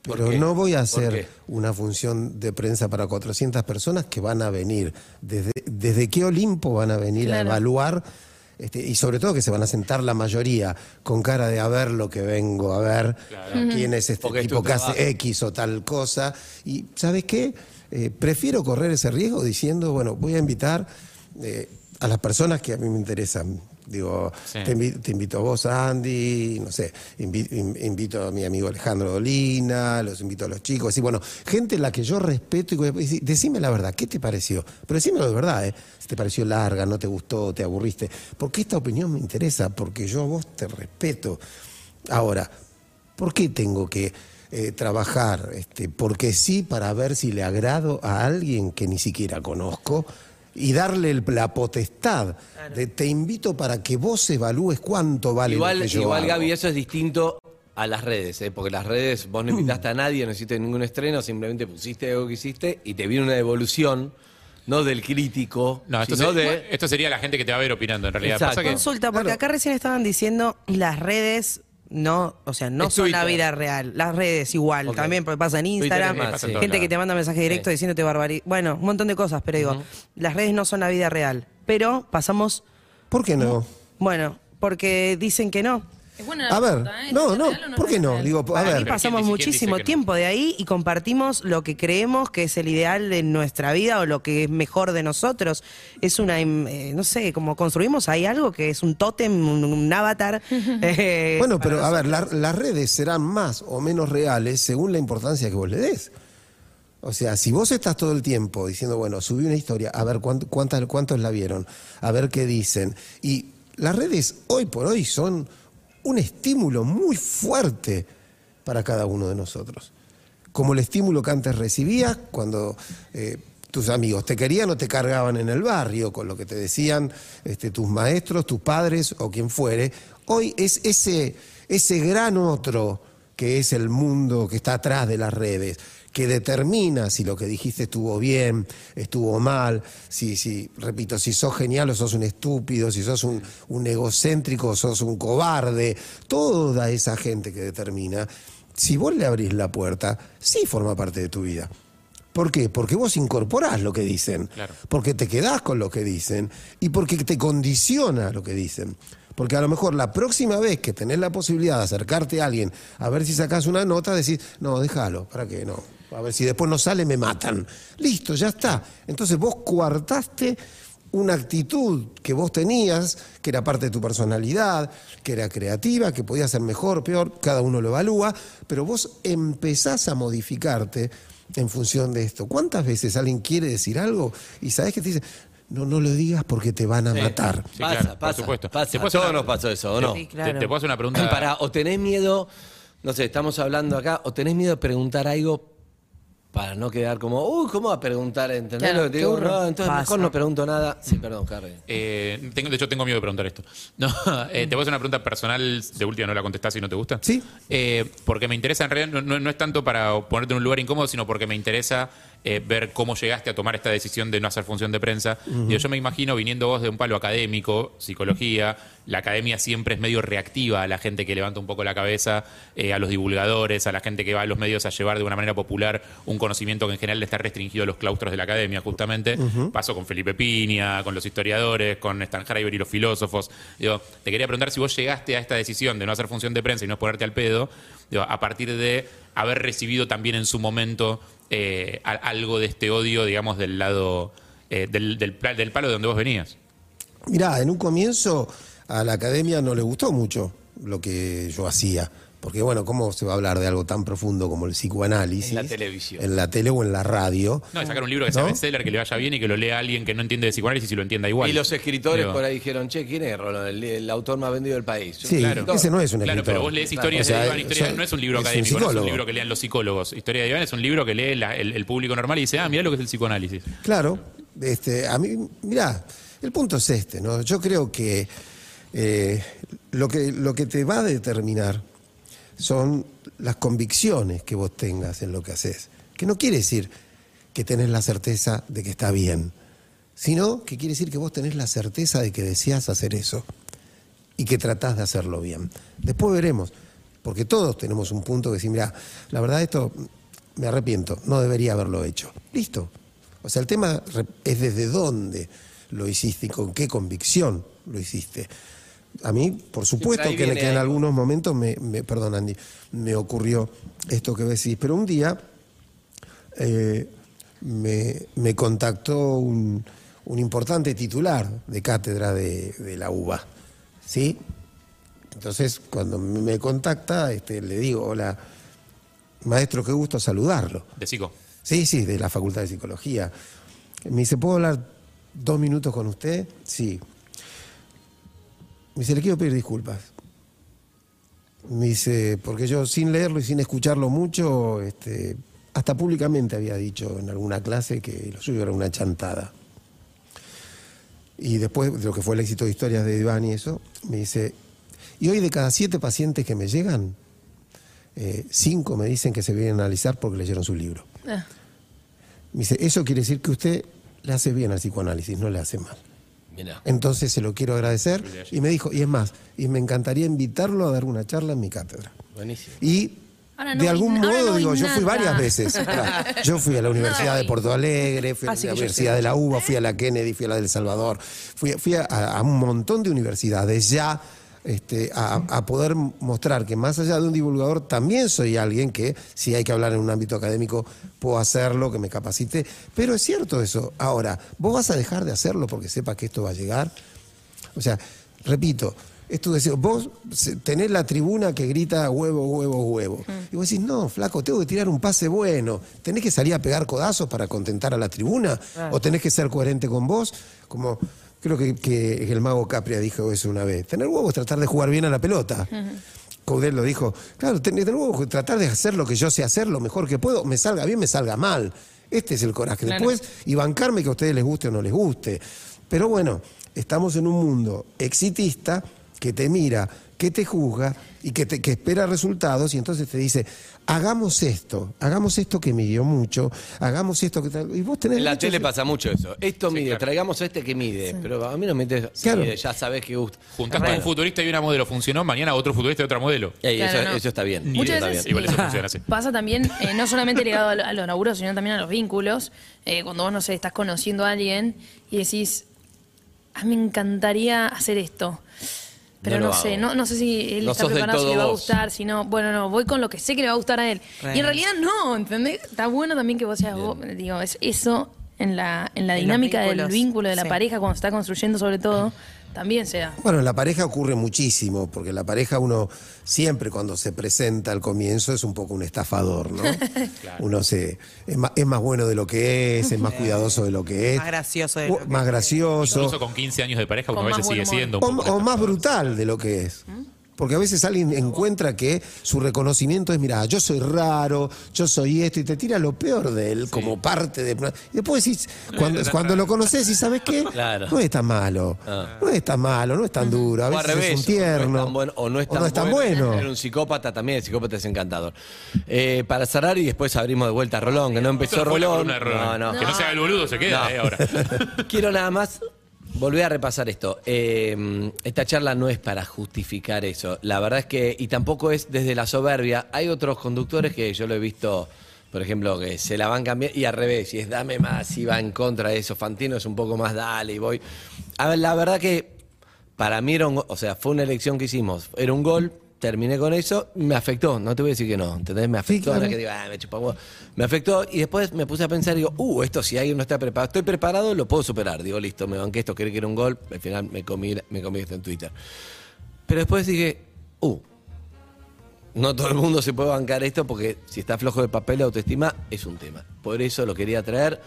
[SPEAKER 6] ¿Por
[SPEAKER 17] Pero
[SPEAKER 6] qué?
[SPEAKER 17] no voy a
[SPEAKER 6] ¿Por
[SPEAKER 17] hacer una función de prensa para 400 personas que van a venir. ¿Desde, desde qué Olimpo van a venir a evaluar? Este, y sobre todo que se van a sentar la mayoría con cara de a ver lo que vengo a ver, quién es este
[SPEAKER 6] Porque
[SPEAKER 17] tipo que hace. X o tal cosa. Y ¿sabes qué? Eh, prefiero correr ese riesgo diciendo, bueno, voy a invitar eh, a las personas que a mí me interesan. Digo,
[SPEAKER 9] Sí.
[SPEAKER 17] te, invi- te invito a vos, Andy, no sé, invi- in- invito a mi amigo Alejandro Dolina, los invito a los chicos, y bueno, gente en la que yo respeto y a decime la verdad, ¿qué te pareció? Pero decímelo de verdad, ¿eh? Si te pareció larga, no te gustó, te aburriste, porque esta opinión me interesa, porque yo a vos te respeto. Ahora, ¿por qué tengo que eh, trabajar? Este, porque sí, para ver si le agrado a alguien que ni siquiera conozco y darle el- la potestad de te invito para que vos evalúes cuánto vale
[SPEAKER 6] igual,
[SPEAKER 17] lo que yo
[SPEAKER 6] igual
[SPEAKER 17] hago.
[SPEAKER 6] Gaby, eso es distinto a las redes, ¿eh? porque las redes vos no invitaste a nadie, no hiciste ningún estreno, simplemente pusiste algo que hiciste y te viene una devolución no del crítico,
[SPEAKER 9] No, esto,
[SPEAKER 6] sino
[SPEAKER 9] se-
[SPEAKER 6] de...
[SPEAKER 9] esto sería la gente que te va a ver opinando, en realidad. Pasa que-
[SPEAKER 8] Consulta, porque acá recién estaban diciendo las redes no, o sea, no
[SPEAKER 6] Es
[SPEAKER 8] son la
[SPEAKER 6] Twitter.
[SPEAKER 8] vida real. Las redes igual,
[SPEAKER 6] Ok.
[SPEAKER 8] también porque pasa en Instagram,
[SPEAKER 6] más, sí.
[SPEAKER 8] gente que te manda mensaje directo
[SPEAKER 6] Sí.
[SPEAKER 8] diciéndote barbaridad. Bueno, un montón de cosas, pero digo, las redes no son la vida real. Pero pasamos,
[SPEAKER 17] ¿Por qué no?
[SPEAKER 8] bueno, porque dicen que no.
[SPEAKER 7] Es buena la
[SPEAKER 17] A ver,
[SPEAKER 7] ¿eh?
[SPEAKER 17] no,
[SPEAKER 7] ¿Es
[SPEAKER 17] no, ¿por qué no? Digo, a
[SPEAKER 8] Para
[SPEAKER 17] ver,
[SPEAKER 8] pasamos
[SPEAKER 9] ¿quién dice- quién
[SPEAKER 8] muchísimo
[SPEAKER 9] dice que no?
[SPEAKER 8] tiempo de ahí y compartimos lo que creemos que es el ideal de nuestra vida o lo que es mejor de nosotros. Es una, em, eh, no sé, como construimos ahí algo que es un tótem, un, un avatar. eh,
[SPEAKER 17] Bueno, pero a ver, la- las redes serán más o menos reales según la importancia que vos le des. O sea, si vos estás todo el tiempo diciendo, bueno, subí una historia, a ver cuánto- cuántas, cuántos la vieron, a ver qué dicen. Y las redes hoy por hoy son un estímulo muy fuerte para cada uno de nosotros. Como el estímulo que antes recibías cuando eh, tus amigos te querían o te cargaban en el barrio, con lo que te decían este, tus maestros, tus padres o quien fuere. Hoy es ese, ese gran otro que es el mundo que está atrás de las redes, que determina si lo que dijiste estuvo bien, estuvo mal, si, si repito, si sos genial o sos un estúpido, si sos un, un egocéntrico o sos un cobarde, toda esa gente que determina, si vos le abrís la puerta, sí forma parte de tu vida. ¿Por qué? Porque vos incorporás lo que dicen,
[SPEAKER 9] Claro.
[SPEAKER 17] porque te quedás con lo que dicen y porque te condiciona lo que dicen. Porque a lo mejor la próxima vez que tenés la posibilidad de acercarte a alguien a ver si sacás una nota, decís, no, déjalo, ¿para qué? No. A ver si después no sale, me matan. Listo, ya está. Entonces vos coartaste una actitud que vos tenías, que era parte de tu personalidad, que era creativa, que podía ser mejor, peor, cada uno lo evalúa, pero vos empezás a modificarte en función de esto. ¿Cuántas veces alguien quiere decir algo y sabes que te dice, no, no lo digas porque te van a
[SPEAKER 6] Sí.
[SPEAKER 17] matar?
[SPEAKER 9] Sí,
[SPEAKER 6] pasa,
[SPEAKER 9] claro, por
[SPEAKER 6] pasa,
[SPEAKER 9] supuesto.
[SPEAKER 6] pasa.
[SPEAKER 9] Te
[SPEAKER 6] A todos nos pasó eso, ¿o no?
[SPEAKER 8] Sí,
[SPEAKER 9] Te,
[SPEAKER 8] claro.
[SPEAKER 9] te puedo hacer una pregunta.
[SPEAKER 6] Para, o tenés miedo, no sé, estamos hablando acá, o tenés miedo de preguntar algo para no quedar como, uy, ¿cómo va a preguntar? ¿Entendés
[SPEAKER 7] Claro,
[SPEAKER 6] lo que te digo? No, entonces
[SPEAKER 8] Pasa.
[SPEAKER 6] mejor no pregunto nada. Sí, perdón, Carly.
[SPEAKER 9] Eh, tengo, de hecho, tengo miedo de preguntar esto. No, eh, te voy a hacer una pregunta personal, de última no la contestás si no te gusta.
[SPEAKER 17] Sí.
[SPEAKER 9] Eh, porque me interesa, en realidad, no, no- no es tanto para ponerte en un lugar incómodo, sino porque me interesa eh, ver cómo llegaste a tomar esta decisión de no hacer función de prensa. Digo, yo me imagino, viniendo vos de un palo académico, psicología, la academia siempre es medio reactiva a la gente que levanta un poco la cabeza, eh, a los divulgadores, a la gente que va a los medios a llevar de una manera popular un conocimiento que en general le está restringido a los claustros de la academia, justamente. Pasó con Felipe Piña, con los historiadores, con Stan Harber y los filósofos. Digo, te quería preguntar si vos llegaste a esta decisión de no hacer función de prensa y no ponerte al pedo, a partir de haber recibido también en su momento eh, algo de este odio, digamos, del lado eh, del, del palo de donde vos venías.
[SPEAKER 17] Mirá, en un comienzo a la academia no le gustó mucho lo que yo hacía. Porque, bueno, ¿cómo se va a hablar de algo tan profundo como el psicoanálisis?
[SPEAKER 6] En la televisión.
[SPEAKER 17] En la tele o en la radio.
[SPEAKER 9] No, de sacar un libro que sea
[SPEAKER 17] ¿No?
[SPEAKER 9] bestseller, que le vaya bien y que lo lea alguien que no entiende de psicoanálisis y lo entienda igual.
[SPEAKER 6] Y los escritores
[SPEAKER 9] Digo,
[SPEAKER 6] por ahí dijeron, che, ¿quién es Rolón? El, el autor más vendido del país.
[SPEAKER 17] Sí,
[SPEAKER 6] Claro.
[SPEAKER 17] ese no es un
[SPEAKER 9] Claro,
[SPEAKER 17] escritor.
[SPEAKER 9] pero vos lees historias
[SPEAKER 17] O sea,
[SPEAKER 9] de Iván, historia-
[SPEAKER 17] yo-
[SPEAKER 9] no es un libro
[SPEAKER 17] es un
[SPEAKER 9] académico, no es un libro que lean los psicólogos. Historia de Iván es un libro que lee la- el, el público normal y dice, ah, mira lo que es el psicoanálisis.
[SPEAKER 17] Claro, este, a mí, mirá, el punto es este, ¿no? Yo creo que, eh, lo que lo que te va a determinar son las convicciones que vos tengas en lo que haces. Que no quiere decir que tenés la certeza de que está bien, sino que quiere decir que vos tenés la certeza de que deseas hacer eso y que tratás de hacerlo bien. Después veremos, porque todos tenemos un punto que decir, mira, la verdad esto me arrepiento, no debería haberlo hecho. Listo. O sea, el tema es desde dónde lo hiciste y con qué convicción lo hiciste. A mí, por supuesto que, en algunos momentos me, me- perdón Andy, me ocurrió esto que decís, pero un día eh, me, me contactó un, un importante titular de cátedra de, de la UBA, ¿sí? Entonces, cuando me contacta, este, le digo, hola, maestro, qué gusto saludarlo.
[SPEAKER 9] De psico.
[SPEAKER 17] Sí, sí, de la Facultad de Psicología. Me dice, ¿puedo hablar dos minutos con usted? Sí. Me dice, le quiero pedir disculpas. Me dice, porque yo sin leerlo y sin escucharlo mucho, este, hasta públicamente había dicho en alguna clase que lo suyo era una chantada. Y después de lo que fue el éxito de historias de Iván y eso, me dice, y hoy de cada siete pacientes que me llegan, eh, cinco me dicen que se vienen a analizar porque leyeron su libro.
[SPEAKER 7] Ah.
[SPEAKER 17] Me dice, eso quiere decir que usted le hace bien al psicoanálisis, no le hace mal.
[SPEAKER 6] Mirá.
[SPEAKER 17] Entonces se lo quiero agradecer y me dijo, y es más, y me encantaría invitarlo a dar una charla en mi cátedra.
[SPEAKER 6] Buenísimo.
[SPEAKER 17] Y
[SPEAKER 7] Ahora no
[SPEAKER 17] de algún modo,
[SPEAKER 7] no
[SPEAKER 17] digo, yo fui varias veces. claro. Yo fui a la Universidad de Porto Alegre, fui a la Universidad de la UBA, fui a la Kennedy, fui a la del Salvador, fui, fui a, a un montón de universidades ya. Este, a, a poder mostrar que más allá de un divulgador también soy alguien que si hay que hablar en un ámbito académico puedo hacerlo, que me capacite, pero es cierto eso. Ahora, ¿vos vas a dejar de hacerlo porque sepas que esto va a llegar? O sea, repito, esto de decir, vos tenés la tribuna que grita huevo, huevo, huevo. Y vos decís, no, flaco, tengo que tirar un pase bueno. ¿Tenés que salir a pegar codazos para contentar a la tribuna?
[SPEAKER 8] Claro.
[SPEAKER 17] ¿O tenés que ser coherente con vos? Como creo que, que el mago Capria dijo eso una vez. Tener huevo es tratar de jugar bien a la pelota. Caudel lo dijo, claro, tener huevo, tratar de hacer lo que yo sé hacer lo mejor que puedo, me salga bien, me salga mal. Este es el coraje.
[SPEAKER 7] Claro.
[SPEAKER 17] Después, y bancarme que a ustedes les guste o no les guste. Pero bueno, estamos en un mundo exitista que te mira, que te juzga y que, te, que espera resultados y entonces te dice, hagamos esto, hagamos esto que midió mucho, hagamos esto que tal. Y vos tenés
[SPEAKER 6] En la tele pasa mucho eso. Esto mide, traigamos a este que mide. Pero a mí no me interesa. Sí,
[SPEAKER 17] Claro.
[SPEAKER 6] ya sabes que gusta.
[SPEAKER 9] Juntaste a un futurista y una modelo, funcionó, mañana otro futurista y otra modelo.
[SPEAKER 6] Ey,
[SPEAKER 7] Claro,
[SPEAKER 6] eso,
[SPEAKER 7] no.
[SPEAKER 6] eso está bien.
[SPEAKER 9] Ni
[SPEAKER 7] Muchas
[SPEAKER 6] eso está
[SPEAKER 7] veces
[SPEAKER 6] bien.
[SPEAKER 9] Igual eso funciona así.
[SPEAKER 7] Pasa también, eh, no solamente ligado a, lo- a los laburos, sino también a los vínculos. Eh, cuando vos, no sé, estás conociendo a alguien y decís, a mí me encantaría hacer esto. Pero
[SPEAKER 6] No
[SPEAKER 7] sé, no, no sé si él
[SPEAKER 6] No
[SPEAKER 7] está preparado, si le va a
[SPEAKER 6] vos.
[SPEAKER 7] gustar, si no. Bueno, no, voy con lo que sé que le va a gustar a él. Y en realidad no, ¿entendés? Está bueno también que vos seas vos. Digo, es eso en la, en la
[SPEAKER 8] En
[SPEAKER 7] dinámica del vínculo de la
[SPEAKER 8] sí.
[SPEAKER 7] pareja, cuando se está construyendo sobre todo, también sea.
[SPEAKER 17] Bueno, en la pareja ocurre muchísimo, porque en la pareja uno siempre cuando se presenta al comienzo es un poco un estafador, ¿no? Uno se, es, más, es más bueno de lo que es, es más cuidadoso de lo que es,
[SPEAKER 8] Más gracioso de lo que
[SPEAKER 17] más gracioso,
[SPEAKER 9] Incluso con 15 años de pareja, uno a veces sigue siendo un
[SPEAKER 17] o,
[SPEAKER 9] poco.
[SPEAKER 17] o más brutal de lo que es. Porque a veces alguien encuentra que su reconocimiento es, mira, yo soy raro, yo soy esto, y te tira lo peor de él como parte de... Y después decís, cuando, cuando lo conoces y sabes qué,
[SPEAKER 6] Claro.
[SPEAKER 17] no es tan malo,
[SPEAKER 6] Ah.
[SPEAKER 17] no es tan malo, no es tan duro, a
[SPEAKER 6] O
[SPEAKER 17] veces
[SPEAKER 6] al revés,
[SPEAKER 17] es un tierno.
[SPEAKER 6] No es tan bueno, o no es tan,
[SPEAKER 17] tan
[SPEAKER 6] bueno.
[SPEAKER 17] bueno.
[SPEAKER 6] Era un psicópata también, el psicópata es encantador. Eh, para cerrar y después abrimos de vuelta a Rolón, que no empezó Rolón. No, no.
[SPEAKER 9] Que no se haga el boludo, se queda
[SPEAKER 6] No.
[SPEAKER 9] eh, ahora.
[SPEAKER 6] Quiero nada más volver a repasar esto. Eh, esta charla no es para justificar eso. La verdad es que, y tampoco es desde la soberbia. Hay otros conductores que yo lo he visto, por ejemplo, que se la van cambiando y al revés, y es dame más, y va en contra de eso. Fantino es un poco más dale y voy. A ver, la verdad que para mí era un, o sea, fue una elección que hicimos. Era un gol, terminé con eso, me afectó, no te voy a decir que no, ¿entendés? Me afectó,
[SPEAKER 17] claro.
[SPEAKER 6] ahora que digo, ah, me chupa huevo. Me afectó y después me puse a pensar y digo, uh, esto si alguien no está preparado, estoy preparado, lo puedo superar. Digo, listo, me banqué esto, creí que era un gol, al final me comí, me comí esto en Twitter. Pero después dije, uh, no todo el mundo se puede bancar esto porque si está flojo de papel, la autoestima es un tema. Por eso lo quería traer.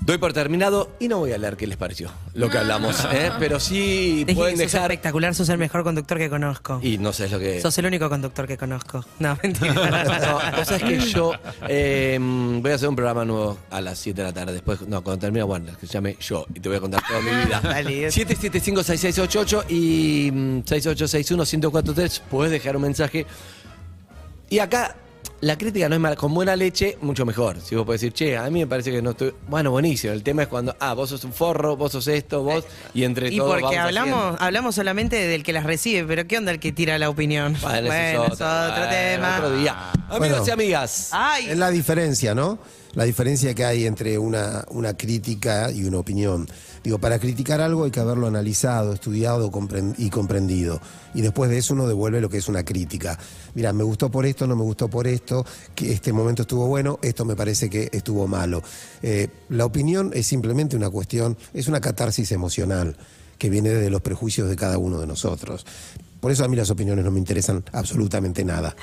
[SPEAKER 6] Doy por terminado y no voy a leer qué les pareció lo que hablamos, ¿eh? pero sí pueden
[SPEAKER 8] que sos
[SPEAKER 6] dejar.
[SPEAKER 8] espectacular, sos el mejor conductor que conozco.
[SPEAKER 6] Y no sé lo que.
[SPEAKER 8] Sos el único conductor que conozco. No, mentira.
[SPEAKER 6] No, vos sabés que yo eh, voy a hacer un programa nuevo a las 7 de la tarde. Después, no, cuando termine Warner, que se llame Yo, y te voy a contar toda mi vida.
[SPEAKER 8] Dale.
[SPEAKER 6] 775-6688 y mm, 6861-1043. Puedes dejar un mensaje. Y acá, la crítica no es mala. Con buena leche, mucho mejor. Si vos podés decir, che, a mí me parece que no estoy. Bueno, buenísimo. El tema es cuando, ah, vos sos un forro, vos sos esto, vos, y entre
[SPEAKER 8] Y
[SPEAKER 6] todos.
[SPEAKER 8] porque
[SPEAKER 6] vamos
[SPEAKER 8] hablamos,
[SPEAKER 6] haciendo.
[SPEAKER 8] hablamos solamente del que las recibe, pero ¿qué onda el que tira la opinión?
[SPEAKER 6] Bueno, es
[SPEAKER 8] Bueno,
[SPEAKER 6] otro,
[SPEAKER 8] es otro
[SPEAKER 6] bueno,
[SPEAKER 8] tema.
[SPEAKER 6] otro día. Amigos
[SPEAKER 17] Bueno.
[SPEAKER 6] y amigas.
[SPEAKER 8] Ay,
[SPEAKER 17] Es la diferencia, ¿no? La diferencia que hay entre una, una crítica y una opinión. Digo, para criticar algo hay que haberlo analizado, estudiado y comprendido. Y después de eso uno devuelve lo que es una crítica. Mira, me gustó por esto, no me gustó por esto, que este momento estuvo bueno, esto me parece que estuvo malo. Eh, la opinión es simplemente una cuestión, es una catarsis emocional que viene desde los prejuicios de cada uno de nosotros. Por eso a mí las opiniones no me interesan absolutamente nada.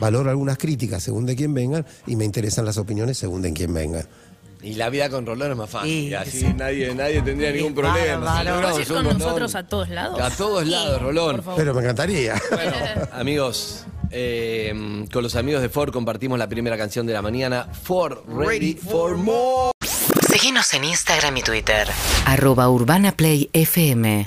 [SPEAKER 17] Valoro algunas críticas según de quién vengan y me interesan las opiniones según de quién vengan.
[SPEAKER 6] Y la vida con Rolón es más fácil.
[SPEAKER 8] Sí,
[SPEAKER 6] y así
[SPEAKER 8] sí.
[SPEAKER 6] nadie, nadie tendría ningún problema.
[SPEAKER 8] ¿Vas a
[SPEAKER 7] ¿Vas a ir con nosotros a todos lados?
[SPEAKER 6] A todos lados, Rolón.
[SPEAKER 17] Pero me encantaría.
[SPEAKER 6] Bueno, amigos, eh, con los amigos de Ford compartimos la primera canción de la mañana. Ford, ready for more.
[SPEAKER 18] Síguenos en Instagram y Twitter. Arroba Urbana Play FM.